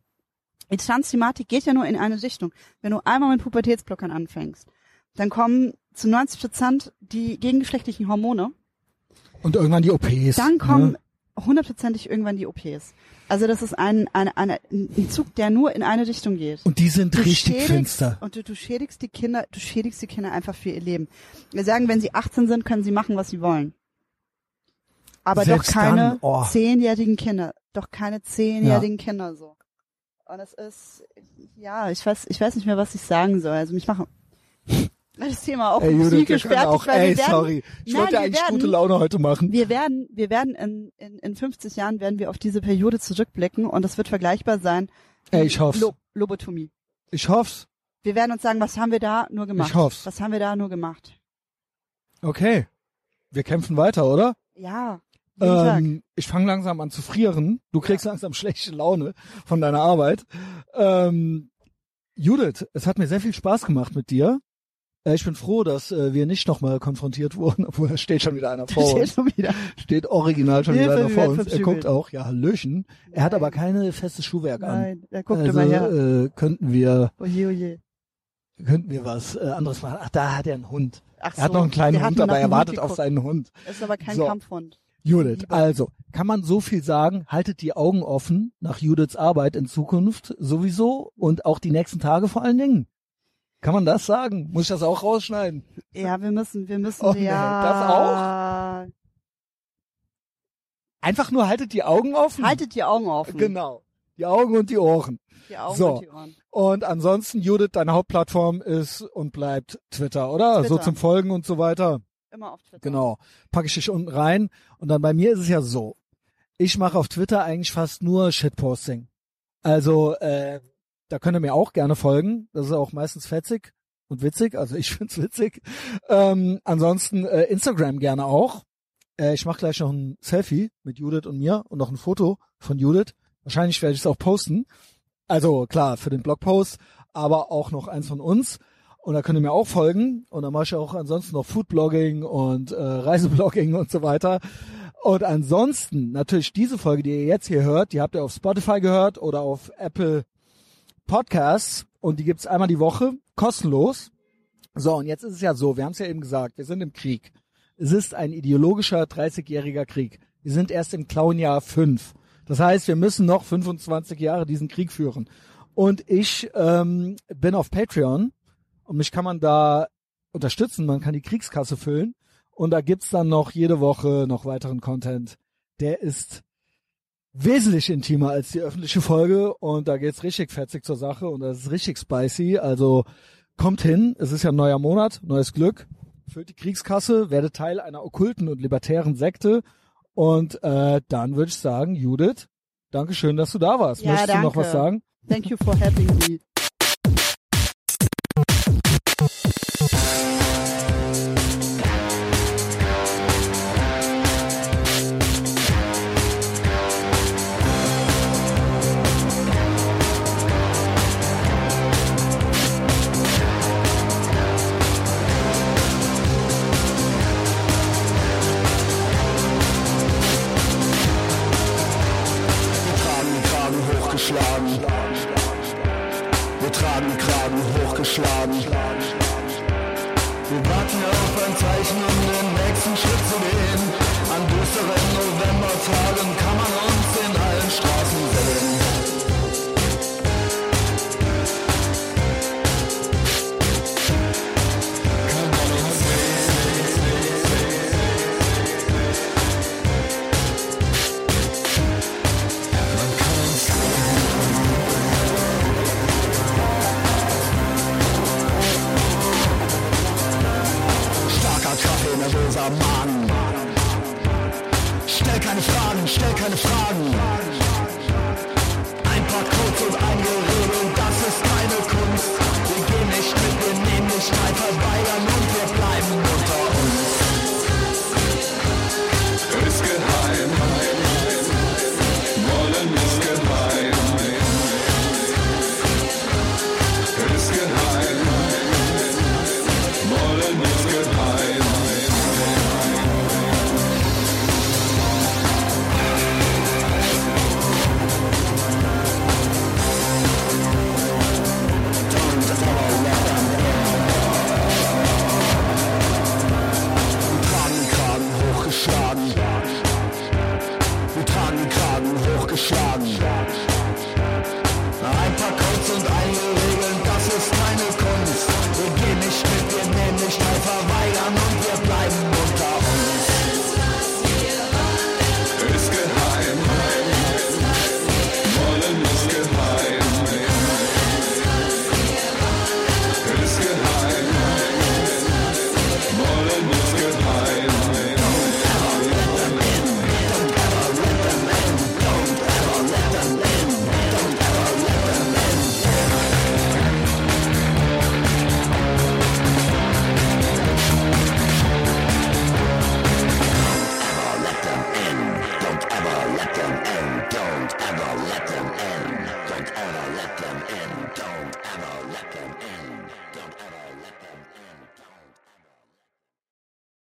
Die Trans-Thematik geht ja nur in eine Richtung. Wenn du einmal mit Pubertätsblockern anfängst, dann kommen zu 90 Prozent die gegengeschlechtlichen Hormone. und irgendwann die OPs. Dann kommen Ne? hundertprozentig irgendwann die OPs. Also das ist ein, ein, ein, ein Zug, der nur in eine Richtung geht. Und die sind Du richtig finster. Und du, du schädigst die Kinder, du schädigst die Kinder einfach für ihr Leben. Wir sagen, wenn sie 18 sind, können sie machen, was sie wollen. Aber Selbst doch keine dann, oh. zehnjährigen Kinder. Doch keine zehnjährigen Kinder so. Und es ist, ja, ich weiß, ich weiß nicht mehr, was ich sagen soll. Also mich machen <laughs> das Thema auch Ey, Judith, psychisch können fertig, auch, weil ey, wir werden, sorry. Ich Nein, wollte ja eigentlich werden- gute Laune heute machen. wir werden, wir werden in, in, in 50 Jahren werden wir auf diese Periode zurückblicken und es wird vergleichbar sein. Ey, ich hoff's. Lo Lobotomie. Ich hoff's. Wir werden uns sagen, was haben wir da nur gemacht? Ich hoff's. Was haben wir da nur gemacht? Okay. Wir kämpfen weiter, oder? Ja. Ähm, ich fange langsam an zu frieren. Du kriegst langsam <laughs> schlechte Laune von deiner Arbeit. Ähm, Judith, es hat mir sehr viel Spaß gemacht mit dir. Äh, ich bin froh, dass äh, wir nicht nochmal konfrontiert wurden, <laughs> obwohl da steht schon wieder einer vor Steht uns. schon wieder. Steht original schon wieder einer vor uns. Er guckt auch, ja, Hallöchen. Er hat aber keine festes Schuhwerk an. Nein, er guckt also immer her. äh, könnten wir Oje, oje. könnten wir was äh, anderes machen. Ach, da hat er einen Hund. Ach Er hat so, noch einen kleinen Hund, aber er wartet auf seinen Hund. Ist aber kein So. Kampfhund. Judith, also kann man so viel sagen, haltet die Augen offen nach Judiths Arbeit in Zukunft sowieso und auch die nächsten Tage vor allen Dingen. Kann man das sagen? Muss ich das auch rausschneiden? Ja, wir müssen, wir müssen, Oh, nee, ja. das Einfach nur haltet die Augen offen. Haltet die Augen offen. Genau. Die Augen und die Ohren. Die Augen So. und die Ohren. Und ansonsten, Judith, deine Hauptplattform ist und bleibt Twitter, oder? Twitter. So zum Folgen und so weiter. Immer auf Twitter. Genau. Packe ich dich unten rein. Und dann bei mir ist es ja so. Ich mache auf Twitter eigentlich fast nur Shitposting. Also, äh, da könnt ihr mir auch gerne folgen. Das ist auch meistens fetzig und witzig. Also ich <laughs> find's witzig. Ähm, ansonsten äh, Instagram gerne auch. Äh, ich mache gleich noch ein Selfie mit Judith und mir und noch ein Foto von Judith. Wahrscheinlich werde ich es auch posten. Also klar, für den Blogpost, aber auch noch eins von uns. Und da könnt ihr mir auch folgen. Und dann mache ich auch ansonsten noch Foodblogging und äh, Reiseblogging und so weiter. Und ansonsten natürlich diese Folge, die ihr jetzt hier hört, die habt ihr auf Spotify gehört oder auf Apple Podcasts. Und die gibt's einmal die Woche, kostenlos. So, und jetzt ist es ja so, wir haben es ja eben gesagt, wir sind im Krieg. Es ist ein ideologischer 30-jähriger Krieg. Wir sind erst im Clownjahr 5. Das heißt, wir müssen noch 25 Jahre diesen Krieg führen. Und ich ähm, bin auf Patreon und mich kann man da unterstützen. Man kann die Kriegskasse füllen und da gibt's dann noch jede Woche noch weiteren Content. Der ist wesentlich intimer als die öffentliche Folge und da geht's richtig fetzig zur Sache und das ist richtig spicy. Also kommt hin, es ist ja ein neuer Monat, neues Glück. Füllt die Kriegskasse, werdet Teil einer okkulten und libertären Sekte und äh, dann würde ich sagen, Judith, Dankeschön, dass du da warst. Ja, Möchtest du noch danke. was sagen? Thank you for having me.